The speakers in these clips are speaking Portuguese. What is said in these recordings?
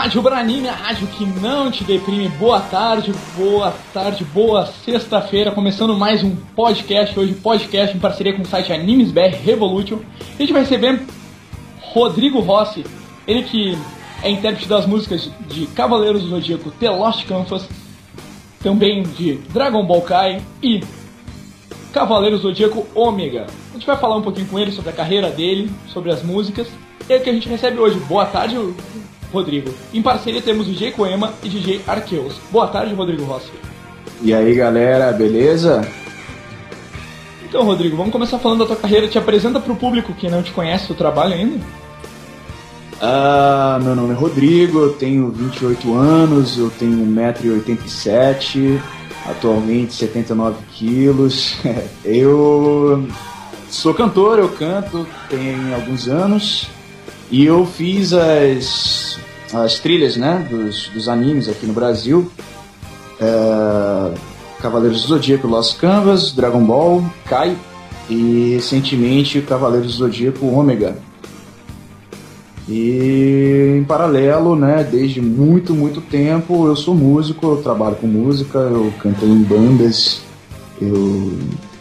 Rádio Branime, a rádio que não te deprime. Boa tarde, boa tarde, boa sexta-feira. Começando mais um podcast. Hoje, podcast em parceria com o site AnimesBR Revolution. A gente vai receber Rodrigo Rossi, ele que é intérprete das músicas de Cavaleiros do Zodíaco, The Lost Canvas, também de Dragon Ball Kai e Cavaleiros do Zodíaco Ômega. A gente vai falar um pouquinho com ele sobre a carreira dele, sobre as músicas. E é o que a gente recebe hoje. Boa tarde, Rodrigo. Em parceria temos DJ Coema e DJ Arqueus. Boa tarde, Rodrigo Rossi. E aí, galera, beleza? Então, Rodrigo, vamos começar falando da tua carreira. Te apresenta para o público que não te conhece o trabalho ainda. Ah, meu nome é Rodrigo, eu tenho 28 anos, eu tenho 1,87m, atualmente 79 quilos. eu sou cantor, eu canto tem alguns anos e eu fiz as, as trilhas né, dos, dos animes aqui no Brasil. É, Cavaleiros do Zodíaco Lost Canvas, Dragon Ball, Kai e recentemente Cavaleiros do Zodíaco Ômega. E em paralelo, né, desde muito, muito tempo, eu sou músico, eu trabalho com música, eu canto em bandas, eu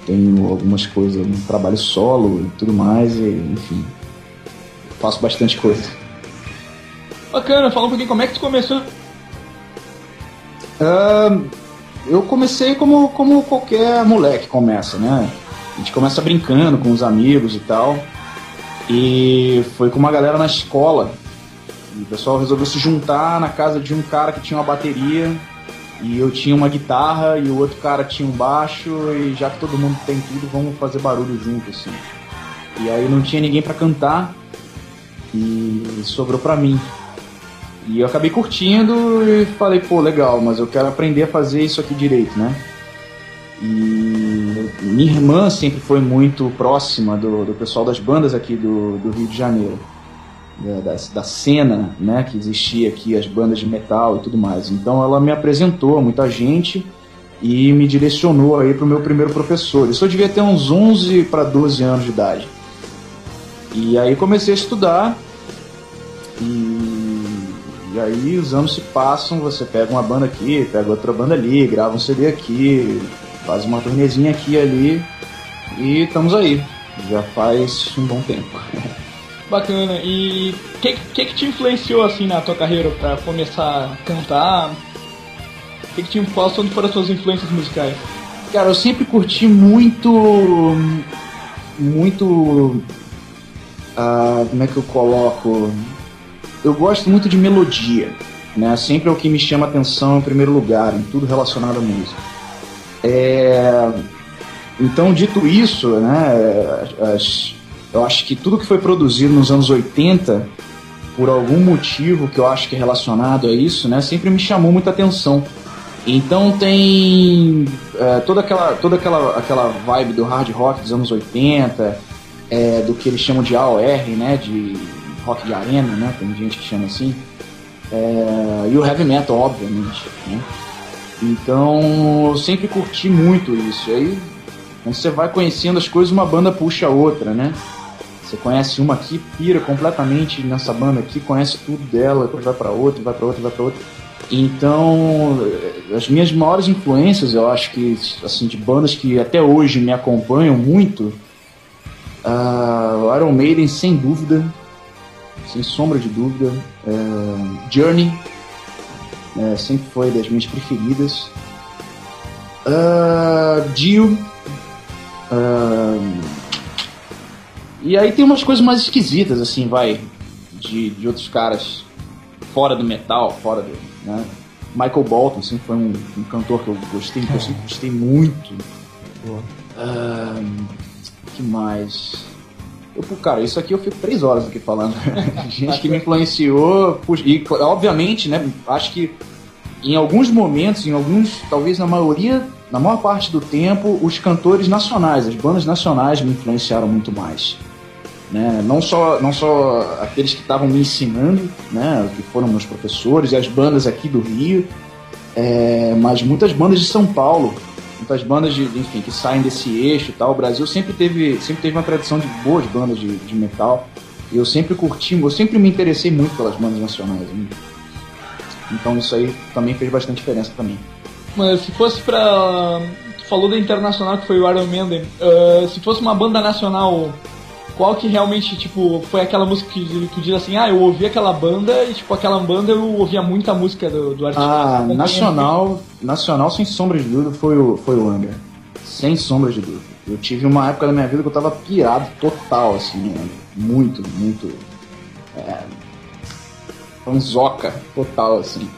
tenho algumas coisas, trabalho solo e tudo mais, e, enfim, faço bastante coisa. Bacana, fala um pouquinho como é que tu começou. Uh, eu comecei como, como qualquer moleque começa, né? A gente começa brincando com os amigos e tal. E foi com uma galera na escola. O pessoal resolveu se juntar na casa de um cara que tinha uma bateria. E eu tinha uma guitarra e o outro cara tinha um baixo. E já que todo mundo tem tudo, vamos fazer barulho junto, assim. E aí não tinha ninguém para cantar. E sobrou pra mim. E eu acabei curtindo e falei, pô, legal, mas eu quero aprender a fazer isso aqui direito, né? E minha irmã sempre foi muito próxima do, do pessoal das bandas aqui do, do Rio de Janeiro. Da, da, cena né, que existia aqui, as bandas de metal e tudo mais. Então ela me apresentou a muita gente e me direcionou aí para o meu primeiro professor. Isso eu devia ter uns 11 para 12 anos de idade. E aí comecei a estudar e, e aí os anos se passam, você pega uma banda aqui, pega outra banda ali, grava um CD aqui, faz uma turnezinha aqui e ali e estamos aí. Já faz um bom tempo. Bacana. E o que, que, que te influenciou assim na tua carreira para começar a cantar? Que que te, quais foram as tuas influências musicais? Cara, eu sempre curti muito. Muito. Uh, como é que eu coloco? Eu gosto muito de melodia, né? Sempre é o que me chama atenção em primeiro lugar, em tudo relacionado à música. É... Então, dito isso, né, as... eu acho que tudo que foi produzido nos anos 80, por algum motivo que eu acho que é relacionado a isso, né, sempre me chamou muita atenção. Então tem é, toda, aquela, toda aquela, aquela vibe do hard rock dos anos 80, é, do que eles chamam de AOR, né, de rock de arena, né, tem gente que chama assim, é, e o heavy metal, obviamente, né. Então eu sempre curti muito isso. Aí quando você vai conhecendo as coisas, uma banda puxa a outra, né? Você conhece uma aqui, pira completamente nessa banda aqui, conhece tudo dela, depois vai para outra, vai para outra, vai para outra. Então, as minhas maiores influências, eu acho que, assim, de bandas que até hoje me acompanham muito, uh, Iron Maiden, sem dúvida, sem sombra de dúvida, uh, Journey, é, sempre foi das minhas preferidas. Uh, Dio. Uh, e aí tem umas coisas mais esquisitas, assim, vai, de, de outros caras fora do metal, fora do. Né? Michael Bolton sempre foi um, um cantor que eu gostei, que eu sempre gostei muito. Uh, que mais? Eu, cara, isso aqui eu fico três horas aqui falando. Gente que me influenciou. Puxa, e, obviamente, né? Acho que em alguns momentos, em alguns, talvez na maioria, na maior parte do tempo, os cantores nacionais, as bandas nacionais me influenciaram muito mais. Né? Não, só, não só aqueles que estavam me ensinando, né? que foram meus professores, e as bandas aqui do Rio, é, mas muitas bandas de São Paulo, muitas bandas de, enfim, que saem desse eixo e tal. O Brasil sempre teve, sempre teve uma tradição de boas bandas de, de metal. E eu sempre curti, eu sempre me interessei muito pelas bandas nacionais. Né? Então isso aí também fez bastante diferença para mim. Mas se fosse pra. Tu falou da internacional que foi o Iron Maiden. Uh, se fosse uma banda nacional, qual que realmente, tipo, foi aquela música que tu diz assim, ah, eu ouvi aquela banda e, tipo, aquela banda eu ouvia muita música do, do artista. Ah, nacional, nacional, sem sombra de dúvida, foi o, foi o Angra. Sem sombra de dúvida. Eu tive uma época da minha vida que eu tava pirado total, assim, né? muito, muito. É, fanzoca total, assim.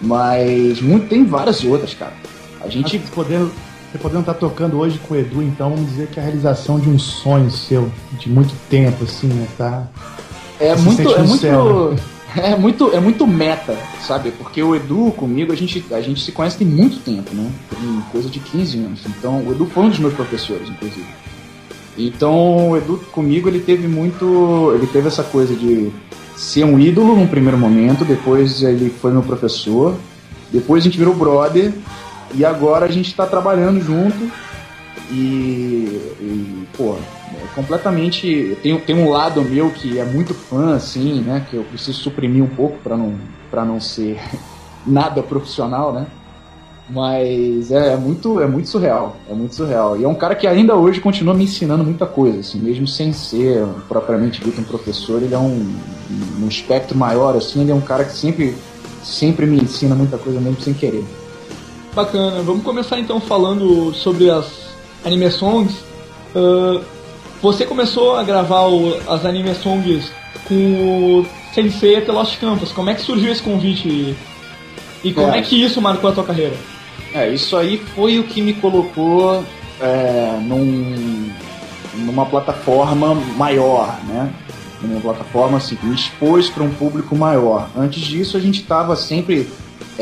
Mas muito, tem várias outras, cara. A gente. Mas podendo, você podendo estar tocando hoje com o Edu, então vamos dizer que é a realização de um sonho seu, de muito tempo, assim, né? Tá. É muito. É muito. Céu, né? É muito, é muito meta, sabe? Porque o Edu comigo, a gente, a gente se conhece tem muito tempo, né? Tem coisa de 15 anos. Então, o Edu foi um dos meus professores, inclusive. Então, o Edu comigo, ele teve muito. Ele teve essa coisa de ser um ídolo num primeiro momento, depois ele foi meu professor, depois a gente virou brother, e agora a gente está trabalhando junto. E, e pô, é completamente. Tem, tem um lado meu que é muito fã, assim, né? Que eu preciso suprimir um pouco para não, não ser nada profissional, né? Mas é, é, muito, é muito surreal, é muito surreal. E é um cara que ainda hoje continua me ensinando muita coisa, assim, mesmo sem ser propriamente dito um professor, ele é um, um espectro maior, assim, ele é um cara que sempre, sempre me ensina muita coisa mesmo sem querer. Bacana, vamos começar então falando sobre as anime songs. Uh, você começou a gravar o, as anime songs com o Sensei The Lost Campus. Como é que surgiu esse convite e como é, é que isso marcou a tua carreira? É, isso aí foi o que me colocou é, num, numa plataforma maior, né? Numa plataforma assim, me expôs para um público maior. Antes disso, a gente estava sempre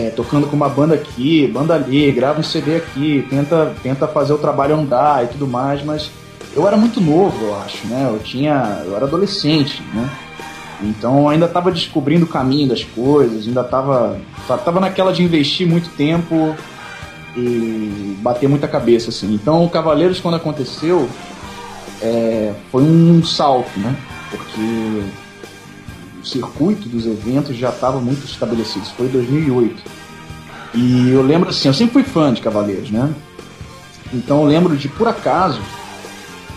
é, tocando com uma banda aqui, banda ali, grava um CD aqui, tenta, tenta fazer o trabalho andar e tudo mais, mas eu era muito novo, eu acho, né? Eu tinha. Eu era adolescente, né? Então ainda estava descobrindo o caminho das coisas, ainda estava tava naquela de investir muito tempo e bater muita cabeça, assim. Então, o Cavaleiros, quando aconteceu, é, foi um salto, né? Porque o circuito dos eventos já estava muito estabelecido. Isso foi em 2008. E eu lembro assim, eu sempre fui fã de Cavaleiros, né? Então eu lembro de, por acaso,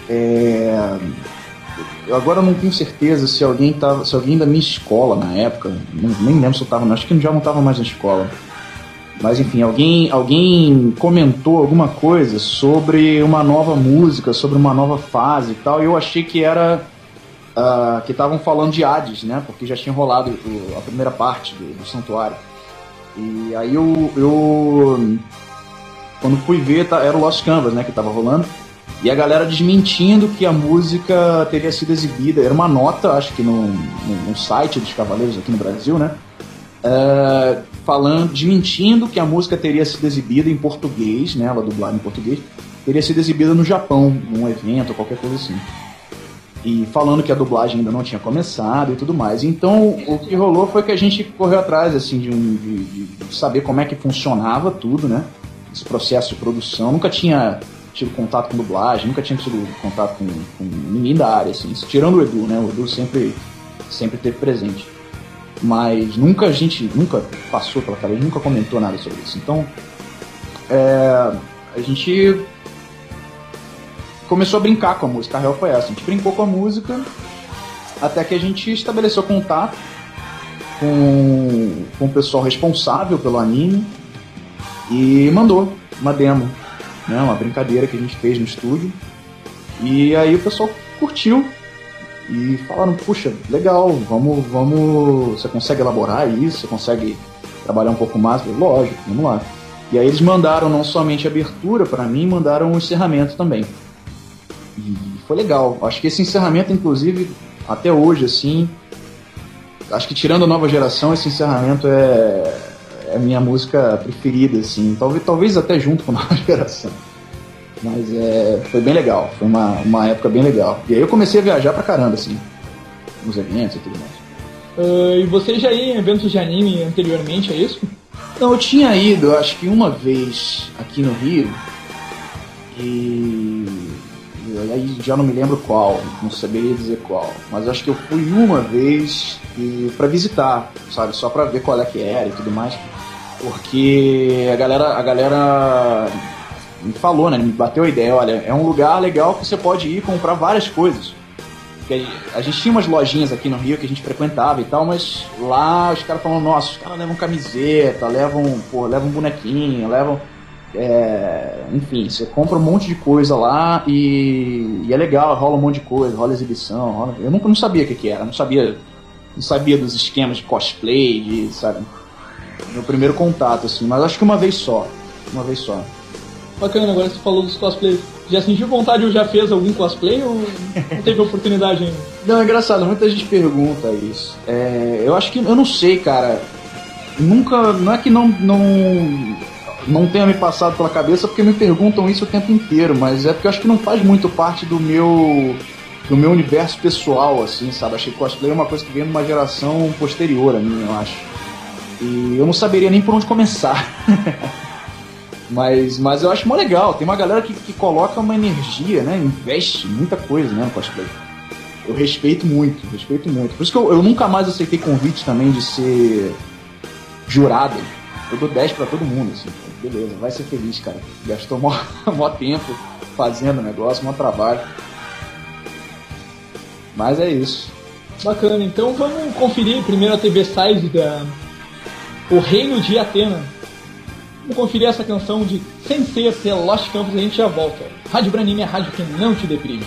é, eu agora não tenho certeza se alguém tava, se alguém da minha escola na época, nem lembro se eu estava, acho que já não estava mais na escola mas enfim, alguém, alguém comentou alguma coisa sobre uma nova música, sobre uma nova fase e tal, e eu achei que era. Uh, que estavam falando de Hades, né? Porque já tinha rolado o, a primeira parte do, do, santuário. E aí eu, eu. Quando fui ver, tá, era o Lost Canvas, né? Que tava rolando. E a galera desmentindo que a música teria sido exibida. Era uma nota, acho que no, no site dos Cavaleiros aqui no Brasil, né? Uh, falando, desmentindo que a música teria sido exibida em português, né, ela dublada em português, teria sido exibida no Japão, num evento qualquer coisa assim. E falando que a dublagem ainda não tinha começado e tudo mais. Então, o que rolou foi que a gente correu atrás, assim, de, um, de, de saber como é que funcionava tudo, né? Esse processo de produção. Nunca tinha tido contato com dublagem, nunca tinha tido contato com, com ninguém da área, assim. Tirando o Edu, né? O Edu sempre, sempre teve presente mas nunca a gente nunca passou pela cabeça, nunca comentou nada sobre isso. Então, é, a gente começou a brincar com a música. A real foi essa. A gente brincou com a música até que a gente estabeleceu contato com, com o pessoal responsável pelo anime e mandou uma demo, né, uma brincadeira que a gente fez no estúdio. E aí o pessoal curtiu e falaram, puxa, legal, vamos, vamos, você consegue elaborar isso, você consegue trabalhar um pouco mais? Falei, Lógico, vamos lá. E aí eles mandaram não somente a abertura para mim, mandaram o encerramento também. E foi legal. Acho que esse encerramento, inclusive, até hoje, assim, acho que tirando a nova geração, esse encerramento é, é a minha música preferida, assim. Talvez, talvez até junto com a nova geração. Mas é, foi bem legal, foi uma, uma época bem legal. E aí eu comecei a viajar pra caramba, assim, nos eventos e tudo mais. Uh, e você já ia em eventos de anime anteriormente, é isso? Não, eu tinha ido, acho que uma vez aqui no Rio. E aí já não me lembro qual, não saberia dizer qual, mas acho que eu fui uma vez para visitar, sabe, só para ver qual é que era e tudo mais, porque a galera, a galera me falou, né, me bateu a ideia, olha, é um lugar legal que você pode ir comprar várias coisas. Porque a gente tinha umas lojinhas aqui no Rio que a gente frequentava e tal, mas lá os caras falam, nossa, os caras levam camiseta, levam, pô, levam bonequinho, levam é, enfim, você compra um monte de coisa lá e, e, é legal, rola um monte de coisa, rola exibição. Rola... Eu nunca não sabia o que, que era, não sabia, não sabia dos esquemas de cosplay, de, sabe? Meu primeiro contato, assim, mas acho que uma vez só. Uma vez só. Bacana, agora você falou dos cosplays. Já sentiu vontade ou já fez algum cosplay ou não teve oportunidade ainda? Não, é engraçado, muita gente pergunta isso. É, eu acho que, eu não sei, cara. Nunca, não é que não, não não tenha me passado pela cabeça porque me perguntam isso o tempo inteiro, mas é porque eu acho que não faz muito parte do meu do meu universo pessoal, assim, sabe? Achei que cosplay é uma coisa que vem de uma geração posterior a mim, eu acho. E eu não saberia nem por onde começar. mas, mas eu acho mó legal. Tem uma galera que, que coloca uma energia, né? Investe muita coisa, né, no cosplay. Eu respeito muito, respeito muito. Por isso que eu, eu nunca mais aceitei convite também de ser jurado. Eu dou 10 para todo mundo, assim beleza, vai ser feliz, cara. Gastou mó, mó tempo fazendo o negócio, mó trabalho. Mas é isso. Bacana, então vamos conferir primeiro a TV Size da O Reino de Atena. Vamos conferir essa canção de Sensei ser Lost Campus e a gente já volta. Rádio Branime é a rádio que não te deprime.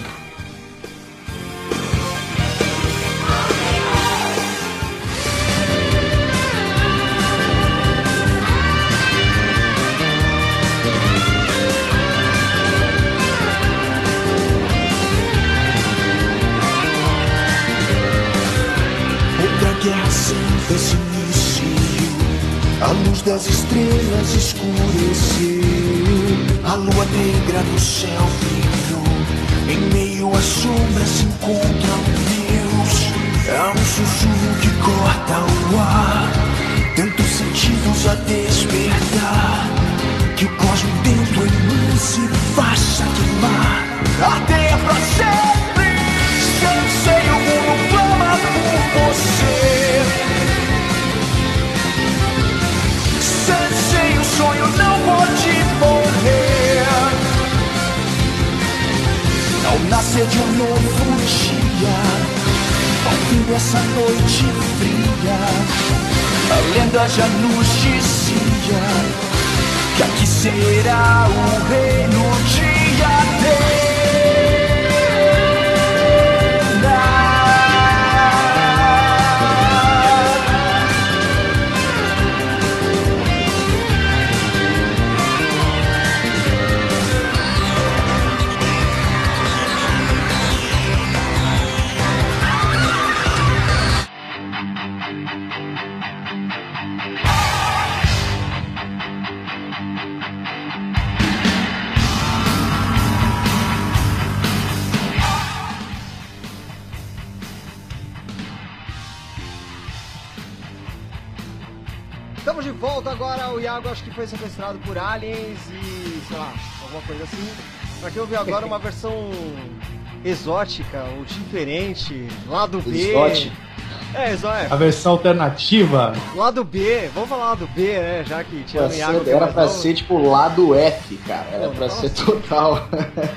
Aliens e, sei lá, alguma coisa assim. Pra que eu vi agora uma versão exótica ou diferente, lado B. Exótica. É, exó é. A versão alternativa. Lado B, vamos falar lado B, né? Já que tinha o Iago. Ser, era pra ser tipo lado F, cara. Era Pô, pra nossa. ser total.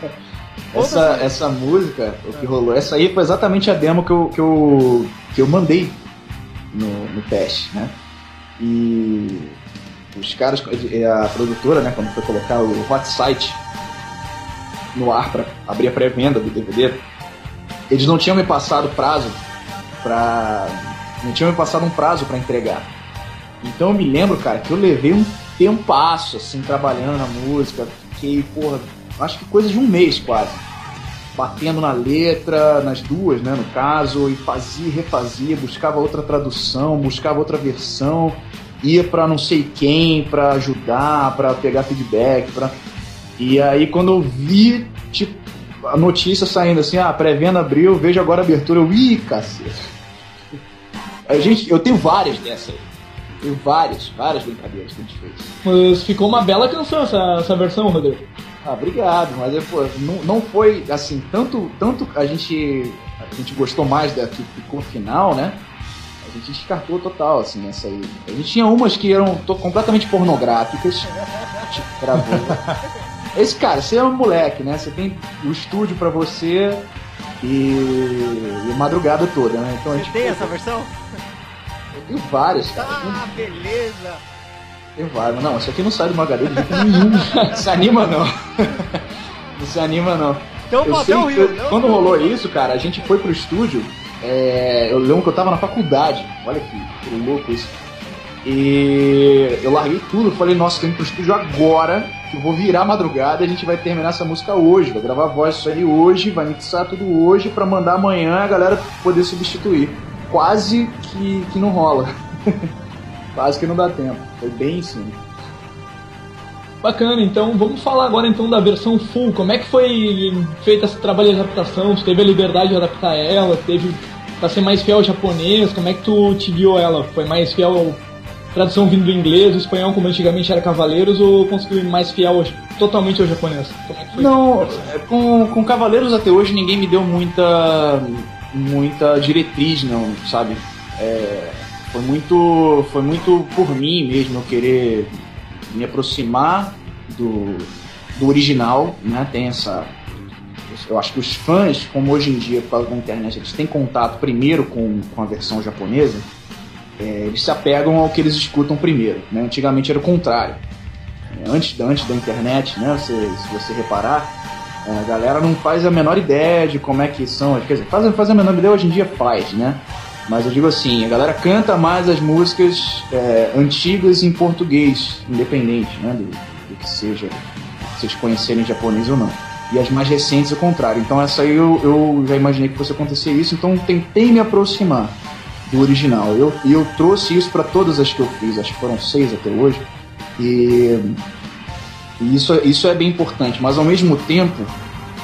essa, essa música, o que rolou, essa aí foi exatamente a demo que eu, que eu, que eu mandei no, no teste, né? E os caras, a produtora, né, quando foi colocar o Hot Site no ar para abrir a pré-venda do DVD, eles não tinham me passado prazo para não tinham me passado um prazo para entregar. Então eu me lembro, cara, que eu levei um tempasso assim trabalhando na música, fiquei, porra, acho que coisa de um mês quase. Batendo na letra, nas duas, né, no caso, e fazia, refazia, buscava outra tradução, buscava outra versão ia para não sei quem para ajudar, para pegar feedback, para e aí quando eu vi tipo a notícia saindo assim, ah, pré-venda abriu, vejo agora a abertura, eu, ih, cacete. A gente, eu tenho várias dessas aí. Tenho várias, várias brincadeiras que a gente fez. Mas ficou uma bela canção essa, essa versão, Rodrigo. Ah, obrigado, mas é, pô, não, não foi assim, tanto, tanto a gente a gente gostou mais da que ficou final, né? A gente descartou total, assim, essa aí. A gente tinha umas que eram completamente pornográficas. Tipo, gravou. Esse cara, você é um moleque, né? Você tem o estúdio pra você e, e a madrugada toda, né? Então, você gente, tem essa versão? Eu tenho várias, cara. Ah, beleza! Tem várias. Não, isso aqui não sai do HD de jeito nenhum. não se anima não. não se anima não. Então eu sei, o Rio, Quando rolou isso, cara, a gente foi pro estúdio. É, eu lembro que eu tava na faculdade. Olha que, que louco isso. E eu larguei tudo, falei, nossa, tô indo pro estúdio agora, que eu vou virar madrugada, a gente vai terminar essa música hoje, vai gravar a voz isso ali hoje, vai mixar tudo hoje para mandar amanhã a galera poder substituir. Quase que, que não rola. Quase que não dá tempo. Foi bem sim. Bacana, então vamos falar agora então da versão full. Como é que foi feita esse trabalho de adaptação? Você teve a liberdade de adaptar ela? Teve para ser mais fiel ao japonês? Como é que tu te guiou ela? Foi mais fiel ao tradução vindo do inglês, do espanhol, como antigamente era Cavaleiros, ou conseguiu ir mais fiel ao, totalmente ao japonês? É Não, é, com, com Cavaleiros até hoje ninguém me deu muita muita diretriz, não, sabe? É, foi muito foi muito por mim mesmo eu querer me aproximar do, do original, né? Tem essa eu acho que os fãs, como hoje em dia, por causa da internet, eles têm contato primeiro com, com a versão japonesa, é, eles se apegam ao que eles escutam primeiro. Né? Antigamente era o contrário. É, antes, antes da internet, né, se você reparar, é, a galera não faz a menor ideia de como é que são. Quer dizer, faz, faz a menor ideia, hoje em dia faz, né? Mas eu digo assim, a galera canta mais as músicas é, antigas em português, independente, né? Do, do que seja, vocês conhecerem japonês ou não. E as mais recentes, o contrário. Então essa aí eu, eu já imaginei que fosse acontecer isso, então tentei me aproximar do original. Eu, e eu trouxe isso para todas as que eu fiz, acho que foram seis até hoje. E, e isso, isso é bem importante, mas ao mesmo tempo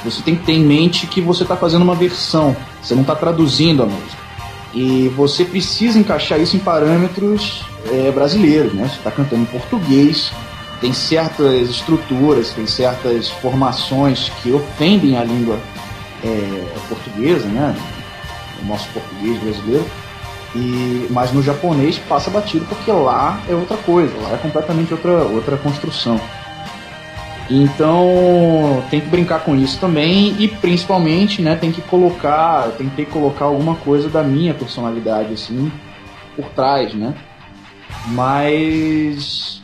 você tem que ter em mente que você está fazendo uma versão, você não está traduzindo a música. E você precisa encaixar isso em parâmetros é, brasileiros, né? Você está cantando em português, tem certas estruturas, tem certas formações que ofendem a língua é, portuguesa, né? O nosso português brasileiro. E, mas no japonês passa batido porque lá é outra coisa, lá é completamente outra, outra construção. Então tem que brincar com isso também e principalmente, né, tem que colocar, tentei colocar alguma coisa da minha personalidade assim por trás, né? Mas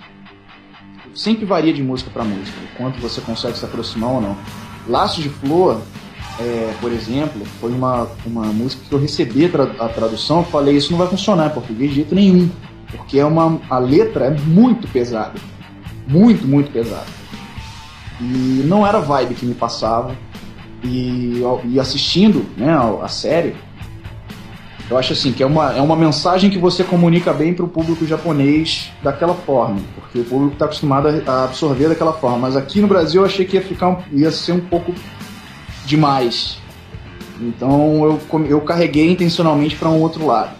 sempre varia de música para música, quanto você consegue se aproximar ou não. Laços de Flor é, por exemplo, foi uma, uma música que eu recebi a tradução, eu falei, isso não vai funcionar em português de jeito nenhum, porque é uma, a letra é muito pesada, muito, muito pesada. E não era a vibe que me passava, e, e assistindo né, a série, eu acho assim que é uma, é uma mensagem que você comunica bem para o público japonês daquela forma, porque o público está acostumado a absorver daquela forma. Mas aqui no Brasil eu achei que ia ficar ia ser um pouco demais. Então eu, eu carreguei intencionalmente para um outro lado.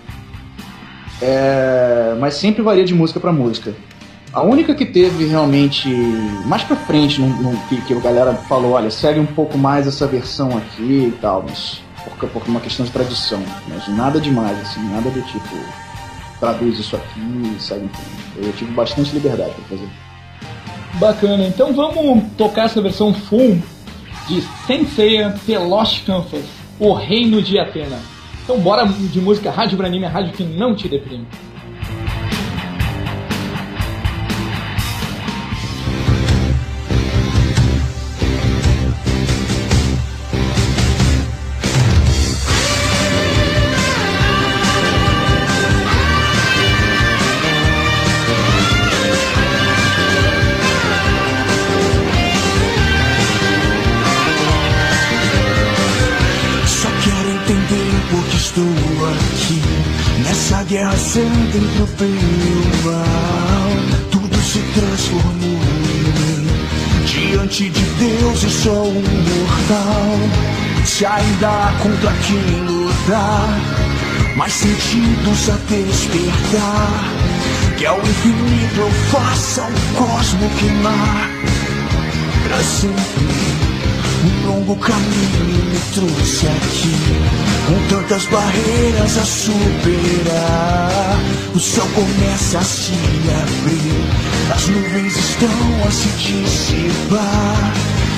É, mas sempre varia de música para música. A única que teve realmente mais pra frente, que, que a galera falou, olha, segue um pouco mais essa versão aqui e tal, mas por, por uma questão de tradição. Mas nada demais, assim, nada do tipo, traduz isso aqui e frente. Eu tive bastante liberdade para fazer. Bacana, então vamos tocar essa versão full de Senseiya The Lost Canvas, O Reino de Atena. Então bora de música Rádio Branime, a rádio que não te deprime. Guerra santa e o mal, tudo se transformou diante de Deus e só um mortal. Se ainda há contra quem lutar, mais sentidos a despertar. Que ao infinito eu faça o cosmo queimar. para sempre. Um longo caminho me trouxe aqui, com tantas barreiras a superar. O céu começa a se abrir, as nuvens estão a se dissipar.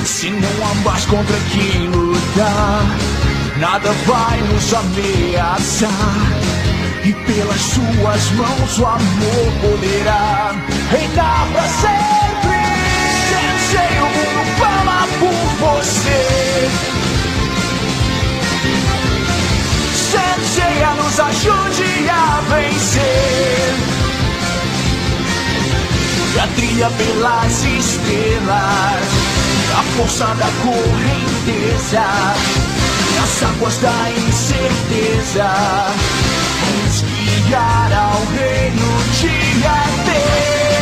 Se não há mais contra quem lutar, nada vai nos ameaçar. E pelas suas mãos o amor poderá reinar para sempre. Sensei, o você. Sensei, nos ajude a vencer. E a trilha pelas estrelas, a força da correnteza, as águas da incerteza nos guiar ao reino de Atenas.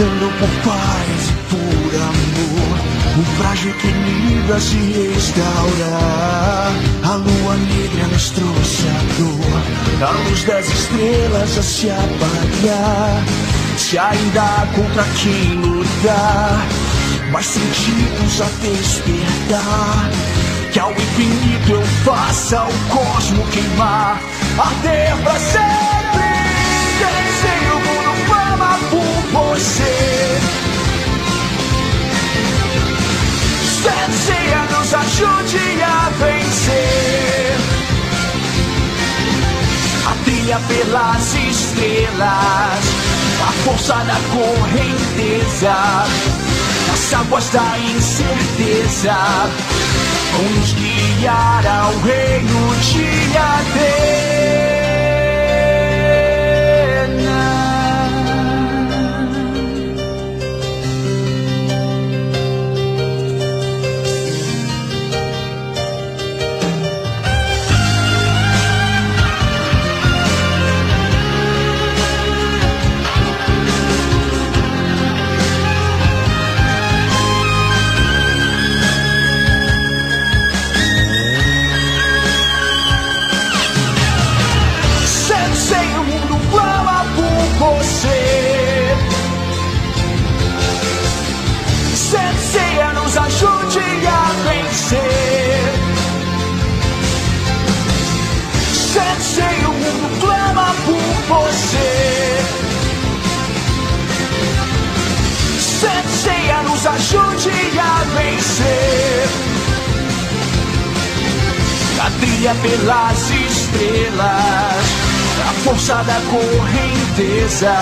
Lutando por paz e por amor, o frágil equilíbrio a se restaurar. A lua negra nos trouxe a dor, a luz das estrelas a se apagar. Se ainda há contra quem lutar, mais sentidos a despertar. Que ao infinito eu faça o cosmo queimar, arder pra sempre. Você. Sensei, nos ajude a vencer. A trilha pelas estrelas, a força da correnteza, as águas da incerteza, vão nos guiar ao reino de Atenas. Você. Sensei, nos ajude a vencer. A trilha pelas estrelas, a força da correnteza,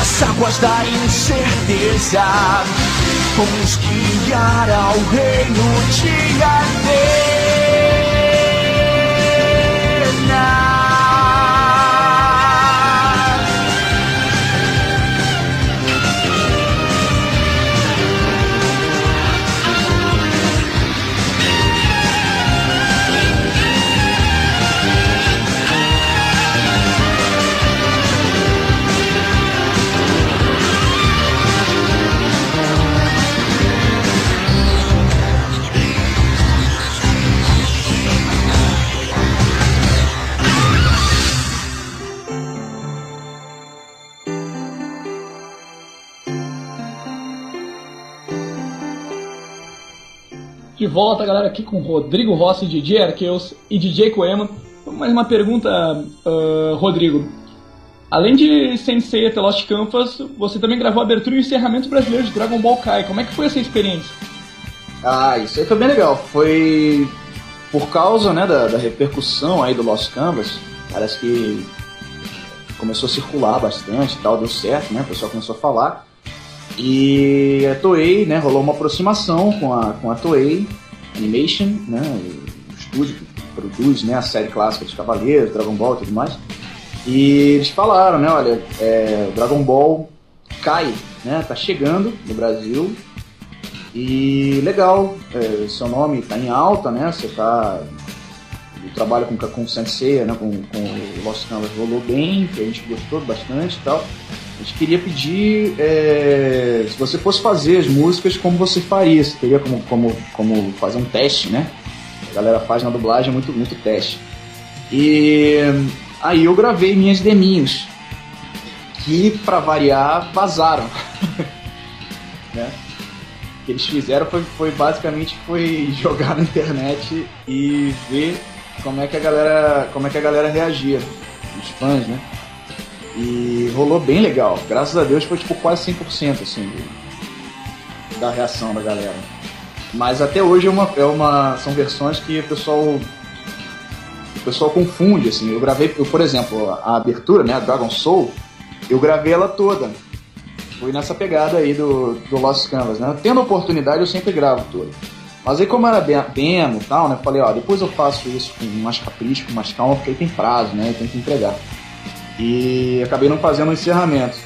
as águas da incerteza, vão nos guiar ao reino de Atenas. De volta, galera, aqui com Rodrigo Rossi, DJ Arqueus e DJ Coema. Mais uma pergunta, ah, Rodrigo. Além de Sensei The Lost Canvas, você também gravou a abertura e o encerramento brasileiro de Dragon Ball Kai. Como é que foi essa experiência? Ah, isso aí foi bem legal. Foi por causa né, da, da repercussão aí do Lost Canvas. Parece que começou a circular bastante e tal, deu certo, né? O pessoal começou a falar. E a Toei, né, rolou uma aproximação com a, com a Toei Animation, né, o estúdio que produz né, a série clássica dos Cavaleiros, Dragon Ball e tudo mais. E eles falaram, né, olha, é, Dragon Ball Kai, né, tá chegando no Brasil. E legal, é, seu nome tá em alta, né, você tá... O trabalho com, com o Sensei, né, com, com o Lost Canvas rolou bem, que a gente gostou bastante e tal. A gente queria pedir é, se você fosse fazer as músicas como você faria, você teria como, como, como fazer um teste, né? A galera faz na dublagem muito, muito teste. E aí eu gravei minhas deminhos, que para variar vazaram. né? O que eles fizeram foi, foi basicamente foi jogar na internet e ver como é que a galera, como é que a galera reagia, os fãs, né? E rolou bem legal. Graças a Deus foi tipo quase 100% assim da reação da galera. Mas até hoje é uma, é uma são versões que o pessoal o pessoal confunde assim. Eu gravei, eu, por exemplo, a abertura, né, a Dragon Soul, eu gravei ela toda. Fui nessa pegada aí do, do Lost Canvas, né? Tendo oportunidade, eu sempre gravo toda. Mas aí como era demo e tal, né? Falei, ó, depois eu faço isso com mais capricho, com mais calma, porque aí tem prazo, né? Tem que entregar. E acabei não fazendo o encerramento.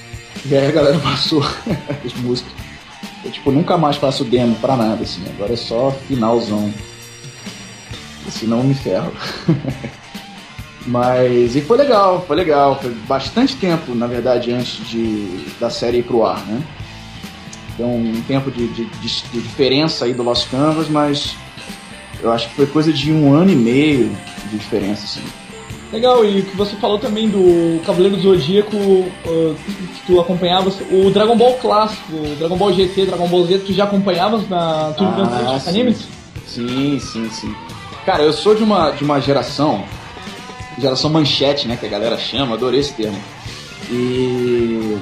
E aí a galera passou as músicas. Eu, tipo, nunca mais faço demo pra nada, assim. Agora é só finalzão. Senão eu me ferro. Mas, e foi legal, foi legal. Foi bastante tempo, na verdade, antes de, da série ir pro ar, né? Então, um tempo de, de, de, de diferença aí do Lost Canvas, mas eu acho que foi coisa de um ano e meio de diferença, assim. Legal, e que você falou também do Cavaleiro do Zodíaco, uh, que tu acompanhavas, o Dragon Ball clássico, Dragon Ball GT, Dragon Ball Z, tu já acompanhavas na Turma Ah, animes? Sim, sim, sim. Cara, eu sou de uma, de uma geração, geração manchete, né, que a galera chama, adorei esse termo. E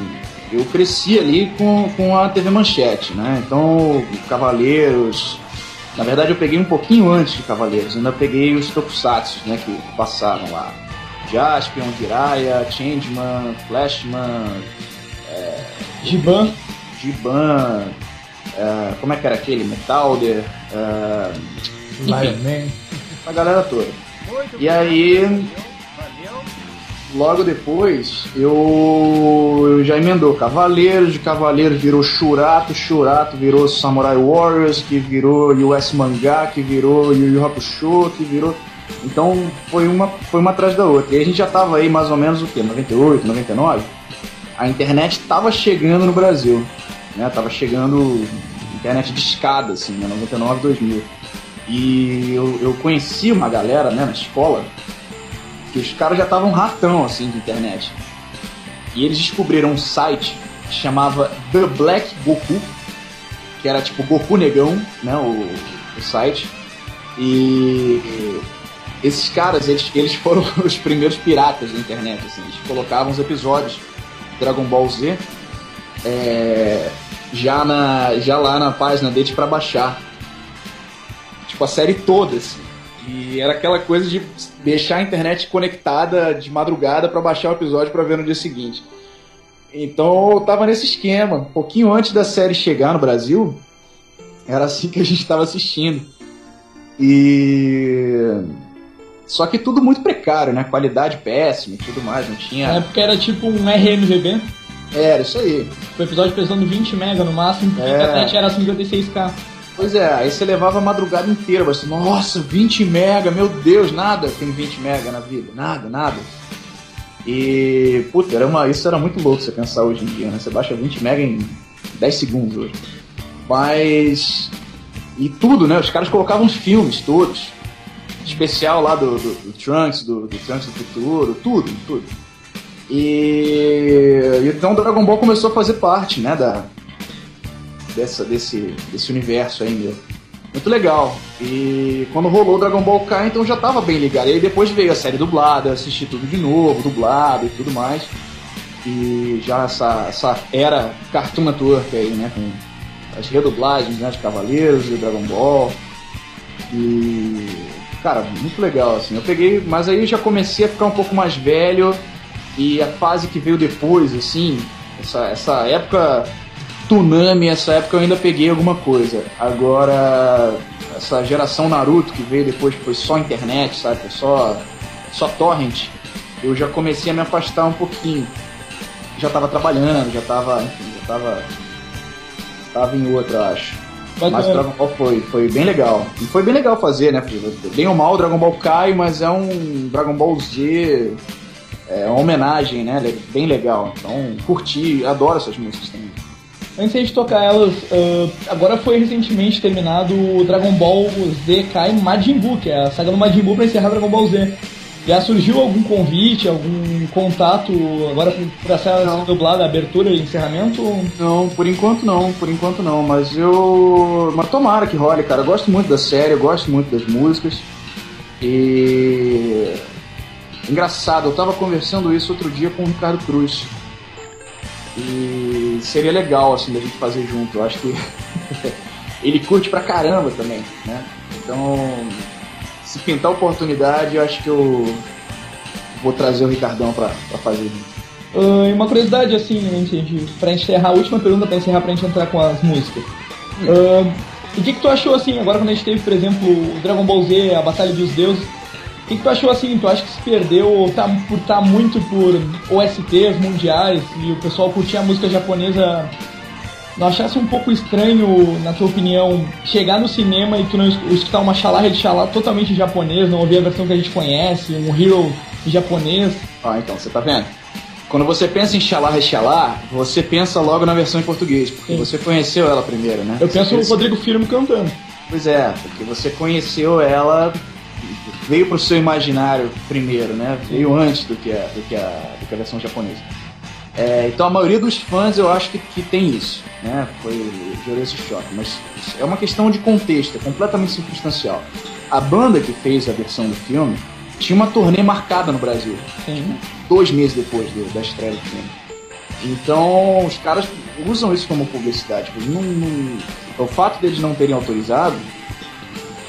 eu cresci ali com, com a TV Manchete, né? Então, Cavaleiros. Na verdade, eu peguei um pouquinho antes de Cavaleiros, ainda peguei os Tokusatsu, né, que passaram lá. Jaspion, Jiraiya, Changeman, Flashman, Giban, Giban, é, como é que era aquele? Metalder, é, Man. a galera toda. Muito E aí, Valeu. logo depois, eu, eu já emendou Cavaleiros, de Cavaleiros virou Shurato, Shurato virou Samurai Warriors, que virou US Mangá, que virou Yu Yu Hakusho, que virou... Então foi uma, foi uma atrás da outra. E a gente já tava aí mais ou menos o quê? 98, 99? A internet tava chegando no Brasil. Né? Tava chegando internet de escada, assim, né? 99, 2000. E eu, eu conheci uma galera né, na escola que os caras já estavam ratão assim de internet. E eles descobriram um site que chamava The Black Goku, que era tipo Goku Negão, né, o, o site. E esses caras, eles, eles foram os primeiros piratas da internet, assim. Eles colocavam os episódios Dragon Ball Z é, já, na, já lá na página deles pra baixar. Tipo, a série toda, assim. E era aquela coisa de deixar a internet conectada de madrugada pra baixar o episódio pra ver no dia seguinte. Então eu tava nesse esquema. Um pouquinho antes da série chegar no Brasil, era assim que a gente tava assistindo. E. Só que tudo muito precário, né? Qualidade péssima e tudo mais, não na tinha. época era tipo um RMVB, Era isso aí. o episódio pesando 20 mega no máximo, É. a internet era 56k. Pois é, aí você levava a madrugada inteira, você, nossa, 20 mega, meu Deus, nada tem 20 mega na vida, nada, nada. E, puta, era uma, isso era muito louco você pensar hoje em dia, né? Você baixa 20 mega em 10 segundos hoje. Mas. E tudo, né? Os caras colocavam os filmes todos. Especial lá do, do, do Trunks, do, do Trunks do futuro, tudo, tudo. E então Dragon Ball começou a fazer parte, né, da, dessa, desse, desse universo aí mesmo. Muito legal. E quando rolou Dragon Ball K, então já tava bem ligado. E aí depois veio a série dublada, assisti tudo de novo, dublado e tudo mais. E já essa, essa era Cartoon Network aí, né? Com as redublagens né, de Cavaleiros e Dragon Ball. E. Cara, muito legal, assim. Eu peguei, mas aí já comecei a ficar um pouco mais velho. E a fase que veio depois, assim, essa, essa época Tsunami, essa época eu ainda peguei alguma coisa. Agora, essa geração Naruto que veio depois, que foi só internet, sabe? Foi só, só torrent. Eu já comecei a me afastar um pouquinho. Já tava trabalhando, já tava, enfim, já tava. Tava em outra, acho. Mas o Bacana. Dragon Ball foi, foi bem legal. E foi bem legal fazer, né? Bem ou mal o Dragon Ball cai, mas é um Dragon Ball Z é uma homenagem, né? Bem legal. Então, curti, adoro essas músicas também. Antes de tocar elas, ah, agora foi recentemente terminado o Dragon Ball Z Kai Majin Buu, que é a saga do Majin Buu pra encerrar Dragon Ball Z. Já surgiu algum convite, algum contato agora pra ser Não. dublada, abertura e encerramento? Não, por enquanto não, por enquanto não, mas eu. Mas tomara que role, cara. Eu gosto muito da série, eu gosto muito das músicas. E. Engraçado, eu tava conversando isso outro dia com o Ricardo Cruz. E seria legal, assim, da gente fazer junto. Eu acho que ele curte pra caramba também, né? Então, se pintar oportunidade, eu acho que eu vou trazer o Ricardão pra, pra fazer. Ah, e uma curiosidade, assim, de, pra encerrar, a última pergunta pra encerrar pra gente entrar com as músicas. Ah, o que, que tu achou, assim, agora quando a gente teve, por exemplo, o Dragon Ball Z, a Batalha dos Deuses, o que, que tu achou, assim, tu acha que se perdeu tá, por estar muito por OSTs mundiais e o pessoal curtir a música japonesa, não achasse um pouco estranho, na tua opinião, chegar no cinema e tu não es- escutar uma xalarra de xalá totalmente em japonês, não ouvir a versão que a gente conhece, um hero em japonês? Ah, então, você tá vendo? Quando você pensa em Xalá Xalá, você pensa logo na versão em português, porque Sim. você conheceu ela primeiro, né? Eu penso Você no Rodrigo Firmo cantando. Pois é, porque você conheceu ela, veio pro seu imaginário primeiro, né? Veio antes do que a, do que a, do que a versão japonesa. É, então a maioria dos fãs eu acho que, que tem isso, né? Foi, gerou esse choque, mas é uma questão de contexto, é completamente circunstancial. A banda que fez a versão do filme tinha uma turnê marcada no Brasil, Sim. dois meses depois do- da estreia do filme. Então, os caras usam isso como publicidade. Tipo, não- não- o fato deles não terem autorizado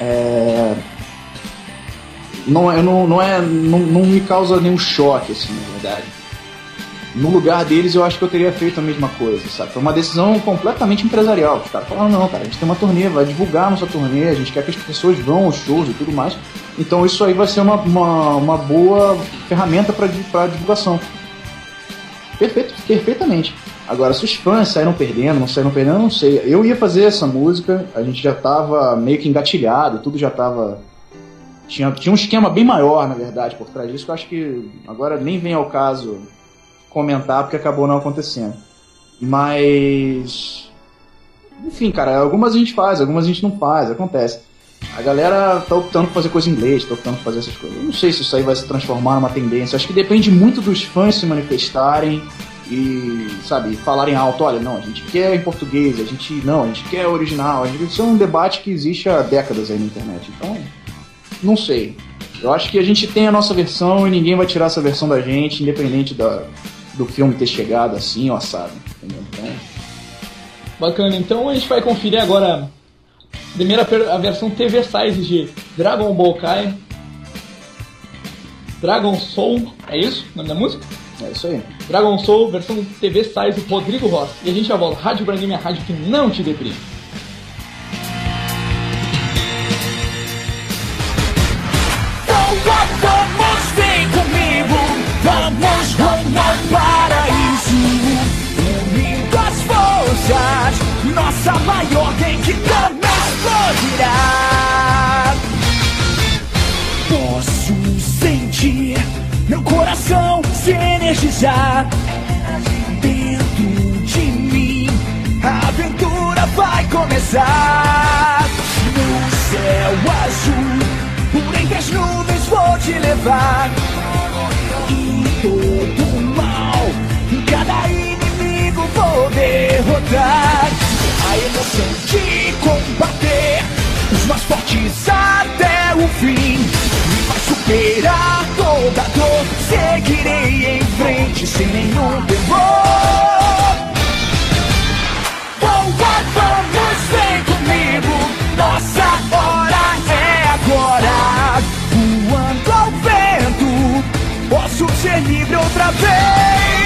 é, não, é, não, não, é, não, não me causa nenhum choque, assim, na verdade. No lugar deles, eu acho que eu teria feito a mesma coisa, sabe? Foi uma decisão completamente empresarial. Os caras falaram, não, cara, a gente tem uma turnê, vai divulgar nossa turnê, a gente quer que as pessoas vão aos shows e tudo mais. Então isso aí vai ser uma, uma, uma boa ferramenta para divulgação. Perfeito, perfeitamente. Agora, se os fãs saíram perdendo, não saíram perdendo, não sei. Eu ia fazer essa música, a gente já tava meio que engatilhado, tudo já tava. Tinha, tinha um esquema bem maior, na verdade, por trás disso, que eu acho que agora nem vem ao caso comentar, porque acabou não acontecendo. Mas. Enfim, cara, algumas a gente faz, algumas a gente não faz, acontece. A galera tá optando por fazer coisa em inglês, tá optando por fazer essas coisas. Eu não sei se isso aí vai se transformar numa tendência. Acho que depende muito dos fãs se manifestarem e, sabe, falarem alto, olha, não, a gente quer em português, a gente não, a gente quer original. Gente, isso é um debate que existe há décadas aí na internet. Então, não sei. Eu acho que a gente tem a nossa versão e ninguém vai tirar essa versão da gente, independente da, do filme ter chegado assim assado. Entendeu? Então, Bacana, então a gente vai conferir agora a primeira a versão TV Size de Dragon Ball Kai. Dragon Soul, é isso? O nome da música? é isso aí. Dragon Soul, versão TV Size Rodrigo Rossi. E a gente já volta. Rádio Brandime, a rádio que não te deprime. Vamos, vem comigo, vamos rumo ao paraíso. Unindo as forças, nossa maior equipe explodirá. Posso sentir meu coração se energizar. Dentro de mim, a aventura vai começar. No céu azul, por entre as nuvens vou te levar. Cada inimigo vou derrotar. A emoção de combater os mais fortes até o fim. Me vai superar toda dor. Seguirei em frente sem nenhum temor. Vamos, vem comigo. Nossa hora é agora. Voando ao vento, posso ser livre outra vez.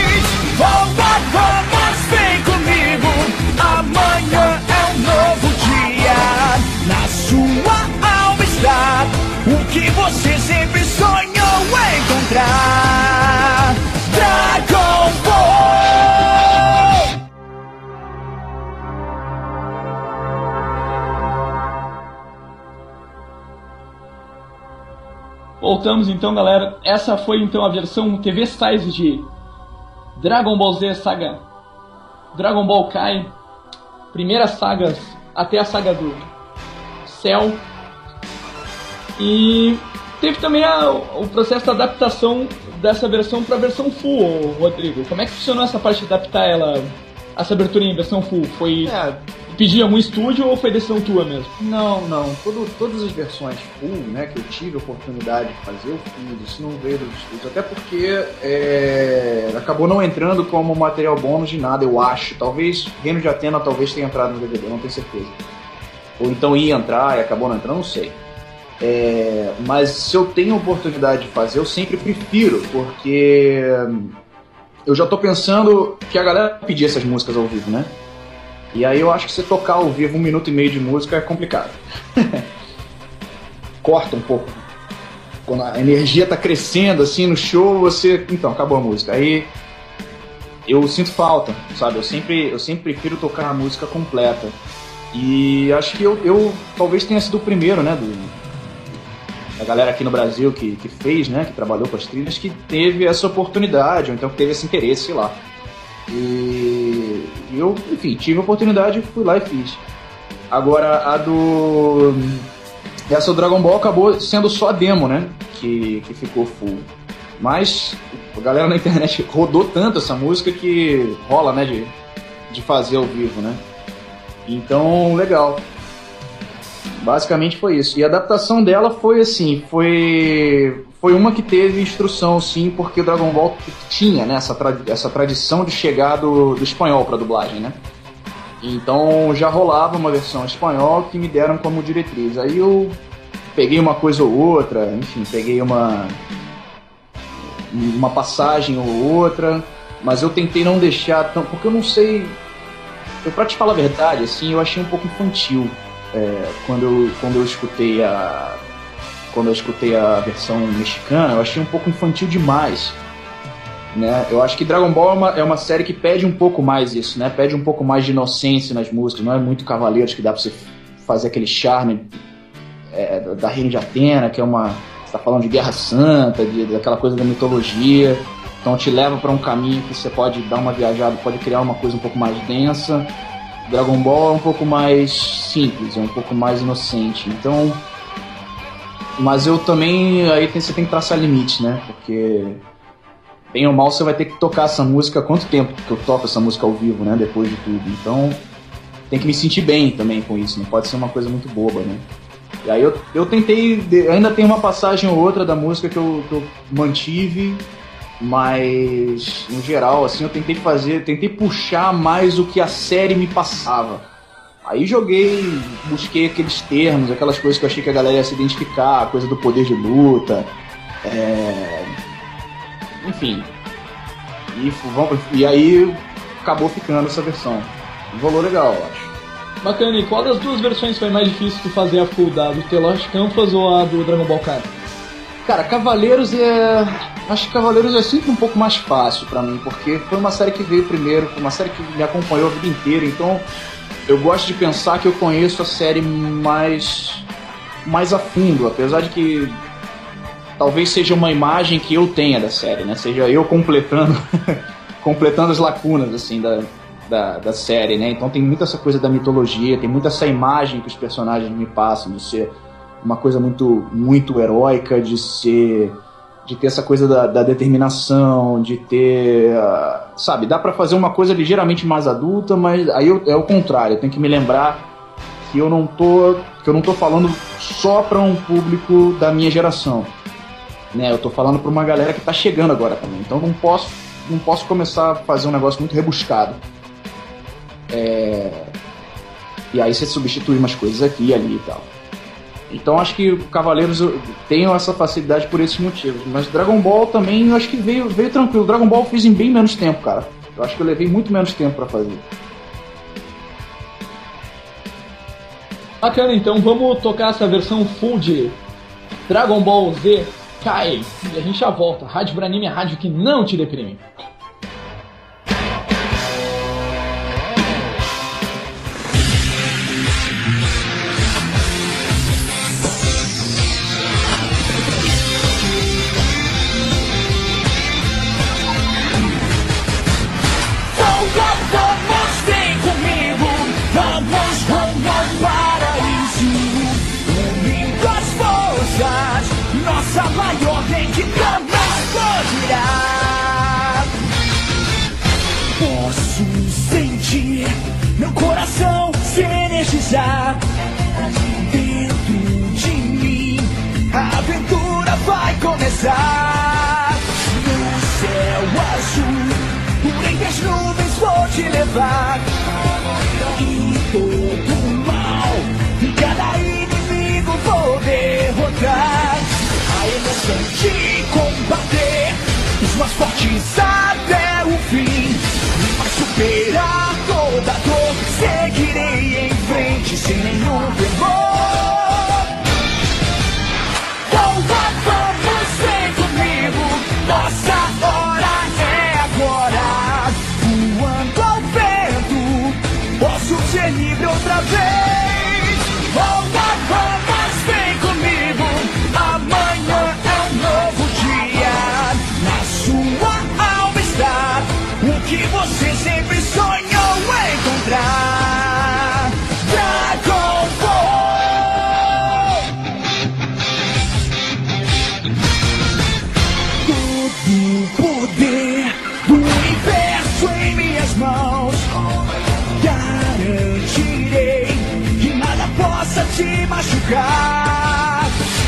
que você sempre sonhou encontrar. Dragon Ball! Voltamos então, galera. Essa foi então a versão TV size de Dragon Ball Z Saga Dragon Ball Kai. Primeiras sagas até a saga do Cell e teve também a, o processo de adaptação dessa versão para a versão full, Rodrigo. Como é que funcionou essa parte de adaptar ela, essa abertura em versão full? Foi é, pedir algum estúdio ou foi decisão tua mesmo? Não, não. Todo, todas as versões full, né, que eu tive a oportunidade de fazer, eu fiz. Isso não veio dos estúdios. Até porque é, acabou não entrando como material bônus de nada, eu acho. Talvez Reino de Atena talvez tenha entrado no DVD, não tenho certeza. Ou então ia entrar e acabou não entrando, não sei. É, mas se eu tenho oportunidade de fazer, eu sempre prefiro, porque eu já tô pensando que a galera pedir essas músicas ao vivo, né? E aí eu acho que você tocar ao vivo um minuto e meio de música é complicado. Corta um pouco. Quando a energia tá crescendo assim no show, você. Então, acabou a música. Aí eu sinto falta, sabe? Eu sempre, eu sempre prefiro tocar a música completa. E acho que eu, eu talvez tenha sido o primeiro, né? Do, a galera aqui no Brasil que, que fez, né? Que trabalhou com as trilhas, que teve essa oportunidade, ou então que teve esse interesse, sei lá. E eu, enfim, tive a oportunidade, fui lá e fiz. Agora, a do. Essa do Dragon Ball acabou sendo só a demo, né? Que, que ficou full. Mas a galera na internet rodou tanto essa música que rola, né? De, de fazer ao vivo, né? Então, legal. Basicamente foi isso. E a adaptação dela foi assim, foi foi uma que teve instrução, sim, porque o Dragon Ball tinha né, essa, tra essa tradição de chegar do, do espanhol para dublagem, né? Então já rolava uma versão espanhol que me deram como diretriz. Aí eu peguei uma coisa ou outra, enfim, peguei uma uma passagem ou outra, mas eu tentei não deixar tão, porque eu não sei, eu para te falar a verdade, assim, eu achei um pouco infantil é, quando eu quando eu escutei a quando eu escutei a versão mexicana, eu achei um pouco infantil demais. Né? Eu acho que Dragon Ball é uma, é uma série que pede um pouco mais isso, né? Pede um pouco mais de inocência nas músicas, não é muito Cavaleiros que dá pra você fazer aquele charme é, da Reina de Atena, que é uma. Você tá falando de Guerra Santa, de, daquela coisa da mitologia. Então te leva para um caminho que você pode dar uma viajada, pode criar uma coisa um pouco mais densa. Dragon Ball é um pouco mais simples, é um pouco mais inocente. Então mas eu também. Aí você tem que traçar limites, né? Porque. Bem ou mal você vai ter que tocar essa música. Quanto tempo que eu toco essa música ao vivo, né? Depois de tudo. Então. Tem que me sentir bem também com isso. Não pode ser uma coisa muito boba, né? E aí eu, eu tentei. Ainda tem uma passagem ou outra da música que eu, que eu mantive. Mas, no geral, assim, eu tentei fazer. Tentei puxar mais o que a série me passava Aí joguei, busquei aqueles termos, aquelas coisas que eu achei que a galera ia se identificar, a coisa do poder de luta, é... enfim. E, e aí acabou ficando essa versão. Rolou legal, eu acho. Bacana, e qual das duas versões foi mais difícil de fazer a full da do The Lost Canvas ou a do Dragon Ball Kai? Cara, Cavaleiros é. Acho que Cavaleiros é sempre um pouco mais fácil para mim, porque foi uma série que veio primeiro, foi uma série que me acompanhou a vida inteira, então eu gosto de pensar que eu conheço a série mais mais a fundo, apesar de que talvez seja uma imagem que eu tenha da série, né? Seja eu completando completando as lacunas assim da, da, da, série, né? Então tem muita essa coisa da mitologia, tem muita essa imagem que os personagens me passam de ser uma coisa muito muito heróica, de ser de ter essa coisa da, da determinação, de ter, uh, sabe, dá para fazer uma coisa ligeiramente mais adulta, mas aí eu, é o contrário, eu tenho que me lembrar que eu não tô, que eu não tô falando só para um público da minha geração, né? Eu tô falando para uma galera que tá chegando agora também. Então não posso, não posso começar a fazer um negócio muito rebuscado. É... E aí você substitui umas coisas aqui e ali e tal. Então acho que Cavaleiros tem essa facilidade por esses motivos. Mas Dragon Ball também eu acho que veio, veio tranquilo. Dragon Ball eu fiz em bem menos tempo, cara. Eu acho que eu levei muito menos tempo para fazer. Bacana, então vamos tocar essa versão full de Dragon Ball Z Kai. E a gente já volta. Rádio Branime é rádio que não te deprime. De combater, os mais fortes até o fim. Vai superar machucar.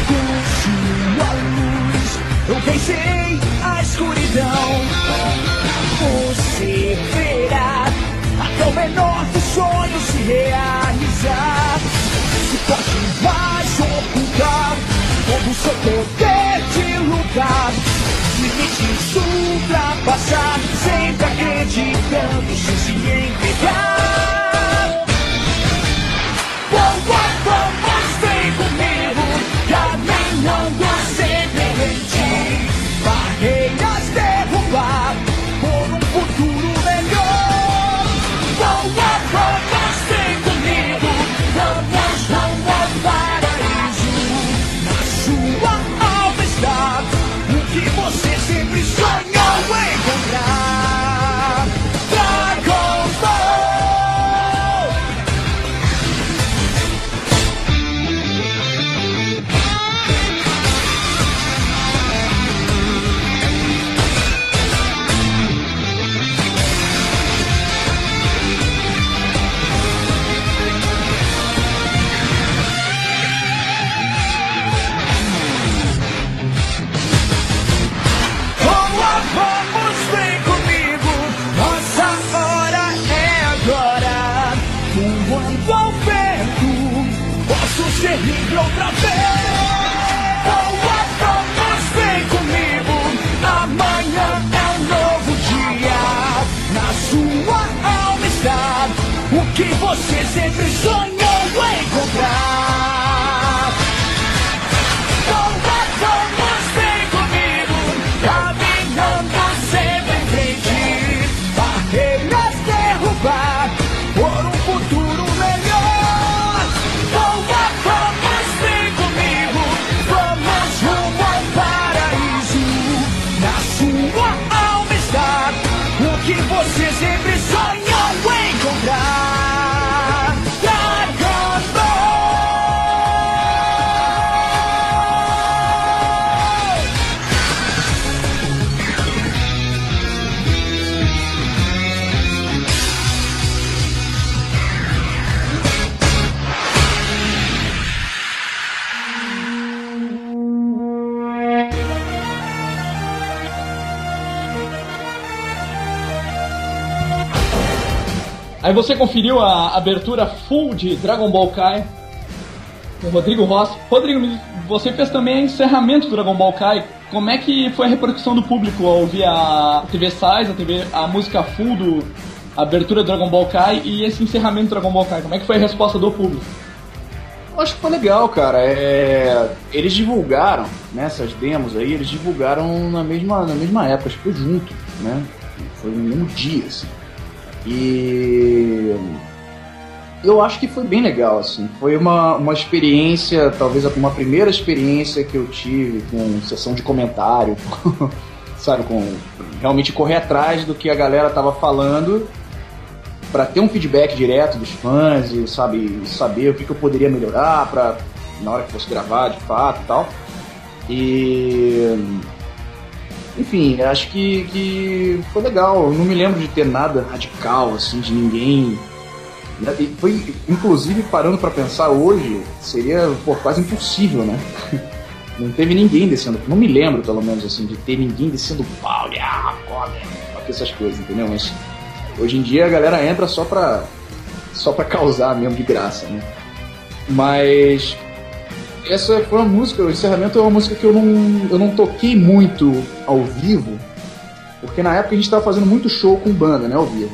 Com sua luz, eu vencerei a escuridão. Você verá até o menor dos sonhos se realizar. Se pode mais ocultar todo o seu poder que você sempre sonhou encontrar. Aí você conferiu a abertura full de Dragon Ball Kai com o Rodrigo Rossi. Rodrigo, você fez também encerramento do Dragon Ball Kai. Como é que foi a repercussão do público ao ouvir a TV Sais, a, TV, a música full do abertura do Dragon Ball Kai e esse encerramento do Dragon Ball Kai? Como é que foi a resposta do público? Eu acho que foi legal, cara. É, Eles divulgaram, né, essas demos aí, eles divulgaram na mesma, na mesma época, acho que foi junto, né? Foi no mesmo dia, assim. E eu acho que foi bem legal, assim. Foi uma, uma experiência, talvez uma primeira experiência que eu tive com sessão de comentário, sabe, com realmente correr atrás do que a galera tava falando para ter um feedback direto dos fãs e sabe saber o que, que eu poderia melhorar para na hora que fosse gravar de fato e tal e enfim, acho que, que foi legal. Eu não me lembro de ter nada radical, assim, de ninguém. E foi, inclusive, parando para pensar hoje, seria pô, quase impossível, né? Não teve ninguém descendo. Não me lembro, pelo menos, assim, de ter ninguém descendo pau, ah, foda, essas coisas, entendeu? Mas hoje em dia a galera entra só pra, só pra causar mesmo de graça, né? Mas essa foi uma música, o encerramento é uma música que eu não, eu não toquei muito ao vivo, porque na época a gente estava fazendo muito show com banda, né, ao vivo.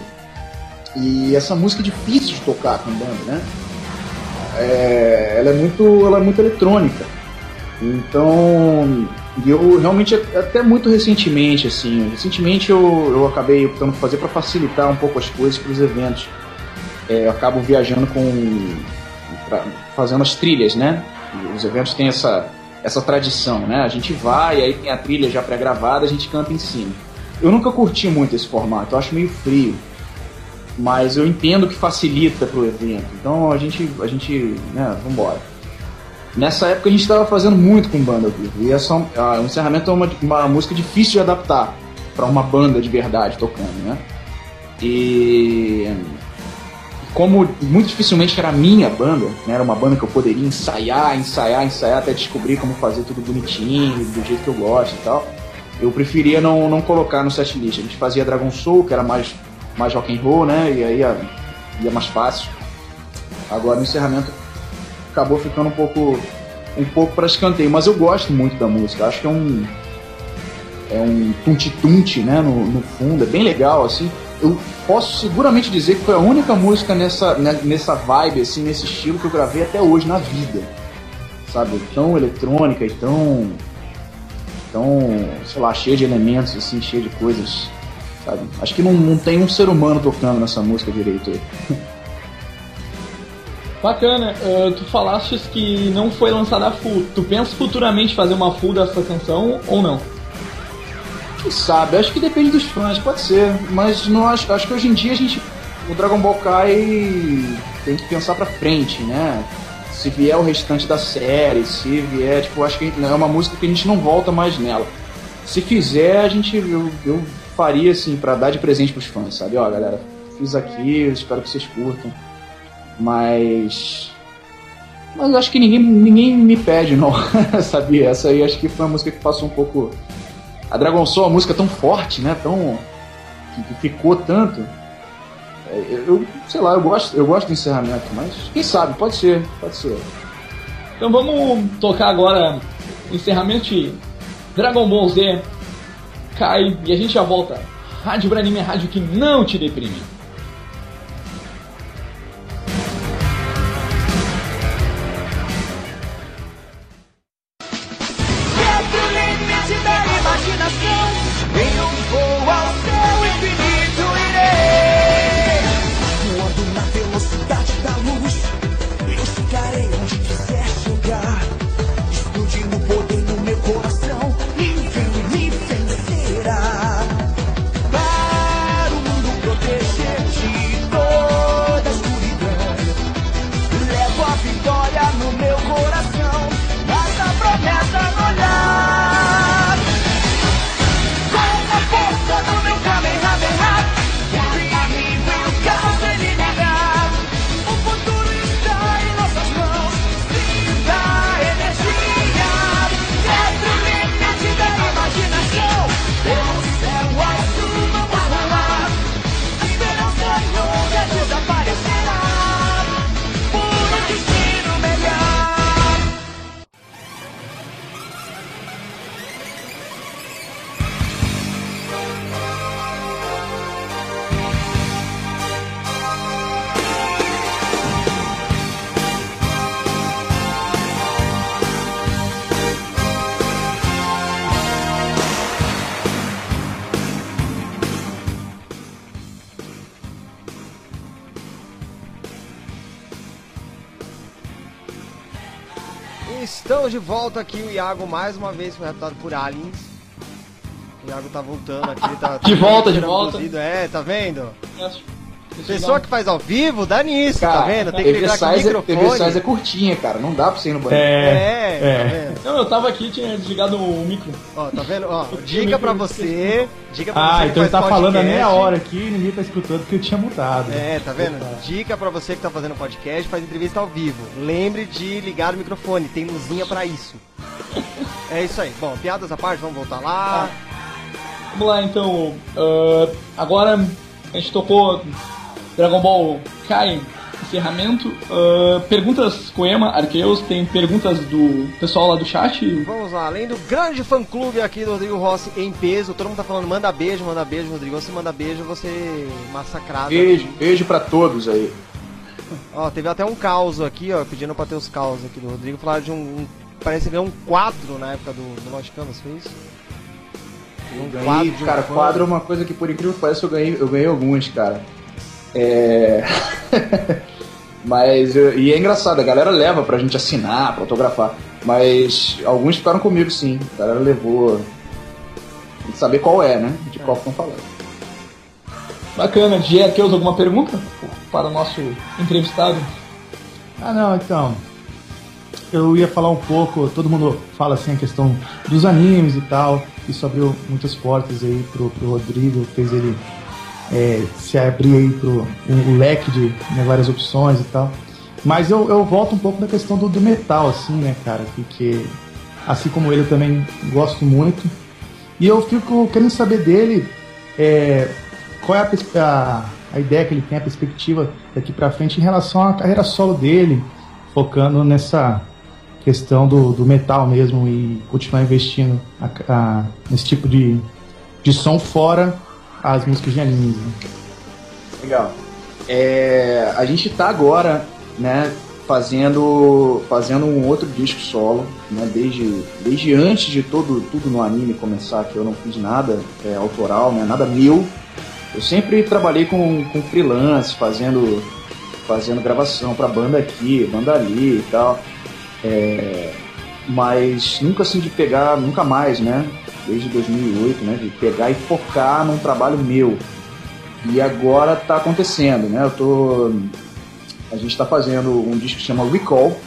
E essa música é difícil de tocar com banda, né? É, ela é muito, ela é muito eletrônica. Então, eu realmente até muito recentemente, assim, recentemente eu, eu acabei optando por fazer para facilitar um pouco as coisas para os eventos. É, eu acabo viajando com pra, fazendo as trilhas, né? Os eventos têm essa, essa tradição, né? A gente vai, aí tem a trilha já pré-gravada, a gente canta em cima. Eu nunca curti muito esse formato, eu acho meio frio. Mas eu entendo que facilita pro evento. Então a gente, a gente, né, vambora. Nessa época a gente estava fazendo muito com banda ao vivo. E essa, a, o encerramento é uma, uma música difícil de adaptar para uma banda de verdade tocando, né? E como muito dificilmente era a minha banda, né, era uma banda que eu poderia ensaiar, ensaiar, ensaiar até descobrir como fazer tudo bonitinho, do jeito que eu gosto e tal, eu preferia não, não colocar no set list. A gente fazia Dragon Soul, que era mais, mais rock and roll, né, e aí ia, ia mais fácil. Agora no encerramento acabou ficando um pouco um pouco para escanteio, mas eu gosto muito da música. Acho que é um é um tunti-tunti, né, no, no fundo, é bem legal assim eu posso seguramente dizer que foi a única música nessa, né, nessa vibe, assim, nesse estilo que eu gravei até hoje na vida. Sabe? Tão eletrônica e tão. tão, sei lá, cheia de elementos, assim, cheia de coisas. Sabe? Acho que não, não tem um ser humano tocando nessa música direito aí. Bacana, uh, tu falaste que não foi lançada a full. Tu pensa futuramente fazer uma full dessa canção ou não? Quem sabe? Acho que depende dos fãs, pode ser. Mas não acho, acho que hoje em dia a gente. O Dragon Ball Kai tem que pensar pra frente, né? Se vier o restante da série, se vier, tipo, acho que é uma música que a gente não volta mais nela. Se fizer, a gente. Eu, eu faria assim, para dar de presente pros fãs, sabe? Ó, galera, fiz aqui, espero que vocês curtam. Mas. Mas acho que ninguém, ninguém me pede, não. Sabia? Essa aí acho que foi uma música que passou um pouco a Dragon Soul é uma música tão forte, né? Tão. que, que ficou tanto. É, eu, sei lá, eu gosto, eu gosto do encerramento, mas quem sabe, pode ser, pode ser. Então vamos tocar agora encerramento de Dragon Ball Z. Cai e a gente já volta. Rádio Branime é rádio que não te deprime. De volta aqui, o Iago mais uma vez foi raptado por aliens. O Iago tá voltando aqui, tá, de volta, de volta. É, tá vendo? Pessoa que faz ao vivo, dá nisso, tá vendo? Tem que TV lembrar que o é- TV microfone... size é curtinha, cara. Não dá pra você ir no banheiro. É, É, tá vendo? Não, eu tava aqui, tinha desligado o micro. Ó, tá vendo? Ó, dica pra você, dica pra Ah, você então ele tá falando há podcast. meia hora aqui e ninguém tá escutando porque eu tinha mutado. É, tá vendo? Dica pra você que tá fazendo podcast, faz entrevista ao vivo. Lembre de ligar o microfone, tem luzinha pra isso. É isso aí. Bom, piadas à parte, vamos voltar lá. Vamos lá então. ah, agora a gente tocou Dragon Ball Kai, encerramento. Ah, perguntas Coema, Arqueus, tem perguntas do pessoal lá do chat. Vamos lá, além do grande fã clube aqui do Rodrigo Rossi em peso, todo mundo tá falando manda beijo, manda beijo, Rodrigo. Se manda beijo, você massacrado. Beijo, beijo pra todos aí. Ó, teve até um caos aqui, ó, pedindo pra ter os caos aqui do Rodrigo. Falaram de um. um- parece que ganhou um quadro na época do, do Lost Canvas, foi isso? Um Ganhei, um cara, quadro é uma coisa que por incrível que pareça eu ganhei, eu ganhei alguns, cara. É. Mas, eu- e é engraçado, a galera leva pra gente assinar, pra autografar. Mas alguns ficaram comigo sim. A galera levou. Tem que saber qual é, né? De qual estão falando. Bacana, de Arqueus, alguma pergunta para o nosso entrevistado? Ah, não, então. Eu ia falar um pouco, todo mundo fala assim a questão dos animes e tal. Isso abriu muitas portas aí pro, pro Rodrigo, fez ele é, se abrir aí pro um, leque de né, várias opções e tal. Mas eu, eu volto um pouco da questão do, do metal, assim, né, cara? Porque, assim como ele, eu também gosto muito. E eu fico querendo saber dele é, qual é a, a, a ideia que ele tem, a perspectiva daqui pra frente em relação à carreira solo dele, focando nessa questão do, do metal mesmo e continuar investindo a- nesse tipo de, de som fora as músicas de animes. né? Legal. É, a gente tá agora, né, fazendo, fazendo um outro disco solo, né, desde, desde antes de todo, tudo no anime começar, que eu não fiz nada é, autoral, né, nada meu. Eu sempre trabalhei com, com freelance, fazendo, fazendo gravação pra banda aqui, banda ali e tal. É, mas nunca assim de pegar, nunca mais, né, desde 2008, né, de pegar e focar num trabalho meu. E agora tá acontecendo, né? Eu tô. A gente tá fazendo um disco que chama Recall.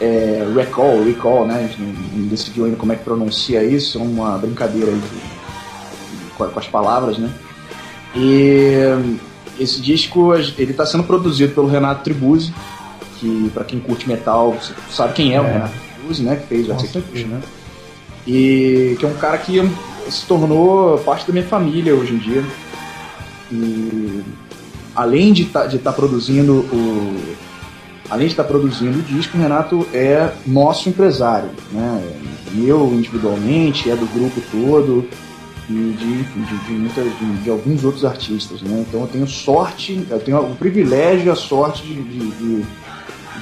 É, recall, Recall, né? A gente não, decidiu ainda como é que pronuncia isso, é uma brincadeira aí com, com as palavras, né? E esse disco ele tá sendo produzido pelo Renato Tribuzzi, que pra quem curte metal, sabe quem é, o É. Renato Tribuzzi, né? Que fez o Execution, né? E que é um cara que se tornou parte da minha família hoje em dia. E além de tá, estar produzindo o. Além de estar produzindo o disco, o Renato é nosso empresário, né? Eu individualmente, é do grupo todo e de, de, de, de- de alguns outros artistas, né? Então eu tenho sorte, eu tenho o privilégio e a sorte de, de,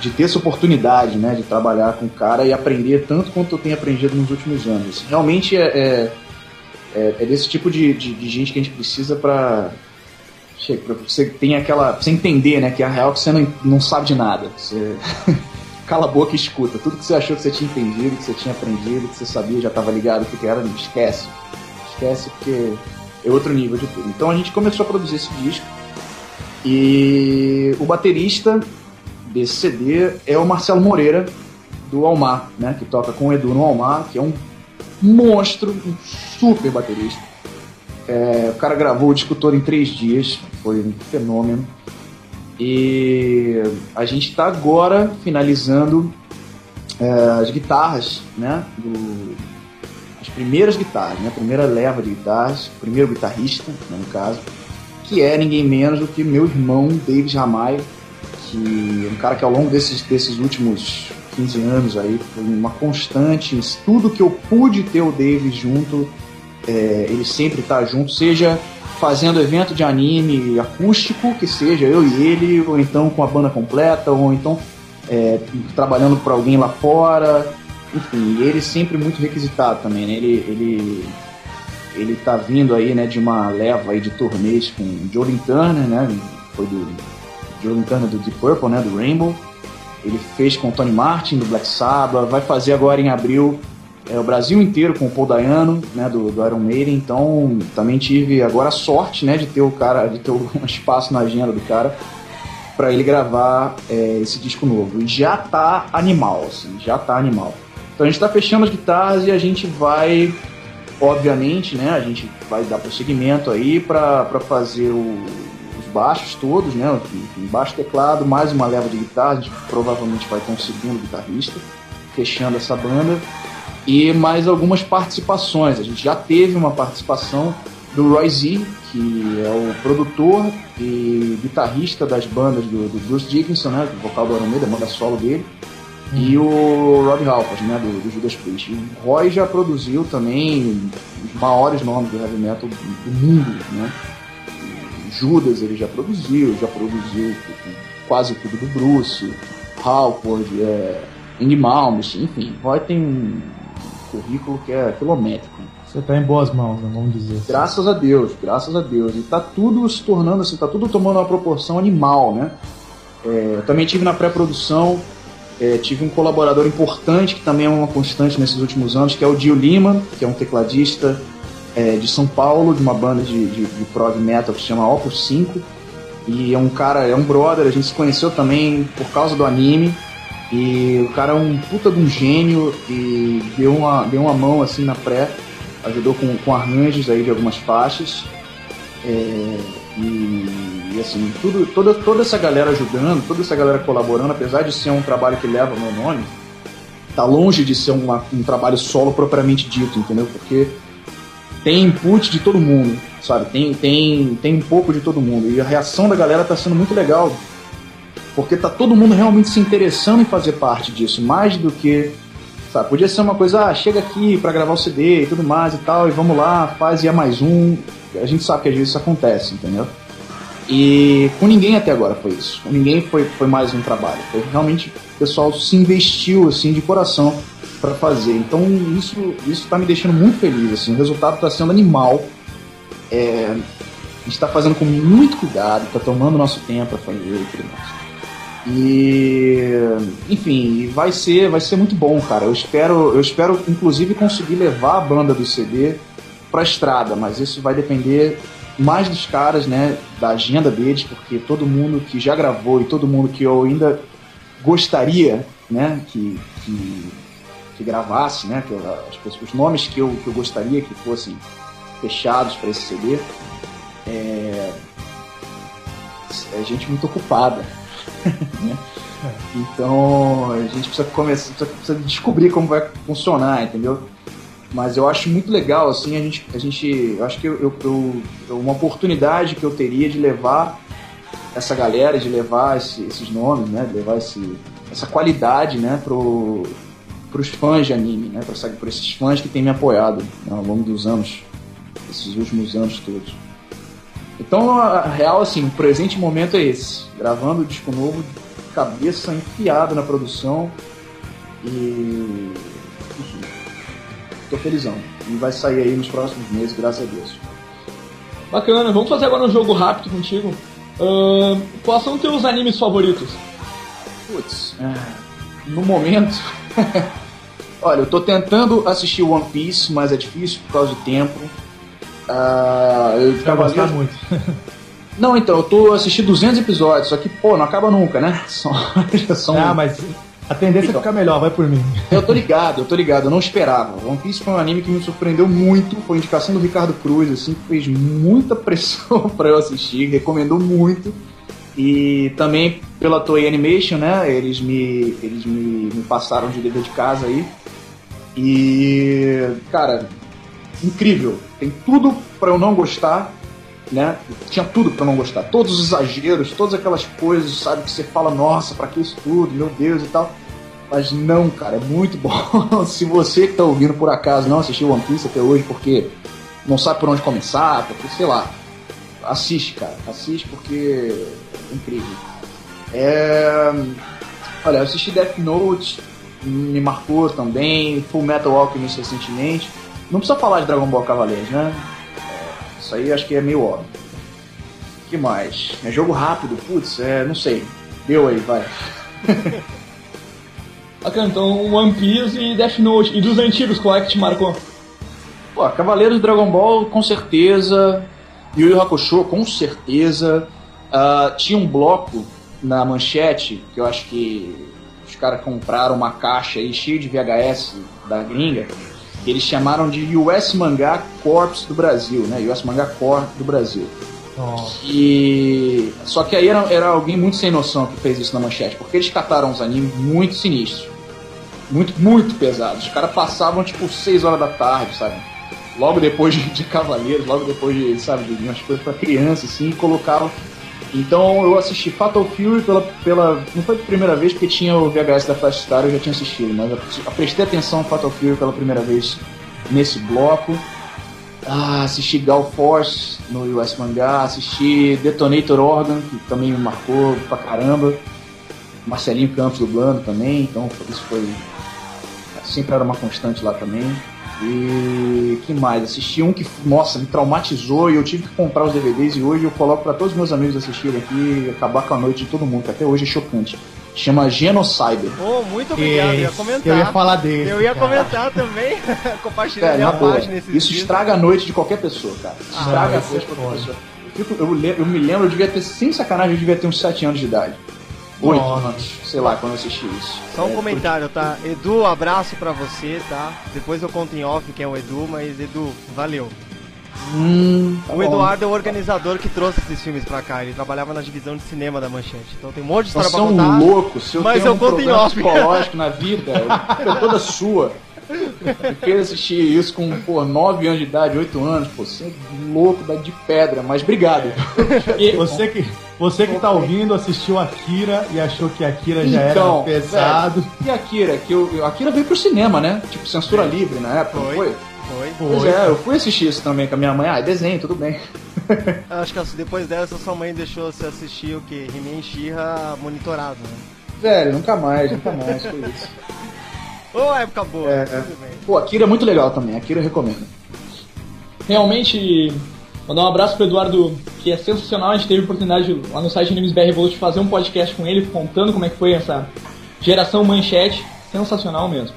de- ter essa oportunidade, né? De trabalhar com o cara e aprender tanto quanto eu tenho aprendido nos últimos anos. Realmente é, é, é- é desse tipo de, de, de gente que a gente precisa para você tem aquela. Pra você entender, né? Que a real é que você não, não sabe de nada. Você cala a boca e escuta. Tudo que você achou que você tinha entendido, que você tinha aprendido, que você sabia, já estava ligado o que era, esquece. Esquece porque é outro nível de tudo. Então a gente começou a produzir esse disco. E o baterista desse CD é o Marcelo Moreira, do Almar, né? Que toca com o Edu no Almar, que é um monstro, um super baterista. É, o cara gravou o disco todo em três dias, foi um fenômeno. E a gente está agora finalizando é, as guitarras, né? do- as primeiras guitarras, né? A primeira leva de guitarras, o primeiro guitarrista, né, no caso, que é ninguém menos do que meu irmão David Ramay, que um cara que ao longo desses, desses últimos 15 anos aí foi uma constante, tudo que eu pude ter o David junto, é, ele sempre tá junto, seja fazendo evento de anime acústico, que seja eu e ele, ou então com a banda completa, ou então é, trabalhando para alguém lá fora, enfim, ele sempre muito requisitado também, né? Ele, ele, ele tá vindo aí, né, de uma leva aí de turnês com Jordan Turner, né? Foi do Jordan Turner do Deep Purple, né? Do Rainbow. Ele fez com o Tony Martin do Black Sabbath, vai fazer agora em abril é, o Brasil inteiro com o Paul Dayano, né, do, do Iron Maiden, então também tive agora a sorte, né, de ter o cara, de ter um espaço na agenda do cara para ele gravar é, esse disco novo. E já tá animal, assim, já tá animal. Então a gente tá fechando as guitarras e a gente vai, obviamente, né, a gente vai dar prosseguimento aí para fazer o, baixos todos, né, enfim, baixo teclado, mais uma leva de guitarra, a gente provavelmente vai ter um segundo guitarrista fechando essa banda e mais algumas participações. A gente já teve uma participação do Roy Z, que é o produtor e guitarrista das bandas do, do Bruce Dickinson, né, o vocal do Maiden, a banda solo dele, e o Rob Halford, né, do, do Judas Priest. o Roy já produziu também os maiores nomes do heavy metal do mundo, né. Judas ele já produziu, já produziu quase tudo do Bruce, Halford, é, Andy enfim, Roy tem um currículo que é quilométrico. Você está em boas mãos, né? vamos dizer. Assim. Graças a Deus, graças a Deus. E tá tudo se tornando assim, tá tudo tomando uma proporção animal, né? É, eu também tive na pré-produção, é, tive um colaborador importante que também é uma constante nesses últimos anos, que é o Dio Lima, que é um tecladista é, de São Paulo, de uma banda de, de, de prog metal que se chama Opus 5. E é um cara, é um brother, a gente se conheceu também por causa do anime. E o cara é um puta de um gênio e deu uma, deu uma mão assim na pré, ajudou com, com arranjos aí de algumas faixas. É, e, e, assim, tudo, toda, toda essa galera ajudando, toda essa galera colaborando, apesar de ser um trabalho que leva meu nome, tá longe de ser uma, um trabalho solo propriamente dito, entendeu? Porque tem input de todo mundo, sabe? Tem, tem, tem um pouco de todo mundo. E a reação da galera tá sendo muito legal porque tá todo mundo realmente se interessando em fazer parte disso, mais do que. Sabe, podia ser uma coisa, ah, chega aqui para gravar o CD e tudo mais e tal, e vamos lá, faz e é mais um. A gente sabe que às vezes isso acontece, entendeu? E com ninguém até agora foi isso. Com ninguém foi, foi mais um trabalho. Foi realmente o pessoal se investiu assim de coração para fazer. Então isso isso tá me deixando muito feliz. Assim, o resultado está sendo animal. É, a gente está fazendo com muito cuidado, está tomando nosso tempo para fazer e tudo mais. E enfim, vai ser, vai ser muito bom, cara. Eu espero, eu espero inclusive conseguir levar a banda do CD pra estrada, mas isso vai depender mais dos caras, né, da agenda deles, porque todo mundo que já gravou e todo mundo que eu ainda gostaria, né, que, que, que gravasse, né, que eu, os nomes que eu, que eu gostaria que fossem fechados para esse CD, é, é gente muito ocupada. né? Então a gente precisa começar, precisa descobrir como vai funcionar, entendeu? Mas eu acho muito legal, assim, a gente, a gente eu acho que eu, eu, eu, uma oportunidade que eu teria de levar essa galera, de levar esse, esses nomes, né, de levar esse, essa qualidade, né, pro, pros fãs de anime, né, para por esses fãs que têm me apoiado né, ao longo dos anos, esses últimos anos todos. Então, a real, assim, o presente momento é esse. Gravando o disco novo, cabeça enfiada na produção. E. Enfim. Tô felizão. E vai sair aí nos próximos meses, graças a Deus. Bacana, vamos fazer agora um jogo rápido contigo. Uh, quais são teus animes favoritos? Putz, no momento. Olha, eu tô tentando assistir One Piece, mas é difícil por causa do tempo. Uh, eu ficava muito. Não, então, eu tô assistindo 200 episódios, só que, pô, não acaba nunca, né? São, são... Ah, mas a tendência então, é ficar melhor, vai por mim. Eu tô ligado, eu tô ligado, eu não esperava. One Piece foi um anime que me surpreendeu muito, foi indicação do Ricardo Cruz, assim, que fez muita pressão para eu assistir, recomendou muito. E também pela Toei Animation, né? Eles me, eles me, me passaram de dever de casa aí. E, cara, incrível. Tem tudo para eu não gostar, né? Tinha tudo para não gostar. Todos os exageros, todas aquelas coisas, sabe, que você fala, nossa, para que isso tudo, meu Deus e tal. Mas não, cara, é muito bom. Se você que tá ouvindo por acaso não assistiu One Piece até hoje porque não sabe por onde começar, porque sei lá, assiste, cara, assiste porque é incrível. É... Olha, eu assisti Death Note, me marcou também, Full Metal Alchemist recentemente. Não precisa falar de Dragon Ball Cavaleiros, né? É, isso aí acho que é meio óbvio. que mais? É jogo rápido, putz, é, não sei. Deu aí, vai. Ok, então One Piece e Death Note. E dos antigos, qual é que te marcou? Pô, Cavaleiros Dragon Ball, com certeza. Yu Yu Hakusho, com certeza. Ah, tinha um bloco na manchete, que eu acho que os caras compraram uma caixa aí cheia de VHS da gringa, que eles chamaram de US Mangá Corps do Brasil, né? US Mangá Corp do Brasil. E. Só que aí era, era alguém muito sem noção que fez isso na manchete, porque eles cataram uns animes muito sinistros. Muito, muito pesados. Os caras passavam tipo 6 horas da tarde, sabe? Logo depois de, de Cavaleiros, logo depois de, sabe, de umas coisas pra criança, assim, e colocavam. Então eu assisti Fatal Fury pela, pela. Não foi a primeira vez, porque tinha o VHS da Flash Star, eu já tinha assistido, mas eu, prestei atenção Fatal Fury pela primeira vez nesse bloco. Ah, assisti Gal Force no US Mangá, assisti Detonator Organ, que também me marcou pra caramba. Marcelinho Campos dublando também, então isso foi. Sempre era uma constante lá também. E que mais? Assisti um que, nossa, me traumatizou e eu tive que comprar os DVDs e hoje eu coloco pra todos os meus amigos assistirem aqui e acabar com a noite de todo mundo, que até hoje é chocante. Chama Genocyber. Oh, muito obrigado, eu ia Esse, comentar. eu ia falar dele. Eu ia cara. comentar também. Compartilhar Cara, boa, página isso dias. estraga a noite de qualquer pessoa, cara. Ah, Estraga a isso noite é de qualquer pessoa. Eu, fico- eu eu me lembro, eu devia ter, sem sacanagem, eu devia ter uns 7 anos de idade. 8 Nossa. anos, sei lá, quando eu assisti isso. Só um É, comentário, tá? Edu, abraço pra você, tá? Depois eu conto em off quem é o Edu, mas Edu, valeu. Hum, tá O bom. Eduardo é o organizador que trouxe esses filmes pra cá. Ele trabalhava na divisão de cinema da Manchete. Então tem um monte de história pra é um contar. louco, se eu mas tenho eu um conto em off. psicológico na vida, é toda sua. Eu queria assistir isso com, pô, 9 anos de idade, 8 anos, pô, você é louco, dá de pedra, mas obrigado. E, Você que, você que tá ouvindo assistiu Akira e achou que Akira já Então, era pesado. velho, e Akira, que eu, eu- Akira veio pro cinema, né? Tipo, censura livre na época, não Foi. foi? Foi. Pois é, eu fui assistir isso também com a minha mãe. Ah, é desenho, tudo bem. Acho que depois dessa sua mãe deixou você assistir o que? He-Man e She-Ra monitorado, né? Velho, nunca mais, nunca mais foi isso. Ô, época boa. É, é. Tudo bem. Pô, Akira é muito legal também, Akira eu recomendo. realmente, mandar um abraço pro Eduardo, que é sensacional. A gente teve a oportunidade de, lá no site Animes BR de fazer um podcast com ele, contando como é que foi essa geração manchete. Sensacional mesmo.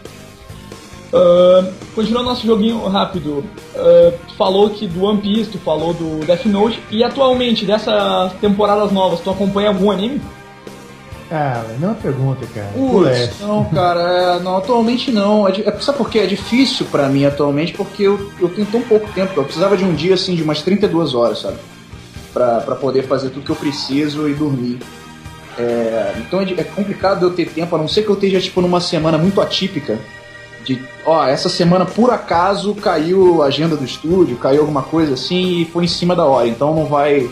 Ah, continuando nosso joguinho rápido, ah, tu falou que do One Piece, tu falou do Death Note, e atualmente, dessas temporadas novas, tu acompanha algum anime? Ah, não é uma pergunta, cara. Putz, não, cara, é, não, atualmente não. É, é, sabe por quê? É difícil pra mim atualmente porque eu, eu tenho tão pouco tempo. Eu precisava de um dia, assim, de umas 32 horas, sabe? Pra, pra poder fazer tudo que eu preciso e dormir. É, então é, é complicado eu ter tempo, a não ser que eu esteja, tipo, numa semana muito atípica. De, ó, essa semana por acaso caiu a agenda do estúdio, caiu alguma coisa assim e foi em cima da hora. Então não vai.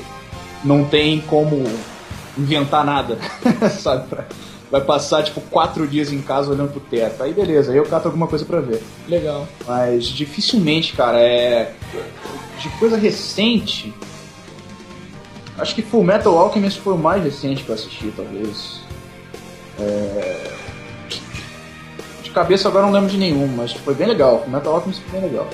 Não tem como inventar nada, sabe? Vai passar, tipo, quatro dias em casa olhando pro teto. Aí beleza, aí eu cato alguma coisa pra ver. Legal. Mas dificilmente, cara, é. De coisa recente. Acho que Full Metal Alchemist foi o mais recente que eu assisti, talvez. É... De cabeça agora não lembro de nenhum, mas foi bem legal. Full Metal Alchemist foi bem legal.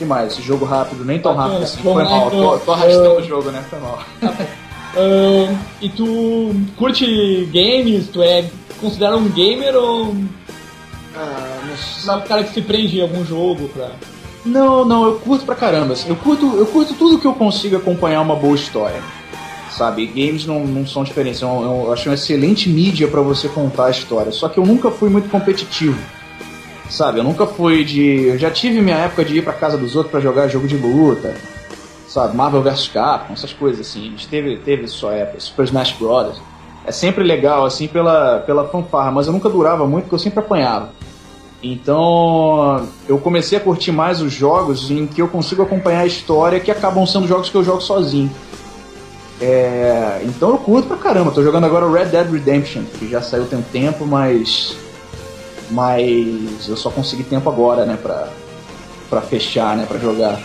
O que mais? Esse jogo rápido, nem tão rápido assim. Foi mal, então. tô, tô arrastando o jogo, né? Foi mal. Ah, e tu curte games? Tu é considera um gamer ou Ah, não sabe o cara que se prende em algum jogo pra. Não, não, eu curto pra caramba. assim, Eu curto, eu curto tudo que eu consiga acompanhar uma boa história. Sabe, games não, não são diferentes. Eu, eu acho uma excelente mídia pra você contar a história. Só que eu nunca fui muito competitivo. Sabe, eu nunca fui de. Eu já tive minha época de ir pra casa dos outros pra jogar jogo de luta. Sabe, Marvel vs Capcom, essas coisas assim. A gente teve, teve sua época, Super Smash Bros. É sempre legal, assim, pela, pela fanfarra, mas eu nunca durava muito porque eu sempre apanhava. Então, eu comecei a curtir mais os jogos em que eu consigo acompanhar a história, que acabam sendo jogos que eu jogo sozinho. É, então eu curto pra caramba. Tô jogando agora Red Dead Redemption, que já saiu tem um tempo, mas. Mas eu só consegui tempo agora, né, pra, pra fechar, né, pra jogar.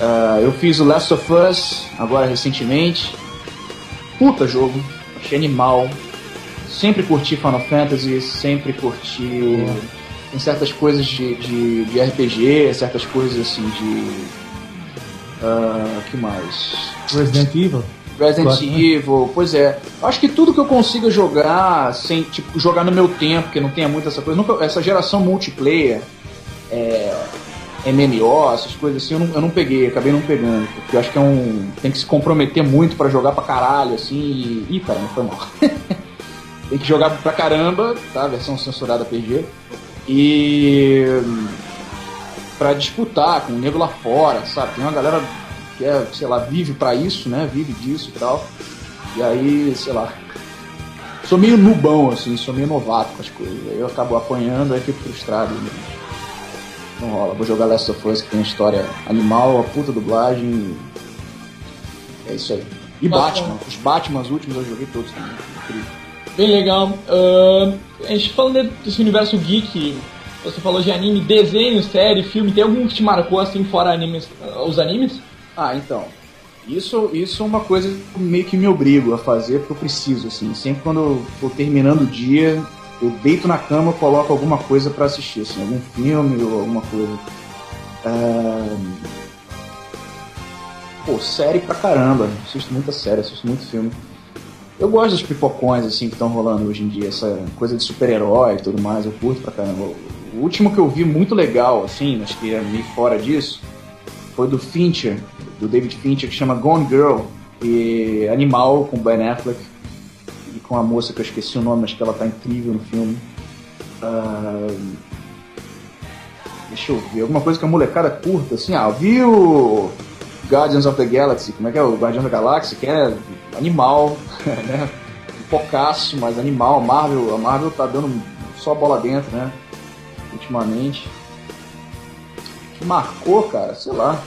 Ah, eu fiz o Last of Us agora recentemente. Puta jogo, achei animal. Sempre curti Final Fantasy, sempre curti. Certas coisas de, de, de RPG, certas coisas assim de. ah, que mais? Resident Evil. Resident? Evil, pois é. Acho que tudo que eu consiga jogar, sem, tipo, jogar no meu tempo, que não tenha muito essa coisa. Nunca, essa geração multiplayer, é, MMO, essas coisas assim, eu não, eu não peguei, acabei não pegando. Porque eu acho que é um. Tem que se comprometer muito pra jogar pra caralho, assim. E, ih, cara, não foi mal. tem que jogar pra caramba, tá? Versão censurada PG. E. Pra disputar com o nego lá fora, sabe? Tem uma galera que é, sei lá, vive pra isso, né? Vive disso e tal. E aí, sei lá. Sou meio nubão, assim, sou meio novato com as coisas. Aí eu acabo apanhando, aí fico frustrado. né? Não rola. Vou jogar Last of Us, que tem história animal, a puta dublagem. É isso aí. E. Batman. Os Batmans últimos eu joguei todos também. Incrível. Bem legal. Ahn, a gente falando desse universo geek, você falou de anime, desenho, série, filme, tem algum que te marcou assim fora animes, os animes? Ah, então. Isso, isso é uma coisa que meio que me obrigo a fazer porque eu preciso, assim. Sempre quando eu tô terminando o dia, eu deito na cama coloco alguma coisa pra assistir, assim, algum filme ou alguma coisa. Ah, Pô, série pra caramba. Assisto muita série, assisto muito filme. Eu gosto dos pipocões, assim, que estão rolando hoje em dia, essa coisa de super-herói e tudo mais, eu curto pra caramba. O último que eu vi muito legal, assim, acho que é meio fora disso, foi do Fincher, do David Fincher, que chama Gone Girl, e Animal com Ben Affleck, e com a moça que eu esqueci o nome, acho que ela tá incrível no filme. Ah, deixa eu ver, alguma coisa que a molecada curta, assim, ah, eu vi o Guardians of the Galaxy, como é que é? O Guardião da Galáxia, que é animal, né? Um poucaço, mas animal. A Marvel, a Marvel tá dando só bola dentro, né? Ultimamente. Que marcou, cara, sei lá.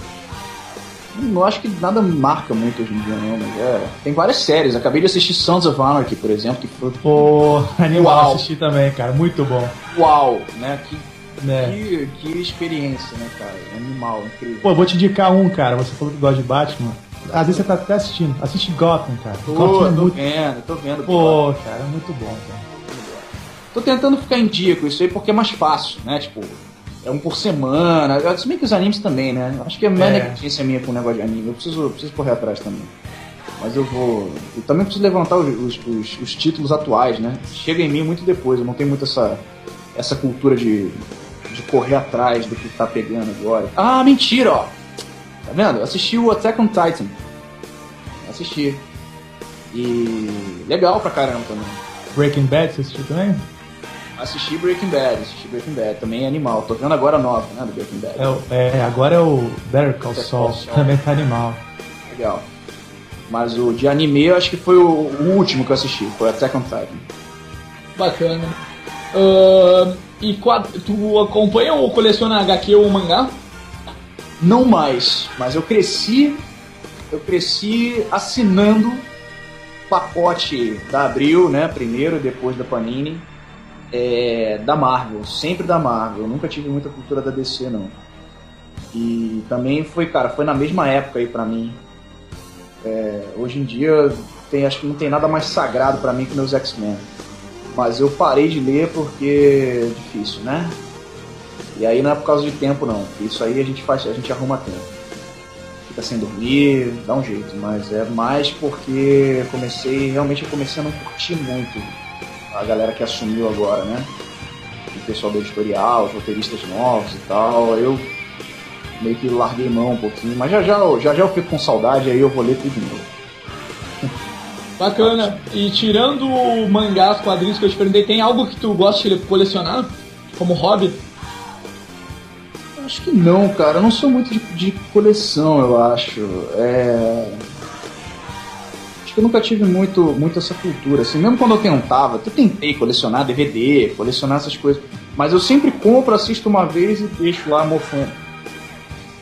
Não acho que nada marca muito hoje em dia, não, mas é. Tem várias séries. Acabei de assistir Sons of Anarchy, por exemplo, que foi Pô, animal Uau. assistir também, cara. Muito bom. uau, né? Que, Né? que, que experiência, né, cara? Animal, incrível. Pô, eu vou te indicar um, cara. Você falou que gosta de Batman. Às vezes você tá até assistindo. Assiste Gotham, cara. Tô, Gotham é tô muito. vendo, tô vendo. Pô, cara, é muito bom, cara. Tô tentando ficar em dia com isso aí porque é mais fácil, né? Tipo, é um por semana. Se bem que os animes também, né? Acho que é mais É. negligência minha com o negócio de anime. Eu preciso, eu preciso correr atrás também. Mas eu vou. Eu também preciso levantar os, os, os- os títulos atuais, né? Chega em mim muito depois. Eu não tenho muito essa, essa cultura de, de correr atrás do que tá pegando agora. Ah, mentira, ó! Tá vendo? Eu assisti o Attack on Titan. Assisti. E. legal pra caramba também. Breaking Bad, você assistiu também? Assisti Breaking Bad, assisti Breaking Bad, também é animal. Tô vendo agora a nova, né, do Breaking Bad. É, o- é, agora é o Better Call Better Saul. Call Saul. Também tá animal. Legal. Mas o de anime eu acho que foi o, o último que eu assisti, foi Attack on Titan. Bacana. Ahn, e tu acompanha ou coleciona HQ ou mangá? Não mais, mas eu cresci, eu cresci assinando pacote da Abril, né, primeiro, depois da Panini, é, da Marvel, sempre da Marvel. Eu nunca tive muita cultura da DC, não. E também foi, cara, foi na mesma época aí pra mim. É, hoje em dia, tem, acho que não tem nada mais sagrado pra mim que meus X-Men. Mas eu parei de ler porque é difícil, né? E aí não é por causa de tempo não. Isso aí a gente faz, a gente arruma tempo. Fica sem dormir, dá um jeito, mas é mais porque comecei, realmente eu comecei a não curtir muito a galera que assumiu agora, né? O pessoal do editorial, os roteiristas novos e tal. Eu meio que larguei mão um pouquinho, mas já já, já, já eu fico com saudade aí eu vou ler tudo de novo. Bacana. E tirando mangás, quadrinhos que eu te perguntei, tem algo que tu gosta de colecionar? Como hobby? Acho que não, cara. Eu não sou muito de, de coleção, eu acho. É... Que eu nunca tive muito, muito essa cultura. Assim, mesmo quando eu tentava, eu tentei colecionar DVD, colecionar essas coisas. Mas eu sempre compro, assisto uma vez e deixo lá mofando.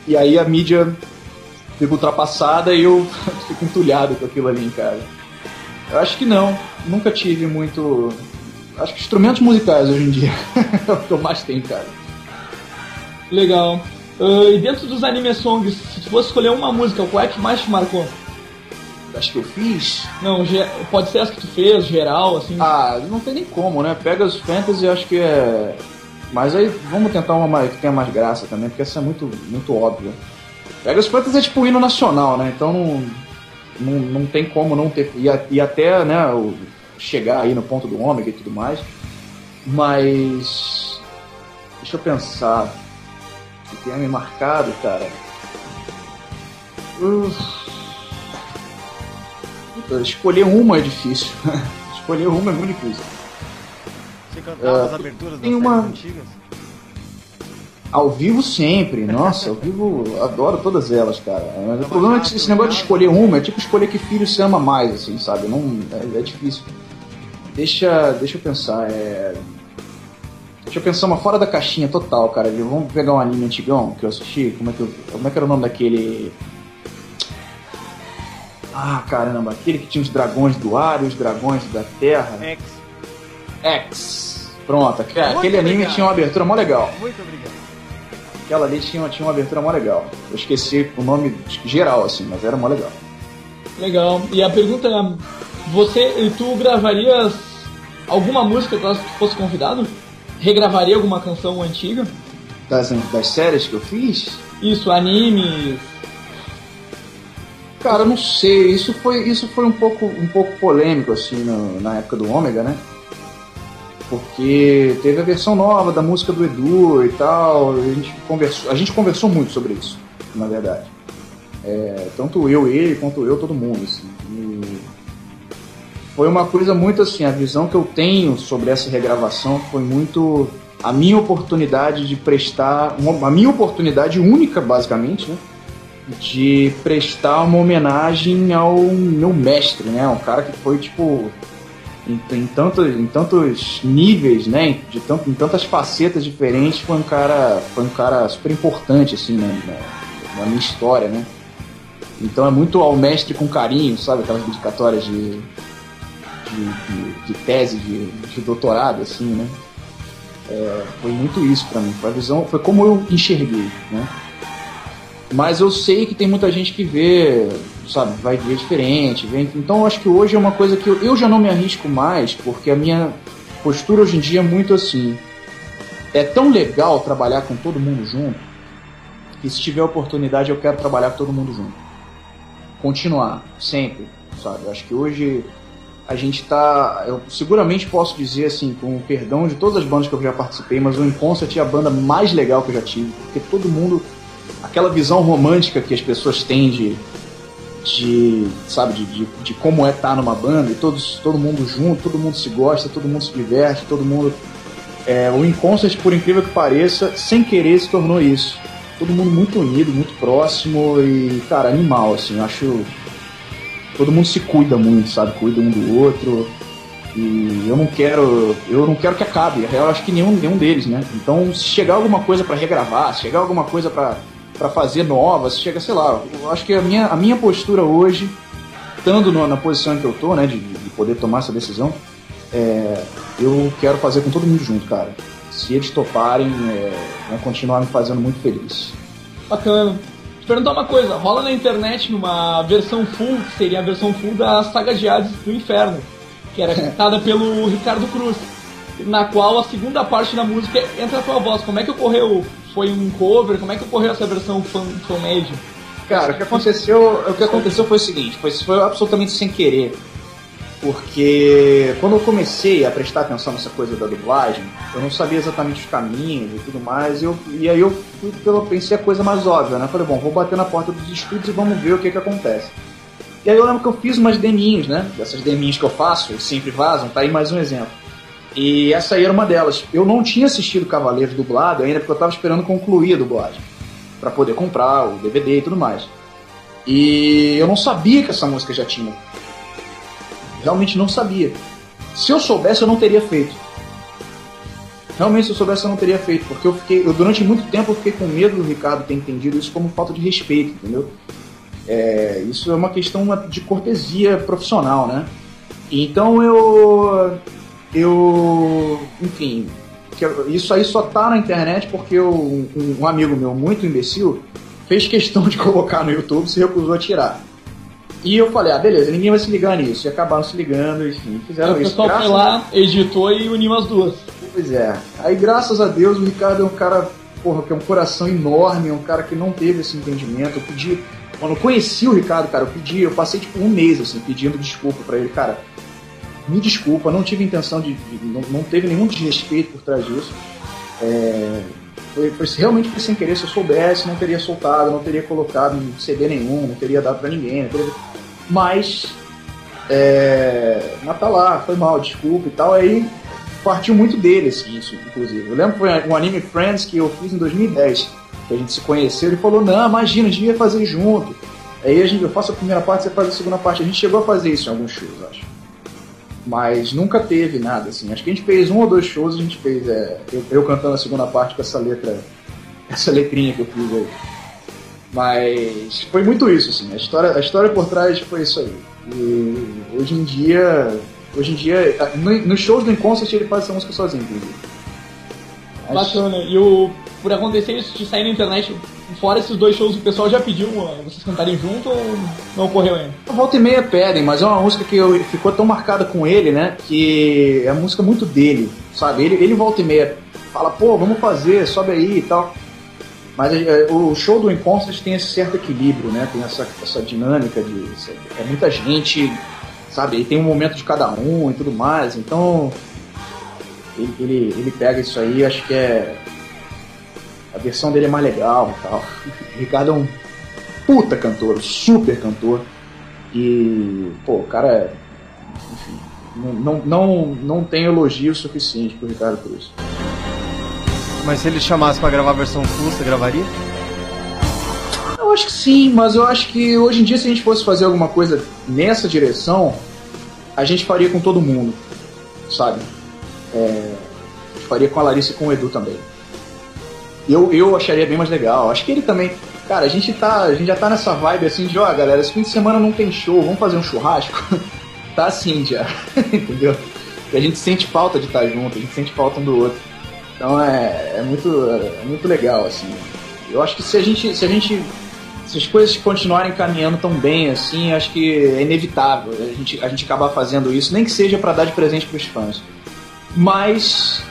E aí a mídia fica ultrapassada e eu fico entulhado com aquilo ali em casa. Eu acho que não. Nunca tive muito. Acho que instrumentos musicais hoje em dia é o que eu mais tenho, cara. Legal. Ah, e dentro dos anime songs, se fosse escolher uma música, qual é que mais te marcou? Acho que eu fiz. Não, pode ser as que tu fez, geral, assim. Ah, não tem nem como, né? Pegasus Fantasy acho que é. Mas aí vamos tentar uma mais- que tenha mais graça também, porque essa é muito, muito óbvia. Pegasus Fantasy é tipo o hino nacional, né? Então não. não, não tem como não ter. E, e até, né, o, chegar aí no ponto do ômega e tudo mais. Mas. Deixa eu pensar. Que tenha me marcado, cara. Uf. Escolher uma é difícil. Escolher uma é muito difícil. Você cantava É, as aberturas das tem séries uma- antigas? Ao vivo sempre, nossa, ao vivo adoro todas elas, cara. Mas o problema é que esse negócio de escolher uma é tipo escolher que filho você ama mais, assim, sabe? Não, é, é difícil. Deixa, deixa eu pensar, é. Deixa eu pensar uma fora da caixinha total, cara. Vamos pegar um anime antigão que eu assisti. Como é que, eu, como é que era o nome daquele. Ah, caramba, aquele que tinha os dragões do ar e os dragões da terra. X. X. Pronto, aquele, Muito anime obrigado. tinha uma abertura mó legal. Muito obrigado. Aquela ali tinha, tinha uma abertura mó legal. Eu esqueci o nome geral, assim, mas era mó legal. Legal. E a pergunta é: você, tu gravarias alguma música caso tu fosse convidado? Regravaria alguma canção antiga? Das, das séries que eu fiz, Isso, animes. Cara, não sei. Isso foi, isso foi um, pouco, um pouco polêmico, assim, no- na época do Ômega, né? Porque teve a versão nova da música do Edu e tal. A gente conversou, a gente conversou muito sobre isso, na verdade. É, tanto eu, ele, quanto eu, todo mundo. Assim. E foi uma coisa muito assim, a visão que eu tenho sobre essa regravação foi muito a minha oportunidade de prestar, uma, a minha oportunidade única, basicamente, né? De prestar uma homenagem ao meu mestre, né? Um cara que foi, tipo, em, em, tantos, em tantos níveis, né? De tanto, em tantas facetas diferentes, foi um cara, foi um cara super importante, assim, né? na, na minha história, né? Então é muito ao mestre com carinho, sabe? Aquelas dedicatórias de, de, de, de tese, de, de doutorado, assim, né? É, foi muito isso pra mim. Foi a visão, foi como eu enxerguei, né? Mas eu sei que tem muita gente que vê, sabe, vai ver diferente. Vê, então eu acho que hoje é uma coisa que eu, eu já não me arrisco mais, porque a minha postura hoje em dia é muito assim. É tão legal trabalhar com todo mundo junto, que se tiver oportunidade eu quero trabalhar com todo mundo junto continuar, sempre, sabe? Eu acho que hoje a gente tá. Eu seguramente posso dizer, assim, com o perdão de todas as bandas que eu já participei, mas o Inconcert é a banda mais legal que eu já tive, porque todo mundo. Aquela visão romântica que as pessoas têm de. de sabe, de, de, de como é estar numa banda, e todos, todo mundo junto, todo mundo se gosta, todo mundo se diverte, todo mundo. É, o Inconcert, por incrível que pareça, sem querer se tornou isso todo mundo muito unido, muito próximo e, cara, animal, assim, eu acho. Todo mundo se cuida muito, sabe? Cuida um do outro. E eu não quero. Eu não quero que acabe. Eu acho que nenhum, nenhum deles, né? Então, se chegar alguma coisa para regravar, se chegar alguma coisa para para fazer nova, se chega, sei lá, eu acho que a minha, a minha postura hoje, estando no- na posição que eu tô, né, de, de poder tomar essa decisão, é, eu quero fazer com todo mundo junto, cara. Se eles toparem, é, vão continuar me fazendo muito feliz. Bacana. Te perguntar uma coisa, rola na internet uma versão full, que seria a versão full da saga de Hades do Inferno, que era cantada pelo Ricardo Cruz, na qual a segunda parte da música entra a tua voz. Como é que ocorreu? Foi um cover? Como é que ocorreu essa versão fan, fan-made? Cara, o que aconteceu, o que aconteceu foi o seguinte, foi, foi absolutamente sem querer. Porque quando eu comecei a prestar atenção nessa coisa da dublagem, eu não sabia exatamente os caminhos e tudo mais, e, eu, e aí eu pela, pensei a coisa mais óbvia, né? Falei, bom, vou bater na porta dos estúdios e vamos ver o que que acontece. E aí eu lembro que eu fiz umas deminhos, né? Dessas deminhos que eu faço, sempre vazam, tá aí mais um exemplo. E essa aí era uma delas. Eu não tinha assistido Cavaleiros dublado ainda, porque eu tava esperando concluir a dublagem. Pra poder comprar o DVD e tudo mais. E eu não sabia que essa música já tinha. Realmente não sabia. Se eu soubesse, eu não teria feito. Realmente, se eu soubesse, eu não teria feito. Porque eu fiquei. Eu, durante muito tempo, eu fiquei com medo do Ricardo ter entendido isso como falta de respeito, entendeu? É, isso é uma questão de cortesia profissional, né? Então eu. Eu. Enfim. Isso aí só tá na internet porque eu- um, um amigo meu muito imbecil fez questão de colocar no YouTube e se recusou a tirar. E eu falei, ah, beleza, ninguém vai se ligar nisso. E acabaram se ligando, enfim, fizeram o isso. pessoal foi lá, editou e uniu as duas. Pois é. Aí, graças a Deus, o Ricardo é um cara, porra, que é um coração enorme, é um cara que não teve esse entendimento. Eu pedi quando eu conheci o Ricardo, cara, eu pedi, eu passei tipo um mês assim, pedindo desculpa para ele, cara. Me desculpa, não tive intenção de. de não, não, teve nenhum desrespeito por trás disso. É, foi, foi, realmente foi sem querer, se eu soubesse, não teria soltado, não teria colocado em CD nenhum, não teria dado para ninguém. Teria... Mas. É, mas tá lá, foi mal, desculpa e tal. Aí partiu muito dele, assim, isso, inclusive. Eu lembro que foi um anime Friends que eu fiz em 2010 que a gente se conheceu, ele falou, não, imagina, a gente ia fazer junto. Aí a gente, eu faço a primeira parte, você faz a segunda parte. A gente chegou a fazer isso em alguns shows, acho. Mas nunca teve nada, assim. Acho que a gente fez um ou dois shows, a gente fez é, eu, eu, cantando a segunda parte com essa letra, essa letrinha que eu fiz aí. Mas foi muito isso, assim. A história, a história por trás foi isso aí. E hoje em dia, hoje em dia, nos shows do Inconcert ele faz essa música sozinho, inclusive. Bacana. E o por acontecer isso de sair na internet, fora esses dois shows, o pessoal já pediu uh, vocês cantarem junto ou não ocorreu ainda? Volta e meia pedem, mas é uma música que eu, ficou tão marcada com ele, né? Que é a música muito dele, sabe? Ele, ele volta e meia fala, pô, vamos fazer, sobe aí e tal. Mas é, o show do Inconstant tem esse certo equilíbrio, né? Tem essa, essa dinâmica de. É muita gente, sabe? E tem um momento de cada um e tudo mais. Então. Ele, ele, ele pega isso aí, acho que é a versão dele é mais legal e tal. O Ricardo é um puta cantor, super cantor. E, pô, o cara é. Enfim, não, não, não tem elogio suficiente pro Ricardo Cruz. Mas se ele chamasse para gravar a versão full, você gravaria? Eu acho que sim, mas eu acho que hoje em dia, se a gente fosse fazer alguma coisa nessa direção, a gente faria com todo mundo, sabe? É, a gente faria com a Larissa e com o Edu também eu, eu acharia bem mais legal. Acho que ele também. Cara, a gente tá. A gente já tá nessa vibe assim de, ó, galera, esse fim de semana não tem show, vamos fazer um churrasco? tá assim já. Entendeu? A gente sente falta de estar junto, a gente sente falta um do outro. Então é, é muito, é muito legal, assim. Eu acho que se a gente. Se a gente. Se as coisas continuarem caminhando tão bem assim, acho que é inevitável a gente, a gente acabar fazendo isso, nem que seja para dar de presente para os fãs. Mas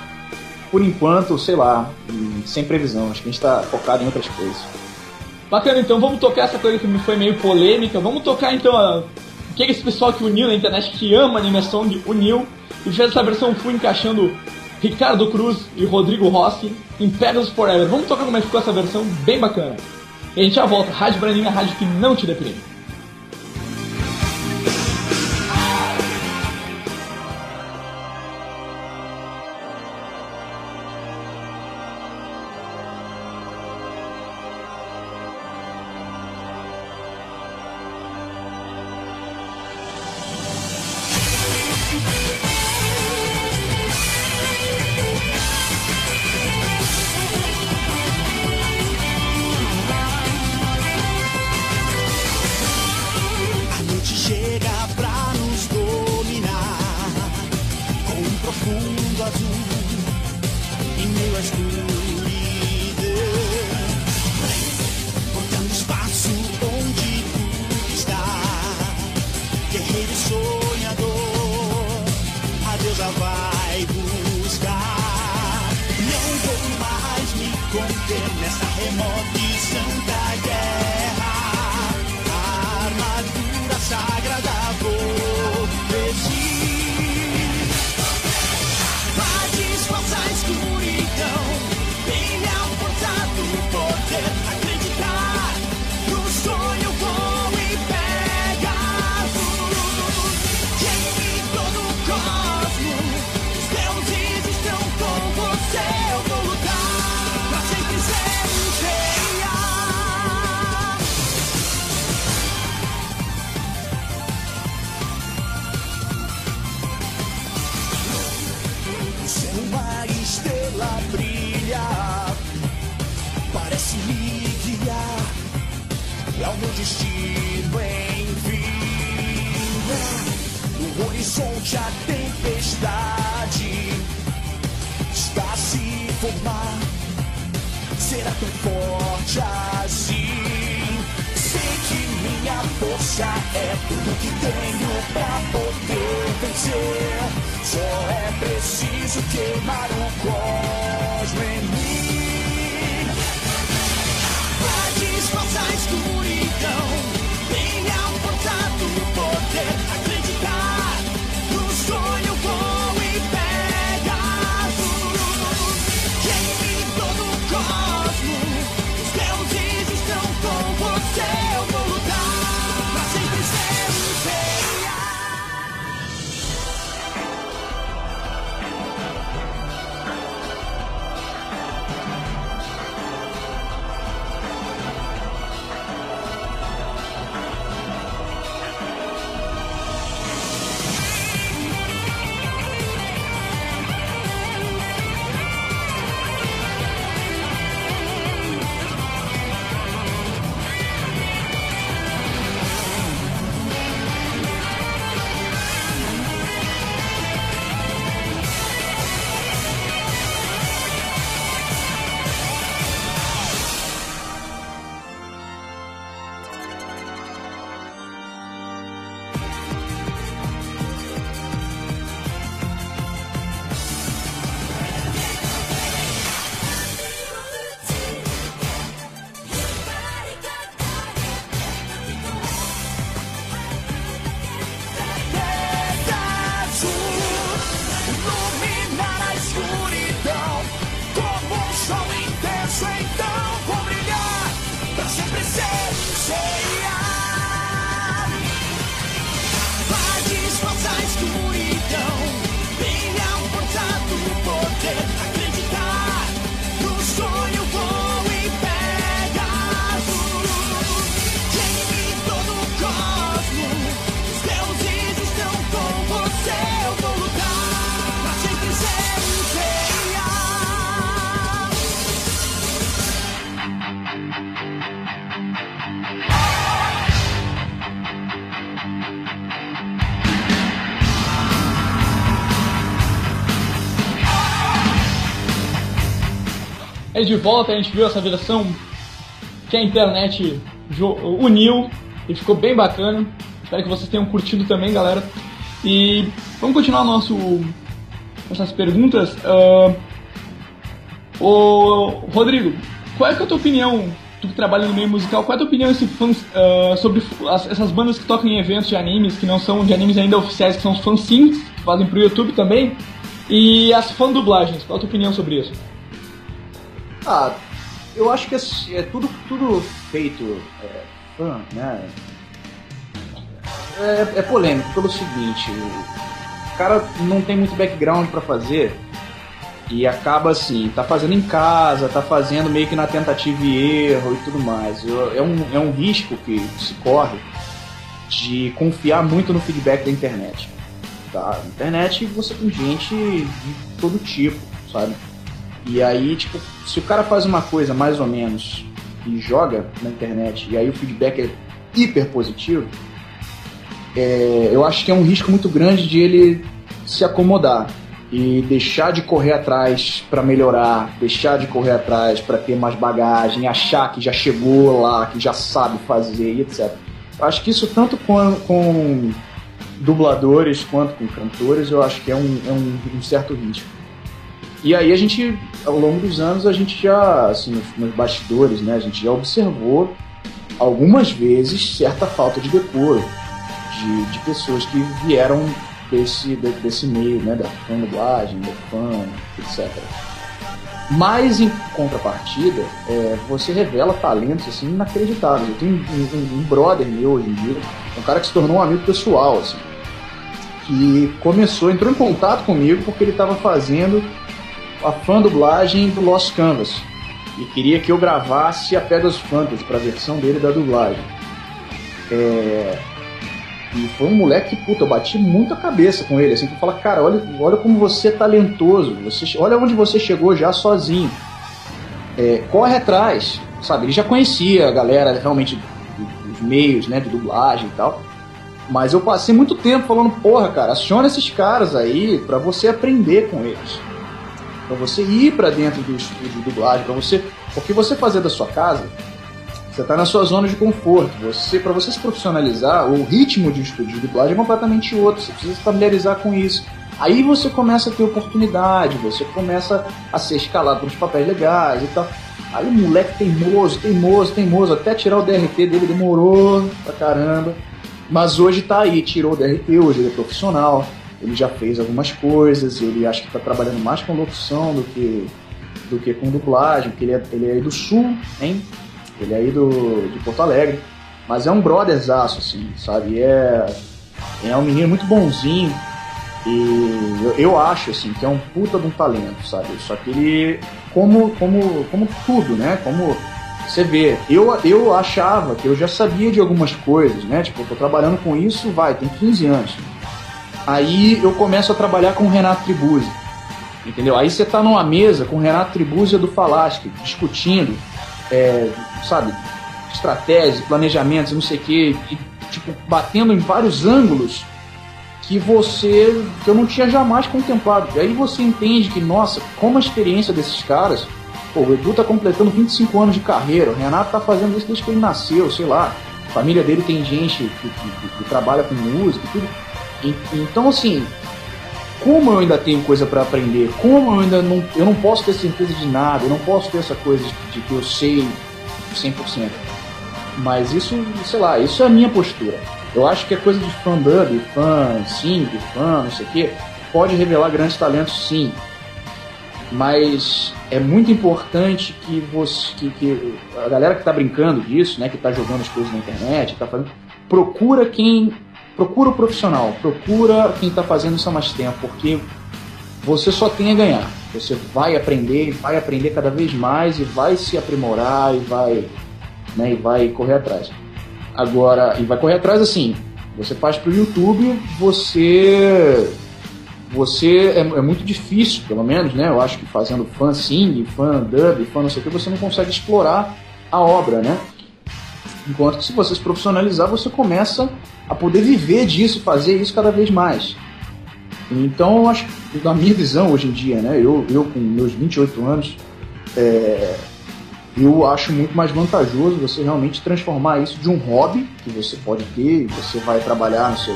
por enquanto, sei lá, sem previsão. Acho que a gente tá focado em outras coisas. Bacana, então vamos tocar essa coisa que me foi meio polêmica. Vamos tocar então a... que é esse pessoal que uniu na internet, que ama animação, uniu e fez essa versão full encaixando Ricardo Cruz e Rodrigo Rossi em Pegasus Forever. Vamos tocar como é que ficou essa versão bem bacana. E a gente já volta. Rádio Braninha, rádio que não te deprime. Pra disfarçar a escuridão de volta, a gente viu essa versão que a internet uniu e ficou bem bacana. Espero que vocês tenham curtido também, galera. E vamos continuar nosso, nossas perguntas. Uh, ô, Rodrigo, qual é, é a tua opinião, tu que trabalha no meio musical, qual é a tua opinião uh, sobre as, essas bandas que tocam em eventos de animes, que não são de animes ainda oficiais, que são os fanzines, que fazem pro YouTube também, e as fan dublagens, qual é a tua opinião sobre isso? Ah, eu acho que é, é tudo, tudo feito é, fã, né? É, é, polêmico pelo seguinte, o cara não tem muito background para fazer e acaba assim, tá fazendo em casa, tá fazendo meio que na tentativa e erro e tudo mais. É um, é um risco que se corre de confiar muito no feedback da internet. Tá? Na internet você tem gente de todo tipo, sabe? E aí, tipo, se o cara faz uma coisa mais ou menos e joga na internet e aí o feedback é hiper positivo, é, eu acho que é um risco muito grande de ele se acomodar e deixar de correr atrás para melhorar, deixar de correr atrás para ter mais bagagem, achar que já chegou lá, que já sabe fazer etc. Eu acho que isso tanto com, com dubladores quanto com cantores, eu acho que é um, é um, um certo risco. E aí a gente, ao longo dos anos, a gente já, assim, nos, bastidores, né, a gente já observou algumas vezes certa falta de decoro de, de pessoas que vieram desse, desse meio, né, da dublagem, da fã, etc. Mas em contrapartida, é, você revela talentos assim inacreditáveis. Eu tenho um, um, um, brother meu hoje em dia, um cara que se tornou um amigo pessoal, assim, que começou, entrou em contato comigo porque ele estava fazendo a fã dublagem do Lost Canvas e queria que eu gravasse a Pegasus Fantasy para a versão dele da dublagem. É, e foi um moleque que, puta, eu bati muito a cabeça com ele, assim, que fala, cara, olha, olha como você é talentoso, você, olha onde você chegou já sozinho. É, corre atrás, sabe? Ele já conhecia a galera, realmente, os meios, né, de dublagem e tal. Mas eu passei muito tempo falando, porra, cara, aciona esses caras aí para você aprender com eles. Para você ir para dentro do estúdio de dublagem, para você. Porque você fazer da sua casa, você está na sua zona de conforto. Você, para você se profissionalizar, o ritmo de estúdio de dublagem é completamente outro. Você precisa se familiarizar com isso. Aí você começa a ter oportunidade, você começa a ser escalado para os papéis legais e tal. Aí o moleque teimoso, teimoso, teimoso, até tirar o DRT dele demorou pra caramba. Mas hoje tá aí, tirou o DRT, hoje ele é profissional, ele já fez algumas coisas, ele acha que tá trabalhando mais com locução do que, do que com dublagem, porque ele é, ele é aí do sul, hein? Ele é aí do, de Porto Alegre. Mas é um brotherzaço, assim, sabe? É, é um menino muito bonzinho. E eu, eu, acho, assim, que é um puta de um talento, sabe? Só que ele, como, como, como tudo, né? Como você vê, eu, eu achava que eu já sabia de algumas coisas, né? Tipo, eu tô trabalhando com isso, vai, tem 15 anos. Aí eu começo a trabalhar com o Renato Tribuzzi, entendeu? Aí você tá numa mesa com o Renato Tribuzzi do Falasque, discutindo é, sabe, estratégias, planejamentos, não sei o quê, e, tipo, batendo em vários ângulos que você, que eu não tinha jamais contemplado. E aí você entende que, nossa, como a experiência desses caras, pô, o Edu tá completando 25 anos de carreira, o Renato tá fazendo isso desde que ele nasceu, sei lá, a família dele tem gente que, que, que trabalha com música e tudo. Então, assim, como eu ainda tenho coisa para aprender, como eu ainda não, eu não posso ter certeza de nada, eu não posso ter essa coisa de, que eu sei 100%. Mas isso, sei lá, isso é a minha postura. Eu acho que é coisa de fã dub, fã sim, de fã, não sei o quê, pode revelar grandes talentos sim. Mas é muito importante que você, que, que a galera que está brincando disso, né, que está jogando as coisas na internet, tá fazendo, procura quem procura o profissional, procura quem está fazendo isso há mais tempo, porque você só tem a ganhar. Você vai aprender, vai aprender cada vez mais e vai se aprimorar e vai, né, e vai correr atrás. Agora, e vai correr atrás assim, você faz para o YouTube, você você é, é, muito difícil, pelo menos, né? Eu acho que fazendo fan sing, fan dub, fan não sei o que, você não consegue explorar a obra, né? Enquanto que se você se profissionalizar, você começa a poder viver disso, fazer isso cada vez mais. Então, acho que, na minha visão hoje em dia, né, eu, eu com meus 28 anos, é, eu acho muito mais vantajoso você realmente transformar isso de um hobby que você pode ter você vai trabalhar no seu,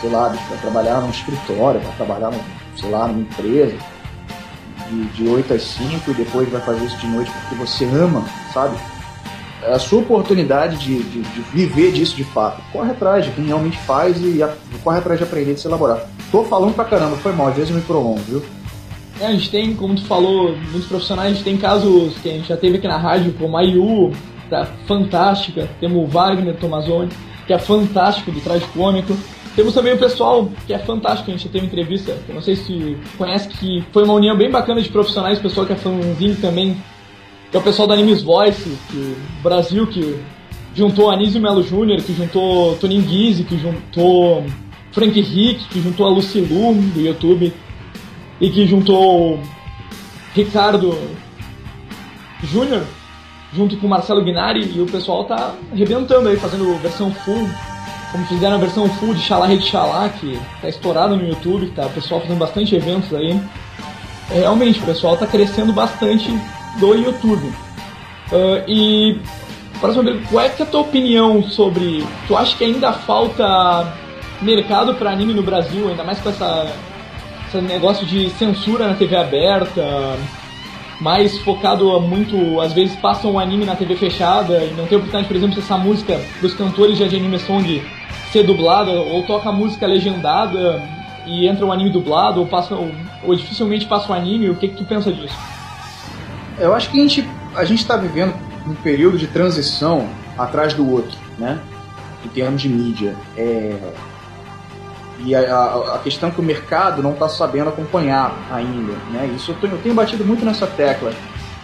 sei lá, vai trabalhar num escritório, vai trabalhar, no, sei lá, numa empresa de, de 8 às 5 e depois vai fazer isso de noite porque você ama, sabe? A sua oportunidade de, de, de, viver disso de fato. Corre atrás de quem realmente faz e a, corre atrás de aprender de se elaborar. Tô falando pra caramba, foi mal, às vezes me prolongo, viu? É, a gente tem, como tu falou, muitos profissionais, a gente tem casos que a gente já teve aqui na rádio, como a IU, tá fantástica, temos o Wagner Tomazoni, que é fantástico do traje cômico. Temos também o pessoal que é fantástico, a gente já teve entrevista, eu não sei se conhece, que foi uma união bem bacana de profissionais, pessoal que é fãzinho também, que é o pessoal da Animes Voice, que Brasil, que juntou Anísio Melo Júnior, que juntou Toninho Guise, que juntou Frank Rick, que juntou a Lucilu do YouTube e que juntou Ricardo Júnior junto com Marcelo Guinari e o pessoal tá arrebentando aí, fazendo versão full, como fizeram a versão full de Xalá Rede Xalá, que tá estourado no YouTube, tá o pessoal fazendo bastante eventos aí. É, realmente, o pessoal tá crescendo bastante do YouTube. Uh, e para saber qual é, que é a tua opinião sobre. Tu acha que ainda falta mercado para anime no Brasil, ainda mais com essa esse negócio de censura na TV aberta, mais focado muito, às vezes passam um anime na TV fechada e não tem oportunidade, por exemplo, se essa música dos cantores de anime song ser dublada, ou toca música legendada e entra um anime dublado, ou, passa, ou, ou dificilmente passa um anime, o que, que tu pensa disso? Eu acho que a gente a gente está vivendo um período de transição atrás do outro, né? Em termos de mídia. É, e a, a, a, questão é que o mercado não está sabendo acompanhar ainda. Né? Isso eu, tô, eu, tenho batido muito nessa tecla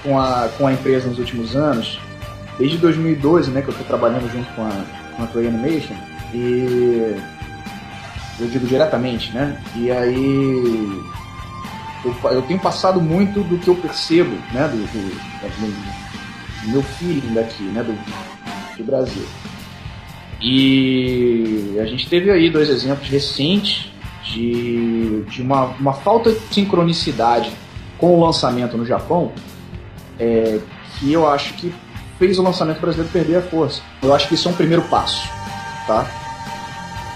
com a, com a empresa nos últimos anos, desde 2012, né, que eu estou trabalhando junto com a, com a Toei Animation, e eu digo diretamente, né? E aí eu, eu tenho passado muito do que eu percebo, né, do, do, do, do meu feeling daqui, né, do, do Brasil. E a gente teve aí dois exemplos recentes de, de uma, uma falta de sincronicidade com o lançamento no Japão, é, que eu acho que fez o lançamento brasileiro perder a força. Eu acho que isso é um primeiro passo, tá?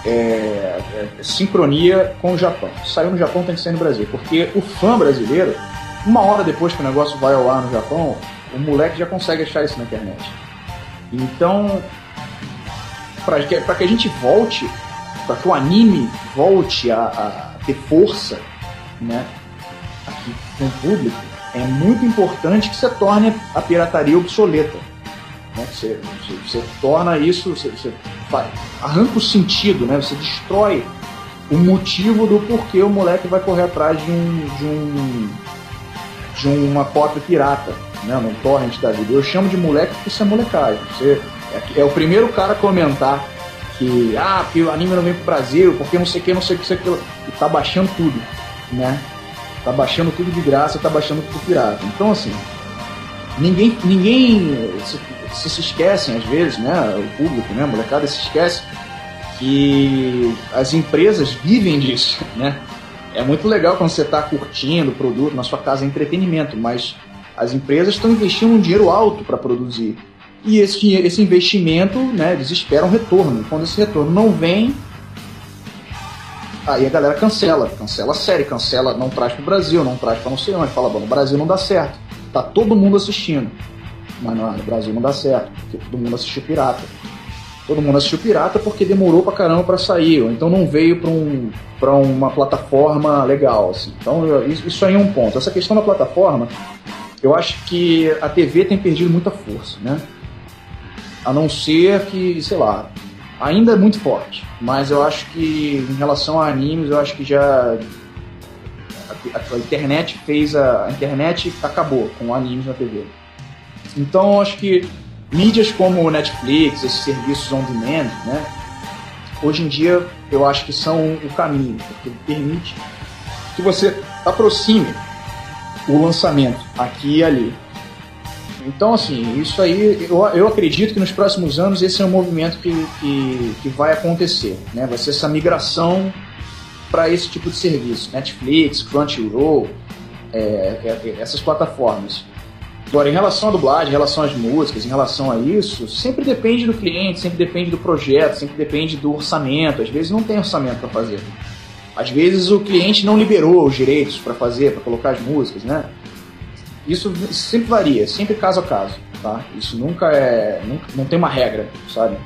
É, é, sincronia com o Japão. Saiu no Japão tem que sair no Brasil, porque o fã brasileiro, uma hora depois que o negócio vai ao ar no Japão, o moleque já consegue achar isso na internet. Então, para que, que a gente volte, para que o anime volte a, a, ter força, né, aqui com o público, é muito importante que você torne a pirataria obsoleta. Né? Você, você, você torna isso, você, você arranca o sentido, né? você destrói o motivo do porquê o moleque vai correr atrás de um, de um de uma cópia pirata, né, num torrent da vida. Eu chamo de moleque porque isso é molecagem. Você é, é o primeiro cara a comentar que, ah, porque o anime não vem pro Brasil, porque não sei o que, não sei o que, sei que. E tá baixando tudo, né? Tá baixando tudo de graça, tá baixando tudo pirata. Então, assim, ninguém, ninguém se, se, esquecem às vezes, né? O público, né? A molecada se esquece que as empresas vivem disso, né? É muito legal quando você está curtindo o produto na sua casa, é entretenimento, mas as empresas estão investindo um dinheiro alto para produzir. E esse, esse investimento, né, eles esperam retorno. Quando esse retorno não vem, aí a galera cancela, cancela a série, cancela, não traz para o Brasil, não traz para não sei onde, fala, bom, no Brasil não dá certo. Tá todo mundo assistindo. Mas no Brasil não dá certo, porque todo mundo assistiu pirata. Todo mundo assistiu pirata porque demorou pra caramba para sair, ou então não veio para um, pra uma plataforma legal. Assim. Então isso aí é um ponto. Essa questão da plataforma, eu acho que a TV tem perdido muita força, né? A não ser que, sei lá, ainda é muito forte. Mas eu acho que em relação a animes, eu acho que já a, a internet fez a, a, internet acabou com animes na TV. Então acho que mídias como Netflix, esses serviços on demand, né? Hoje em dia eu acho que são o caminho, porque permite que você aproxime o lançamento aqui e ali. Então, assim, isso aí, eu, eu acredito que nos próximos anos esse é um movimento que, que, que vai acontecer, né? Vai ser essa migração para esse tipo de serviço, Netflix, Crunchyroll, é, é, é, essas plataformas. Agora, em relação à dublagem, em relação às músicas, em relação a isso, sempre depende do cliente, sempre depende do projeto, sempre depende do orçamento. Às vezes não tem orçamento para fazer. Às vezes o cliente não liberou os direitos para fazer, para colocar as músicas, né? Isso sempre varia, sempre caso a caso, tá? Isso nunca é, nunca, não tem uma regra, sabe?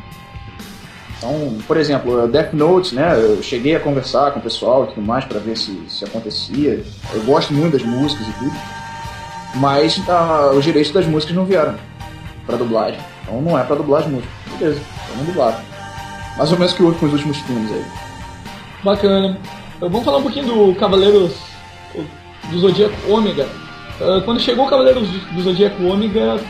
Então, por exemplo, Death Note, né? Eu cheguei a conversar com o pessoal e tudo mais para ver se, se acontecia. Eu gosto muito das músicas e tudo mas ah, os direitos das músicas não vieram para dublagem. Então não é para dublar as músicas. Beleza, então não dublaram. Mais ou menos que houve com os últimos filmes aí. Bacana. Vamos falar um pouquinho do Cavaleiros do Zodíaco Ômega. Uh, quando chegou o Cavaleiros do Zodíaco Ômega,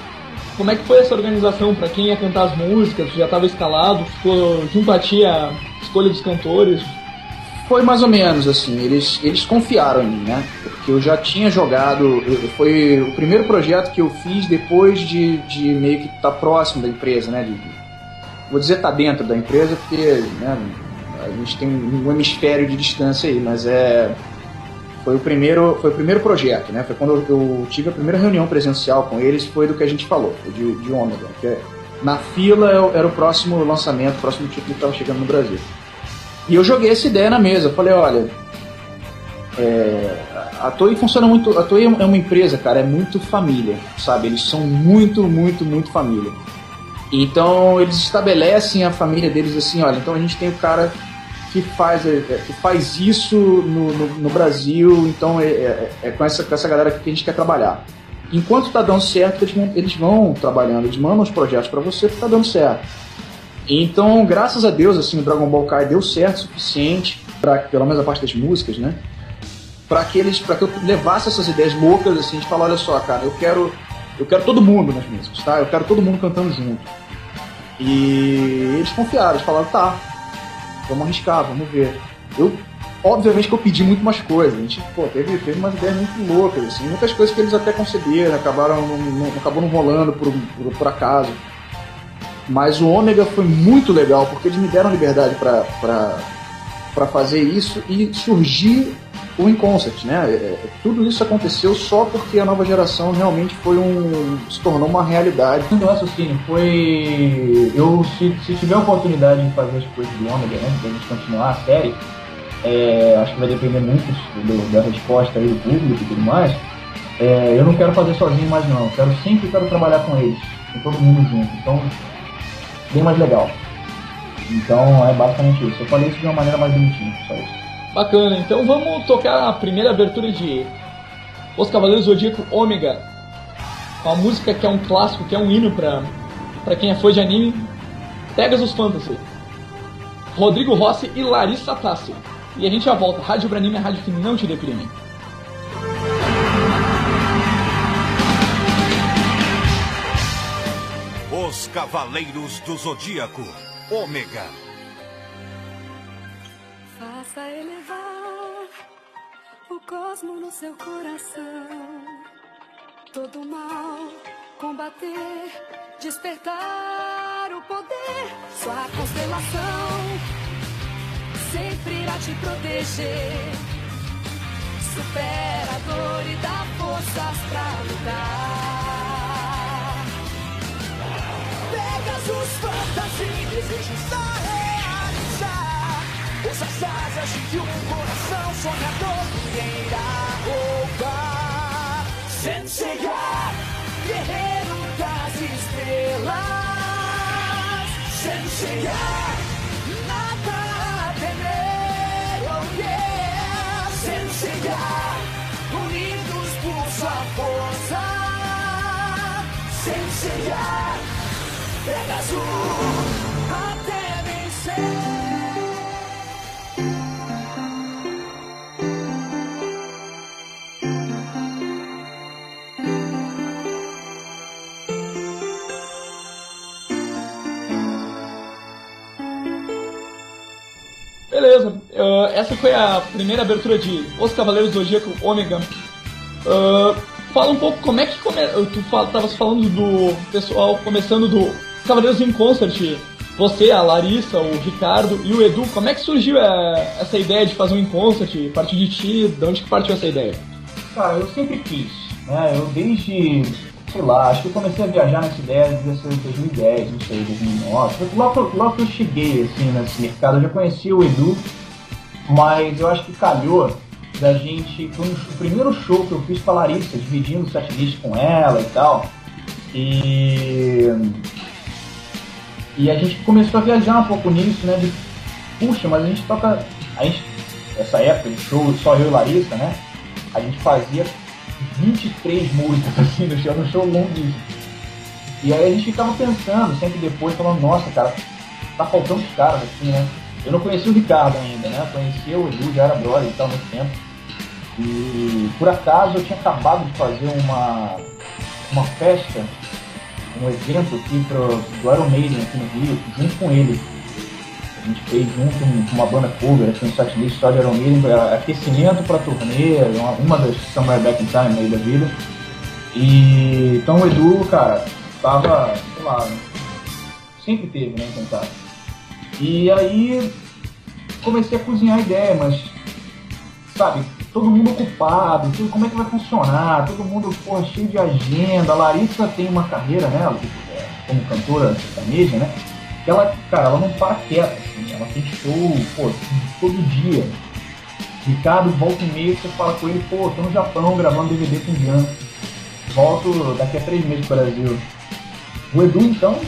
como é que foi essa organização para quem ia cantar as músicas? Já estava escalado? Ficou junto a ti a escolha dos cantores? Foi mais ou menos assim, eles, eles confiaram em mim, né? Porque eu já tinha jogado, foi o primeiro projeto que eu fiz depois de, de meio que estar tá próximo da empresa, né? De, vou dizer tá dentro da empresa porque né, a gente tem um hemisfério de distância aí, mas é foi o primeiro foi o primeiro projeto, né? Foi quando eu, eu tive a primeira reunião presencial com eles, foi do que a gente falou, de, de Ômega, que é, na fila era o próximo lançamento, o próximo título que estava chegando no Brasil. E eu joguei essa ideia na mesa. Falei, olha, é, a Toei funciona muito. A Toei é uma empresa, cara, é muito família, sabe? Eles são muito, muito, muito família. Então eles estabelecem a família deles assim, olha, então a gente tem o cara que faz, é, é, que faz isso no, no, no Brasil, então é, é, é, com, essa, com essa galera que a gente quer trabalhar. Enquanto tá dando certo, eles vão, eles vão trabalhando, eles mandam os projetos para você tá dando certo. Então, graças a Deus, assim, o Dragon Ball Kai deu certo o suficiente para pelo menos a parte das músicas, né? Para que eles, para que eu levasse essas ideias loucas assim, de falar, olha só, cara, eu quero, eu quero todo mundo nas músicas, tá? Eu quero todo mundo cantando junto. E eles confiaram, eles falaram, tá, vamos arriscar, vamos ver. Eu, obviamente que eu pedi muito mais coisas, a gente, pô, teve, teve umas ideias muito loucas, assim, muitas coisas que eles até conceberam, acabaram, não, não, rolando por, por, por acaso. Mas o Ômega foi muito legal, porque eles me deram liberdade para fazer isso e surgir o In né? É, é, tudo isso aconteceu só porque a nova geração realmente foi um. se tornou uma realidade. O raciocínio foi. Eu, se, se tiver a oportunidade de fazer as coisas do Ômega, né? Pra gente continuar a série, é, acho que vai depender muito do, da resposta aí do público e tudo mais. É, eu não quero fazer sozinho mais não, eu quero sempre quero trabalhar com eles, com todo mundo junto. Então bem mais legal. Então é basicamente isso. Eu falei isso de uma maneira mais bonitinha, só isso. Bacana, então vamos tocar a primeira abertura de Os Cavaleiros Zodíaco Ômega. Uma música que é um clássico, que é um hino pra, pra quem é fã de anime. Pegasus Fantasy. Rodrigo Rossi e Larissa Tassi. E a gente já volta. Rádio Branime é rádio que não te deprime. Os Cavaleiros do Zodíaco, Ômega. Faça elevar o cosmo no seu coração. Todo mal combater, despertar o poder. Sua constelação sempre irá te proteger. Supera a dor e dá forças pra lutar. Pegasus fantasia desejo está realizar Os asas de um coração sonhador irá roubar. Senseiya, guerreiro das estrelas. Senseiya, nada Beleza, uh, essa foi a primeira abertura de Os Cavaleiros do Zodíaco Ômega. Uh, fala um pouco como é que come... tu fal... falando do pessoal começando do Cavaleiros em Concert, você, a Larissa, o Ricardo e o Edu, como é que surgiu é, essa ideia de fazer um concert? A partir de ti, de onde que partiu essa ideia? Cara, eu sempre quis, né? Eu desde sei lá, acho que eu comecei a viajar nessa ideia ser 2010, não sei, 2009. Logo, logo que eu cheguei assim, nesse mercado, eu já conhecia o Edu, mas eu acho que calhou da gente. Foi um, o primeiro show que eu fiz com a Larissa, dividindo o setlist com ela e tal. E. E a gente começou a viajar um pouco nisso, né? De, puxa, mas a gente toca. A gente, essa época de show, só eu e Larissa, né? A gente fazia 23 músicas assim no show, no show. E aí a gente ficava pensando, sempre depois, falando, nossa, cara, tá faltando os caras assim, né? Eu não conhecia o Ricardo ainda, né? Conhecia o Edu, já era brother e tal, muito tempo. E por acaso eu tinha acabado de fazer uma, uma festa, um evento aqui pro, do Iron Maiden aqui no Rio, junto com ele. A gente fez junto com uma banda cover, assim, um setlist só de Iron Maiden, aquecimento pra turnê, uma, uma das Somewhere Back in Time aí da vida. E então o Edu, cara, tava, sei lá, sempre teve, né, em contato. E aí comecei a cozinhar a ideia, mas sabe, todo mundo ocupado, tudo, como é que vai funcionar? Todo mundo, porra, cheio de agenda. A Larissa tem uma carreira, né, é, como cantora sertaneja, né? Que ela, cara, ela não para quieta, assim, ela tem show, pô, todo dia. Ricardo volta e meia, você fala com ele, pô, tô no Japão gravando DVD com o Jean. Volto daqui a três meses pro Brasil. O Edu, então,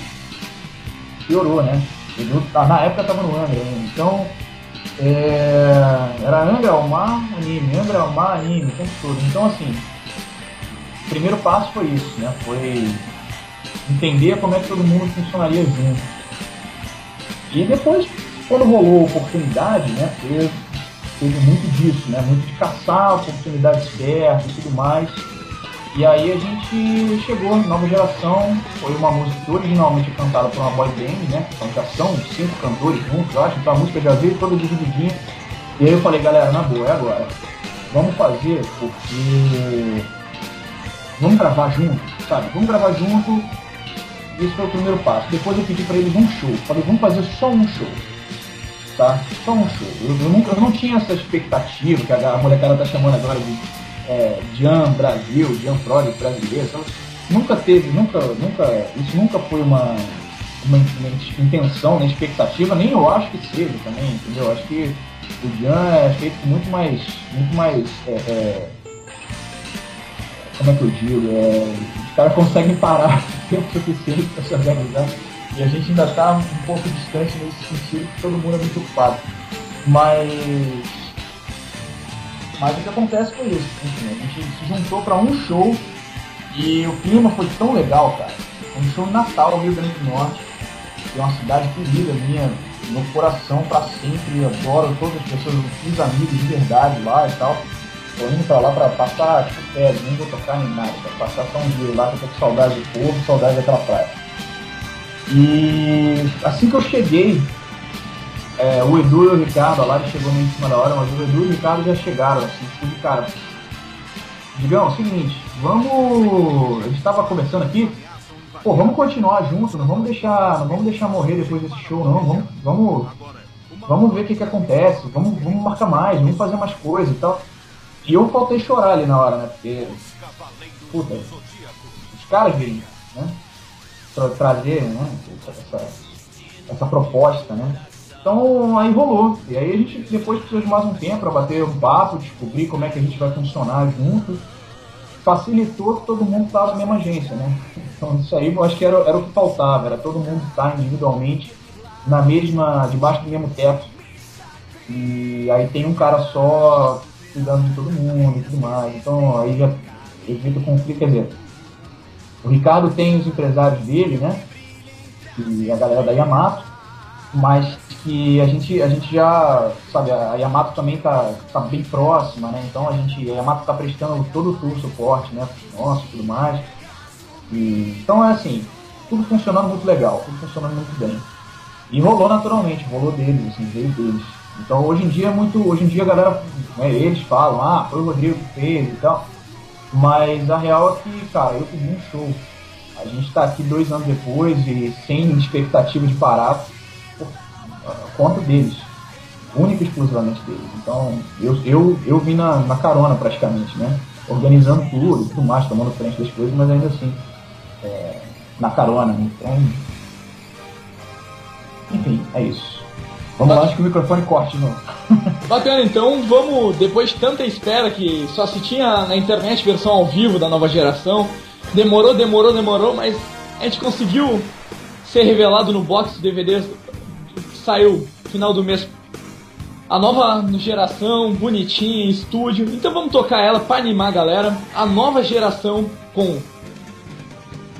piorou, né? Edu, tá, na época tava no Angra, né? então é, era Angra, Almar, anime, Angra, Almar, anime, o tempo todo. Então, assim, o primeiro passo foi isso, né? Foi entender como é que todo mundo funcionaria junto. E depois, quando rolou a oportunidade, né? Teve, teve muito disso, né? Muito de caçar a oportunidade certa e tudo mais. E aí a gente chegou, nova geração, foi uma música originalmente é cantada por uma boy band, né? Então são cinco cantores juntos, eu acho, então a música já veio toda divididinha. E aí eu falei, galera, na boa, é agora. Vamos fazer porque. Vamos gravar junto, sabe? Vamos gravar junto. Esse foi o primeiro passo. Depois eu pedi pra eles um show. Falei, vamos fazer só um show. Tá? Só um show. Eu, eu, nunca, eu não tinha essa expectativa que a, a molecada tá chamando agora de é, Brasil, Jan Prod brasileiro, então, nunca teve, nunca, nunca, isso nunca foi uma, uma, intenção, nem expectativa, nem eu acho que seja também, entendeu? Eu acho que o Jan é feito muito mais, muito mais, é, é, como é que eu digo, é, os caras conseguem parar tempo suficiente para se organizar e a gente ainda está um pouco distante nesse sentido, todo mundo é muito ocupado. Mas mas o que acontece foi isso. Enfim, a gente se juntou para um show e o clima foi tão legal, cara. Um show Natal, Rio Grande do Norte, que é uma cidade querida minha, no coração para sempre. Adoro todas as pessoas, fiz amigos de verdade lá e tal. Tô indo pra lá pra passar, tipo, férias, nem vou tocar nem nada, pra passar só um dia lá, que eu tô com saudade do povo, saudade daquela praia. E assim que eu cheguei é, o Edu e o Ricardo, a Lari chegou meio em cima da hora, mas o Edu e o Ricardo já chegaram, assim, tipo cara. Digão, é o seguinte, vamos. A gente tava conversando aqui, pô, vamos continuar junto, não vamos deixar. Não vamos deixar morrer depois desse show, não. Vamos. Vamos, vamos ver o que, que acontece, vamos, vamos marcar mais, vamos fazer mais coisas e tal. E eu faltei chorar ali na hora, né? Porque. Puta, os caras virem, né? Pra trazer, né? Essa, essa proposta, né? Então aí rolou. E aí a gente depois precisou de mais um tempo para bater um papo, descobrir como é que a gente vai funcionar junto. Facilitou que todo mundo estava na mesma agência, né? Então isso aí eu acho que era, era o que faltava, era todo mundo estar tá individualmente na mesma, debaixo do mesmo teto. E aí tem um cara só cuidando de todo mundo e tudo mais. Então aí já evita o conflito, quer dizer, o Ricardo tem os empresários dele, né? E a galera da Yamato, mas que a gente, a gente já, sabe, a Yamato também tá, tá bem próxima, né? Então a gente, a Yamato tá prestando todo o suporte, né? Nosso e tudo mais. E, então é assim, tudo funcionando muito legal, tudo funcionando muito bem. E rolou naturalmente, rolou deles, assim, veio deles. Então hoje em dia é muito, hoje em dia a galera, né, eles falam, ah, foi o Rodrigo que fez e tal. Mas a real é que, cara, eu fiz um show. A gente tá aqui dois anos depois e sem expectativa de parar conta deles. Única e exclusivamente deles. Então, eu, eu, eu vim na, na carona praticamente, né? Organizando tudo tudo mais, tomando frente das coisas, mas ainda assim, é, na carona. né? Então, enfim, é isso. Vamos lá, acho que o microfone corte novo. Bacana, então vamos, depois de tanta espera que só se tinha na internet versão ao vivo da nova geração, demorou, demorou, demorou, mas a gente conseguiu ser revelado no box DVD que saiu final do mês. A nova geração, bonitinha, em estúdio. Então vamos tocar ela para animar a galera. A nova geração com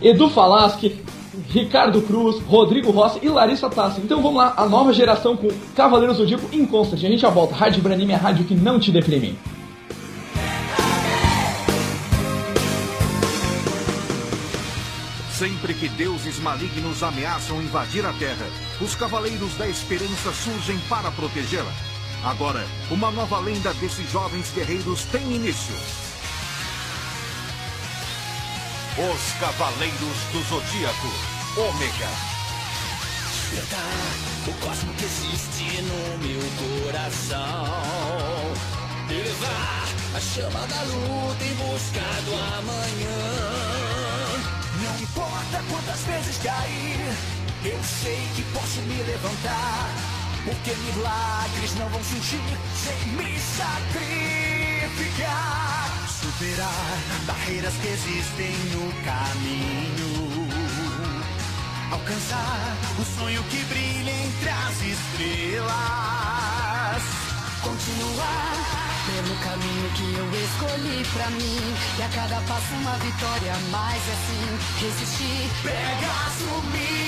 Edu Falaschi, Ricardo Cruz, Rodrigo Rossi e Larissa Tassi. Então vamos lá, a nova geração com Cavaleiros do Zodíaco em. A gente já volta. Rádio Branime é a rádio que não te deprime. Sempre que deuses malignos ameaçam invadir a Terra, os Cavaleiros da Esperança surgem para protegê-la. Agora, uma nova lenda desses jovens guerreiros tem início. Os Cavaleiros do Zodíaco, Ômega. o cosmo que existe no meu coração. Elevar a chama da luta em busca do amanhã. Importa quantas vezes cair, eu sei que posso me levantar. Porque milagres não vão surgir sem me sacrificar. Superar barreiras que existem no caminho alcançar o sonho que brilha entre as estrelas. Continuar pelo caminho que eu escolhi pra mim. E a cada passo uma vitória, mas é assim, resistir. Pegasus me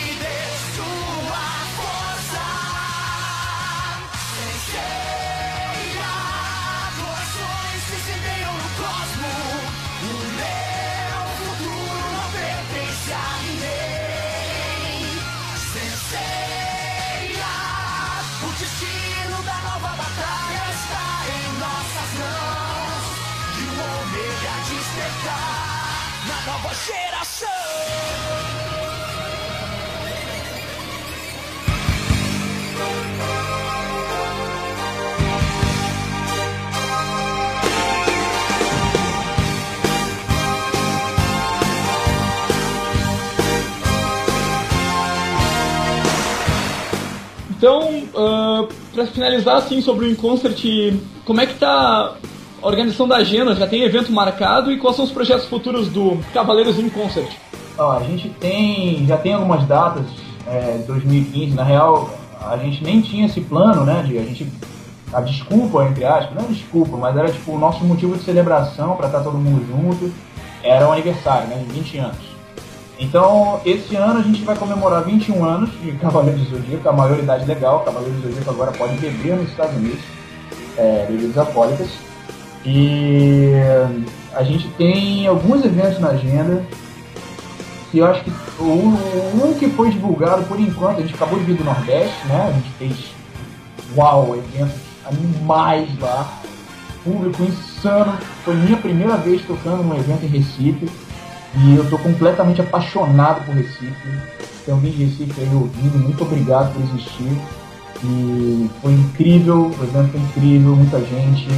Então, uh, para finalizar assim sobre o Inconcert, como é que tá a organização da agenda? Já tem evento marcado e quais são os projetos futuros do Cavaleiros in Concert? Ó, a gente tem, já tem algumas datas, é, 2015, na real, a gente nem tinha esse plano, né, de a gente, a desculpa, entre aspas, não é desculpa, mas era tipo o nosso motivo de celebração para estar todo mundo junto, era o aniversário, né, de 20 anos. Então, esse ano a gente vai comemorar 21 anos de Cavaleiros do Zodíaco, a maioridade legal, Cavaleiros do Zodíaco agora pode beber nos Estados Unidos, é, bebidas alcoólicas, e a gente tem alguns eventos na agenda, que eu acho que o um que foi divulgado por enquanto, a gente acabou de vir do Nordeste, né? A gente fez uau, eventos animais lá, público insano. Foi minha primeira vez tocando num evento em Recife e eu tô completamente apaixonado por Recife. Tem alguém de Recife aí ouvindo, muito obrigado por existir. E foi incrível, o evento foi incrível, muita gente,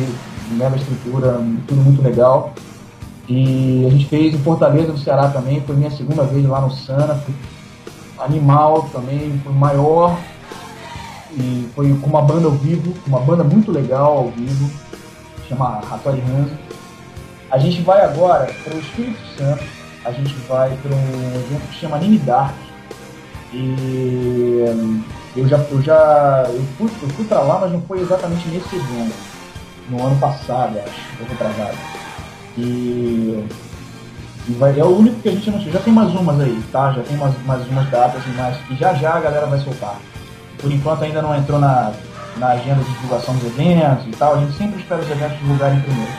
mega estrutura, tudo muito legal. E a gente fez em Fortaleza, no Ceará também, foi minha segunda vez lá no Sana, animal também, foi maior e foi com uma banda ao vivo, uma banda muito legal ao vivo, chama Hattori Hanzo. A gente vai agora para o Espírito Santo, a gente vai para um evento que chama Anime Dark. E eu já, eu já eu fui, eu fui para lá, mas não foi exatamente nesse evento, no ano passado, acho, eu retrasado. E, e vai, é o único que a gente não Já tem mais umas aí, tá? Já tem mais, mais umas datas e mais. E já já a galera vai soltar. Por enquanto ainda não entrou na, na agenda de divulgação dos eventos e tal. A gente sempre espera os eventos divulgarem primeiro.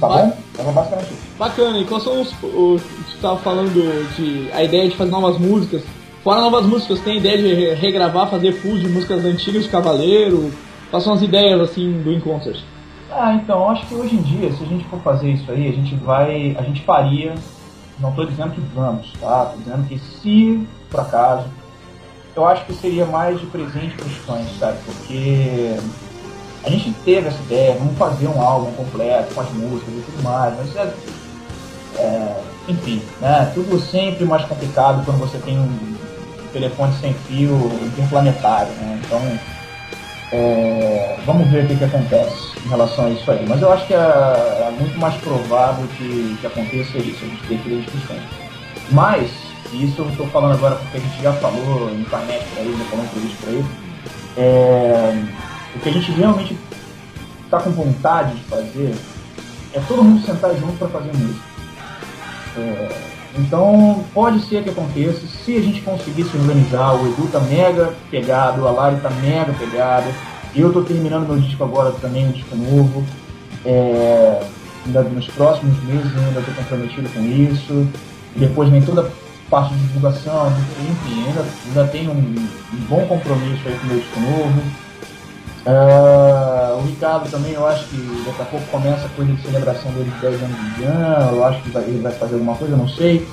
Tá bom? Era basicamente isso. Bacana, e quais são os. os você estava falando de a ideia de fazer novas músicas. Fora novas músicas, tem a ideia de re- regravar, fazer full de músicas antigas de Cavaleiro? Quais são as ideias assim do In Concert? Ah, então, acho que hoje em dia, se a gente for fazer isso aí, a gente vai. A gente faria. Não estou dizendo que vamos, tá? Tô dizendo que se, por acaso, eu acho que seria mais de presente para os fãs, sabe? Porque a gente teve essa ideia, vamos fazer um álbum completo com as músicas e tudo mais, mas é, enfim, né? Tudo sempre mais complicado quando você tem um telefone sem fio interplanetário, né? Então, é, vamos ver o que, que acontece em relação a isso aí. Mas eu acho que é, é muito mais provável que, que aconteça isso, a gente ter aquele discussão. Mas, isso eu estou falando agora porque a gente já falou em internet por aí, já falou em entrevista por aí, é, o que a gente realmente está com vontade de fazer é todo mundo sentar junto para fazer música. É, então, pode ser que aconteça, se a gente conseguir se organizar, o Edu tá mega pegado, a Lari tá mega pegada, eu tô terminando meu disco agora também, um disco novo, é, ainda nos próximos meses eu ainda tô comprometido com isso, depois vem toda a parte de divulgação, enfim, ainda, ainda tenho um, um bom compromisso aí com o meu disco novo, Uh, o Ricardo também, eu acho que daqui a pouco começa a coisa de celebração dele de 10 anos de ano, eu acho que vai, ele vai fazer alguma coisa, eu não sei.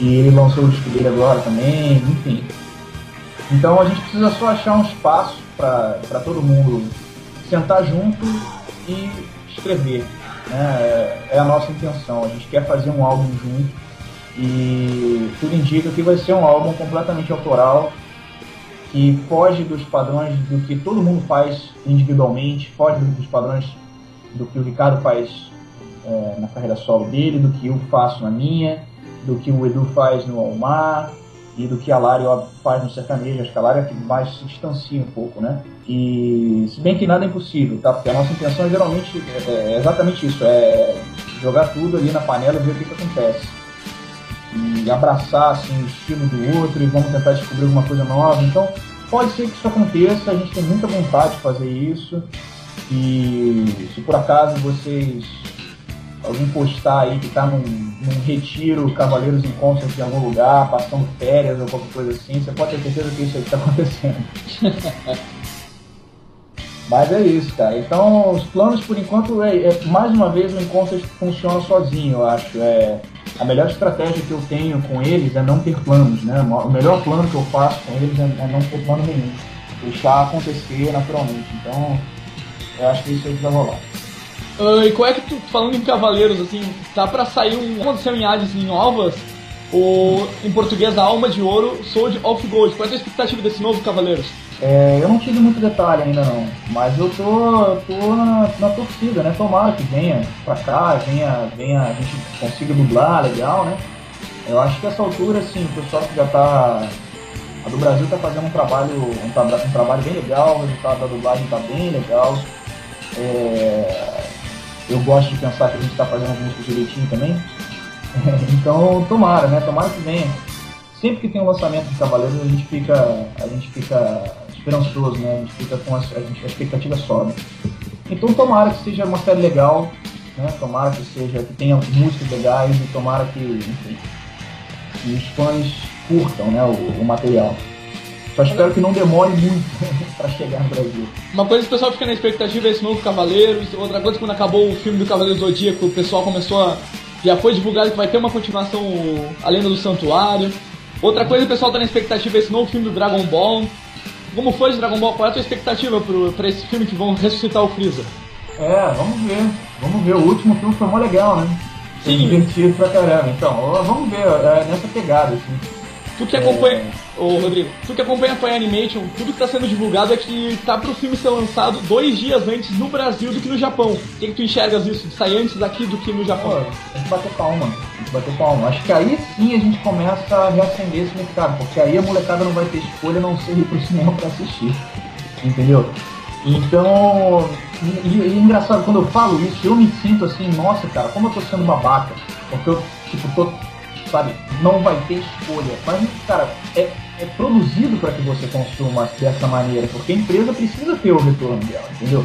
E ele lançou o disco dele agora também, enfim. Então a gente precisa só achar um espaço para todo mundo sentar junto e escrever. Né? É, é a nossa intenção, a gente quer fazer um álbum junto e tudo indica que vai ser um álbum completamente autoral, que foge dos padrões do que todo mundo faz individualmente, foge dos padrões do que o Ricardo faz é, na carreira solo dele, do que eu faço na minha, do que o Edu faz no Almar e do que a Lari faz no sertanejo. Acho que a Lari é que mais se distancia um pouco, né? E se bem que nada é impossível, tá? Porque a nossa intenção geralmente é, é exatamente isso, é jogar tudo ali na panela e ver o que, que acontece e abraçar assim, o estilo do outro e vamos tentar descobrir alguma coisa nova. Então, pode ser que isso aconteça, a gente tem muita vontade de fazer isso. E se por acaso vocês alguém postar aí que está num, num, retiro Cavaleiros em Concert em algum lugar, passando férias ou qualquer coisa assim, você pode ter certeza que isso aí está acontecendo. Mas é isso, cara. Então, os planos, por enquanto, é, é mais uma vez, o encontro funciona sozinho, eu acho. É, a melhor estratégia que eu tenho com eles é não ter planos, né? O melhor plano que eu faço com eles é, é não ter plano nenhum. Deixar acontecer naturalmente. Então, eu acho que isso aí vai rolar. Uh, e qual é que tu, falando em Cavaleiros, assim, tá pra sair um. Aconteceu em Hades em Ovas, ou em português, a Alma de Ouro, Sword of Gold. Qual é a expectativa desse novo Cavaleiros? É, eu não tive muito detalhe ainda não, mas eu tô, tô na, na, torcida, né? Tomara que venha pra cá, venha, venha, a gente consiga dublar legal, né? Eu acho que essa altura, assim, o pessoal que já tá. A do Brasil tá fazendo um trabalho, um, um trabalho bem legal, o resultado da dublagem tá bem legal. É, eu gosto de pensar que a gente tá fazendo as músicas direitinho também. então tomara, né? Tomara que venha. Sempre que tem um lançamento de Cavaleiros a gente fica. A gente fica esperançoso, né? A gente fica com a, a, gente, a expectativa sobe. Então tomara que seja uma série legal, né? Tomara que seja, que tenha músicas legais e tomara que, enfim, que os fãs curtam né, o, o material. Só espero que não demore muito para chegar no Brasil. Uma coisa que o pessoal fica na expectativa é esse novo Cavaleiros. Outra coisa, quando acabou o filme do Cavaleiro Zodíaco, o pessoal começou a. Já foi divulgado que vai ter uma continuação, A Lenda do Santuário. Outra coisa, o pessoal tá na expectativa é esse novo filme do Dragon Ball. Como foi de Dragon Ball, qual é a tua expectativa pro, pra esse filme que vão ressuscitar o Freeza? É, vamos ver. Vamos ver. O último filme foi mó legal, né? Sim. divertido pra caramba. Então, vamos ver, é nessa pegada, assim. Tu que acompanha. É... Ô Rodrigo, tu que acompanha a Toy Animation, tudo que está sendo divulgado é que tá pro filme ser lançado dois dias antes no Brasil do que no Japão. O que, que tu enxergas isso? De sair antes daqui do que no Japão? Pô, tem que bater palma. Tem que bater palma. Acho que aí sim a gente começa a reacender esse mercado, porque aí a molecada não vai ter escolha a não ser ir pro cinema pra assistir. Entendeu? Então, e, e, e engraçado, quando eu falo isso, eu me sinto assim, nossa cara, como eu tô sendo babaca. Porque eu, tipo, tô sabe? Não vai ter escolha. Mas, cara, é, é produzido para que você consuma dessa maneira, porque a empresa precisa ter o retorno dela, entendeu?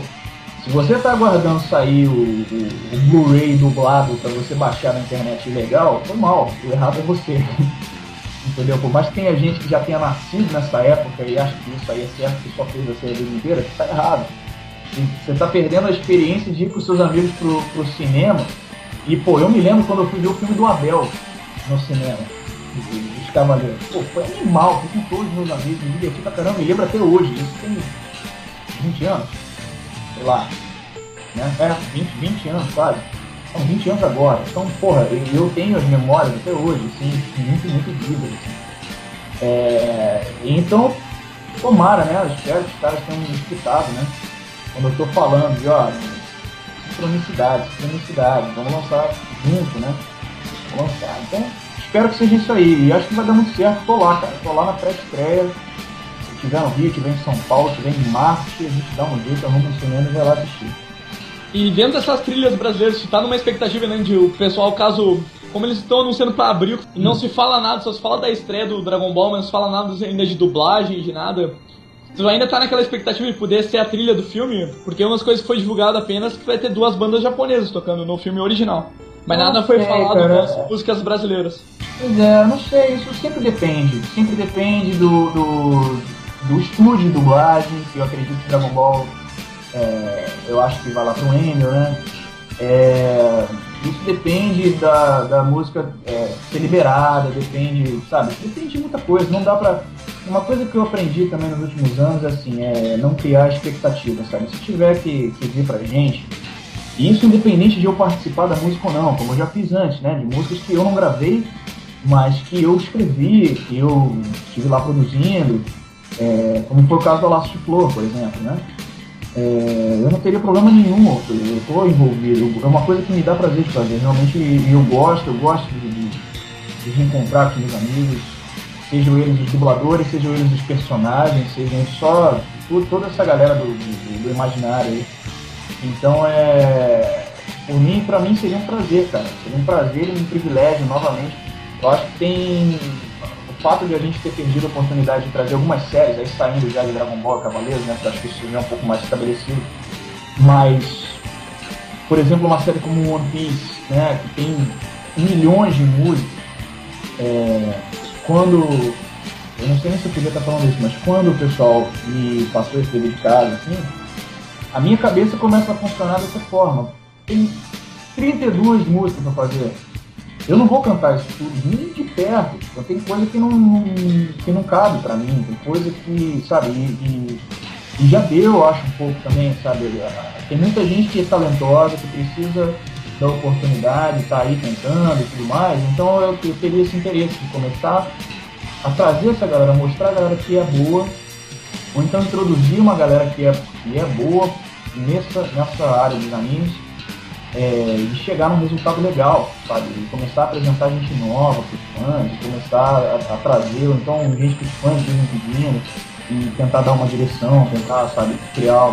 Se você está aguardando sair o, o, o Blu-ray dublado para você baixar na internet legal, foi mal, o errado é você. entendeu? Por mais que tenha gente que já tenha nascido nessa época e acha que isso aí é certo, que só fez a série inteira, está errado. Você está perdendo a experiência de ir com seus amigos pro, pro cinema. E, pô, eu me lembro quando eu fui ver o filme do Abel, no cinema. Os Cavaleiros. Pô, foi animal, fui com todos os meus amigos, me diverti pra caramba, me lembro até hoje. Isso tem 20 anos, sei lá. Né? É, 20, 20 anos quase. são 20 anos agora. Então, porra, eu, eu tenho as memórias até hoje, assim, muito, muito vivas. Assim. É, então, tomara, né? Espero que os caras tenham escutado, né? Quando eu tô falando de, ó, sincronicidade, sincronicidade, vamos lançar junto, né? Lançar. Então, espero que seja isso aí. E acho que vai dar muito certo. Tô lá, cara. Tô lá na pré-estreia. Se tiver no Rio, tiver em São Paulo, tiver em Marte, a gente dá um jeito, arruma um cinema e vai lá assistir. E dentro dessas trilhas brasileiras, você tá numa expectativa, né, de o pessoal, caso. Como eles estão anunciando pra abril, e não se fala nada, só se fala da estreia do Dragon Ball, mas não se fala nada ainda de dublagem, de nada. Tu ainda tá naquela expectativa de poder ser a trilha do filme? Porque umas coisas que foi divulgado apenas que vai ter duas bandas japonesas tocando no filme original. Mas nada foi sei, falado cara. das músicas brasileiras. Pois é, não sei, isso sempre depende. Sempre depende do, do, do estúdio de dublagem, que eu acredito que Dragon Ball, é, eu acho que vai lá pro Emil, né? É, isso depende da, da música é, ser liberada, depende, sabe? Depende de muita coisa, não dá pra... Uma coisa que eu aprendi também nos últimos anos é assim, é não criar expectativa, sabe? Se tiver que, que vir pra gente, isso independente de eu participar da música ou não, como eu já fiz antes, né? De músicas que eu não gravei, mas que eu escrevi, que eu estive lá produzindo, é, como foi o caso do Laço de Flor, por exemplo, né? É, eu não teria problema nenhum, eu estou envolvido, é uma coisa que me dá prazer de fazer, realmente eu gosto, eu gosto de, de, de reencontrar com meus amigos, sejam eles os dubladores, sejam eles os personagens, sejam só toda essa galera do, do- do imaginário aí. Então é. Por mim, pra mim seria um prazer, cara. Seria um prazer e um privilégio novamente. Eu acho que tem. O fato de a gente ter perdido a oportunidade de trazer algumas séries, aí saindo já de Dragon Ball Cavaleiros, né? acho que isso já é um pouco mais estabelecido. Mas, por exemplo, uma série como One Piece, né? Que tem milhões de músicas. é, quando. Eu não sei nem se eu podia estar falando isso, mas quando o pessoal me passou esse dever de casa, assim, a minha cabeça começa a funcionar dessa forma. Tem 32 músicas pra fazer. Eu não vou cantar isso tudo, nem de perto. Tem coisa que não, que não cabe pra mim, tem coisa que, sabe, e, e- já deu, eu acho, um pouco também, sabe? Tem muita gente que é talentosa, que precisa da oportunidade, tá aí cantando e tudo mais. Então eu, eu teria esse interesse de começar a trazer essa galera, mostrar a galera que é boa, ou então introduzir uma galera que é, que é boa nessa, nessa área dos animes é, e chegar num resultado legal, sabe? E começar a apresentar gente nova para os fãs, e começar a, a trazer, então gente que os fãs vêm pedindo, e tentar dar uma direção, tentar, sabe, criar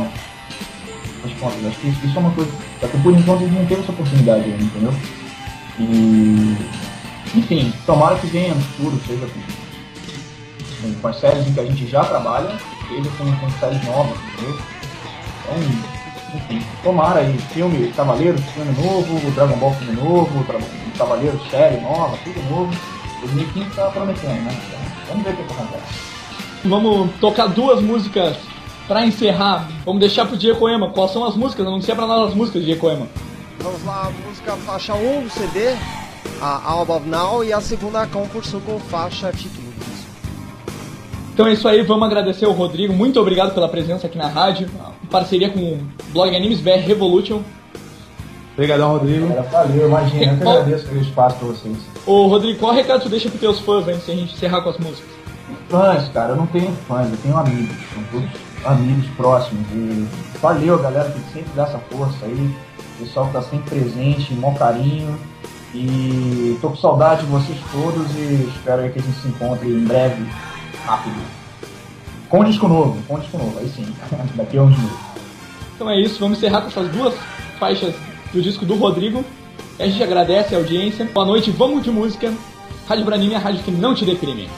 as contas. Acho que isso, isso é uma coisa. Só que por enquanto a gente não teve essa oportunidade ainda, entendeu? E. Enfim, tomara que venha no futuro, seja com, com as séries em que a gente já trabalha, seja com, com séries novas, entendeu? Então, enfim, tomara aí, filme Cavaleiros, filme novo, Dragon Ball filme novo, Cavaleiros série nova, tudo novo. 2015 tá prometendo, né? Então, vamos ver o que, acontece. Vamos tocar duas músicas pra encerrar. Vamos deixar pro Diego Coema. Quais são as músicas? Anuncia pra nós as músicas, Diego Coema. Vamos lá, a música faixa 1 do CD, a Above Now, e a segunda concursou com faixa título. Então é isso aí, vamos agradecer ao Rodrigo. Muito obrigado pela presença aqui na rádio. Em parceria com o blog Animes BR Revolution. Obrigadão, Rodrigo. Valeu, imagina, eu que agradeço pelo espaço pra vocês. Ô Rodrigo, qual recado tu deixa pros teus fãs antes de a gente encerrar com as músicas? Fãs, cara, eu não tenho fãs, eu tenho amigos, são todos amigos próximos. E valeu, galera, que sempre dá essa força aí. O pessoal que tá sempre presente, mó carinho. E tô com saudade de vocês todos e espero aí que a gente se encontre em breve, rápido. Com disco novo, com disco novo, aí sim, daqui a uns meses. Então é isso, vamos encerrar com essas duas faixas do disco do Rodrigo. A gente agradece a audiência. Boa noite, vamos de música. Rádio Branime, a rádio que não te deprime.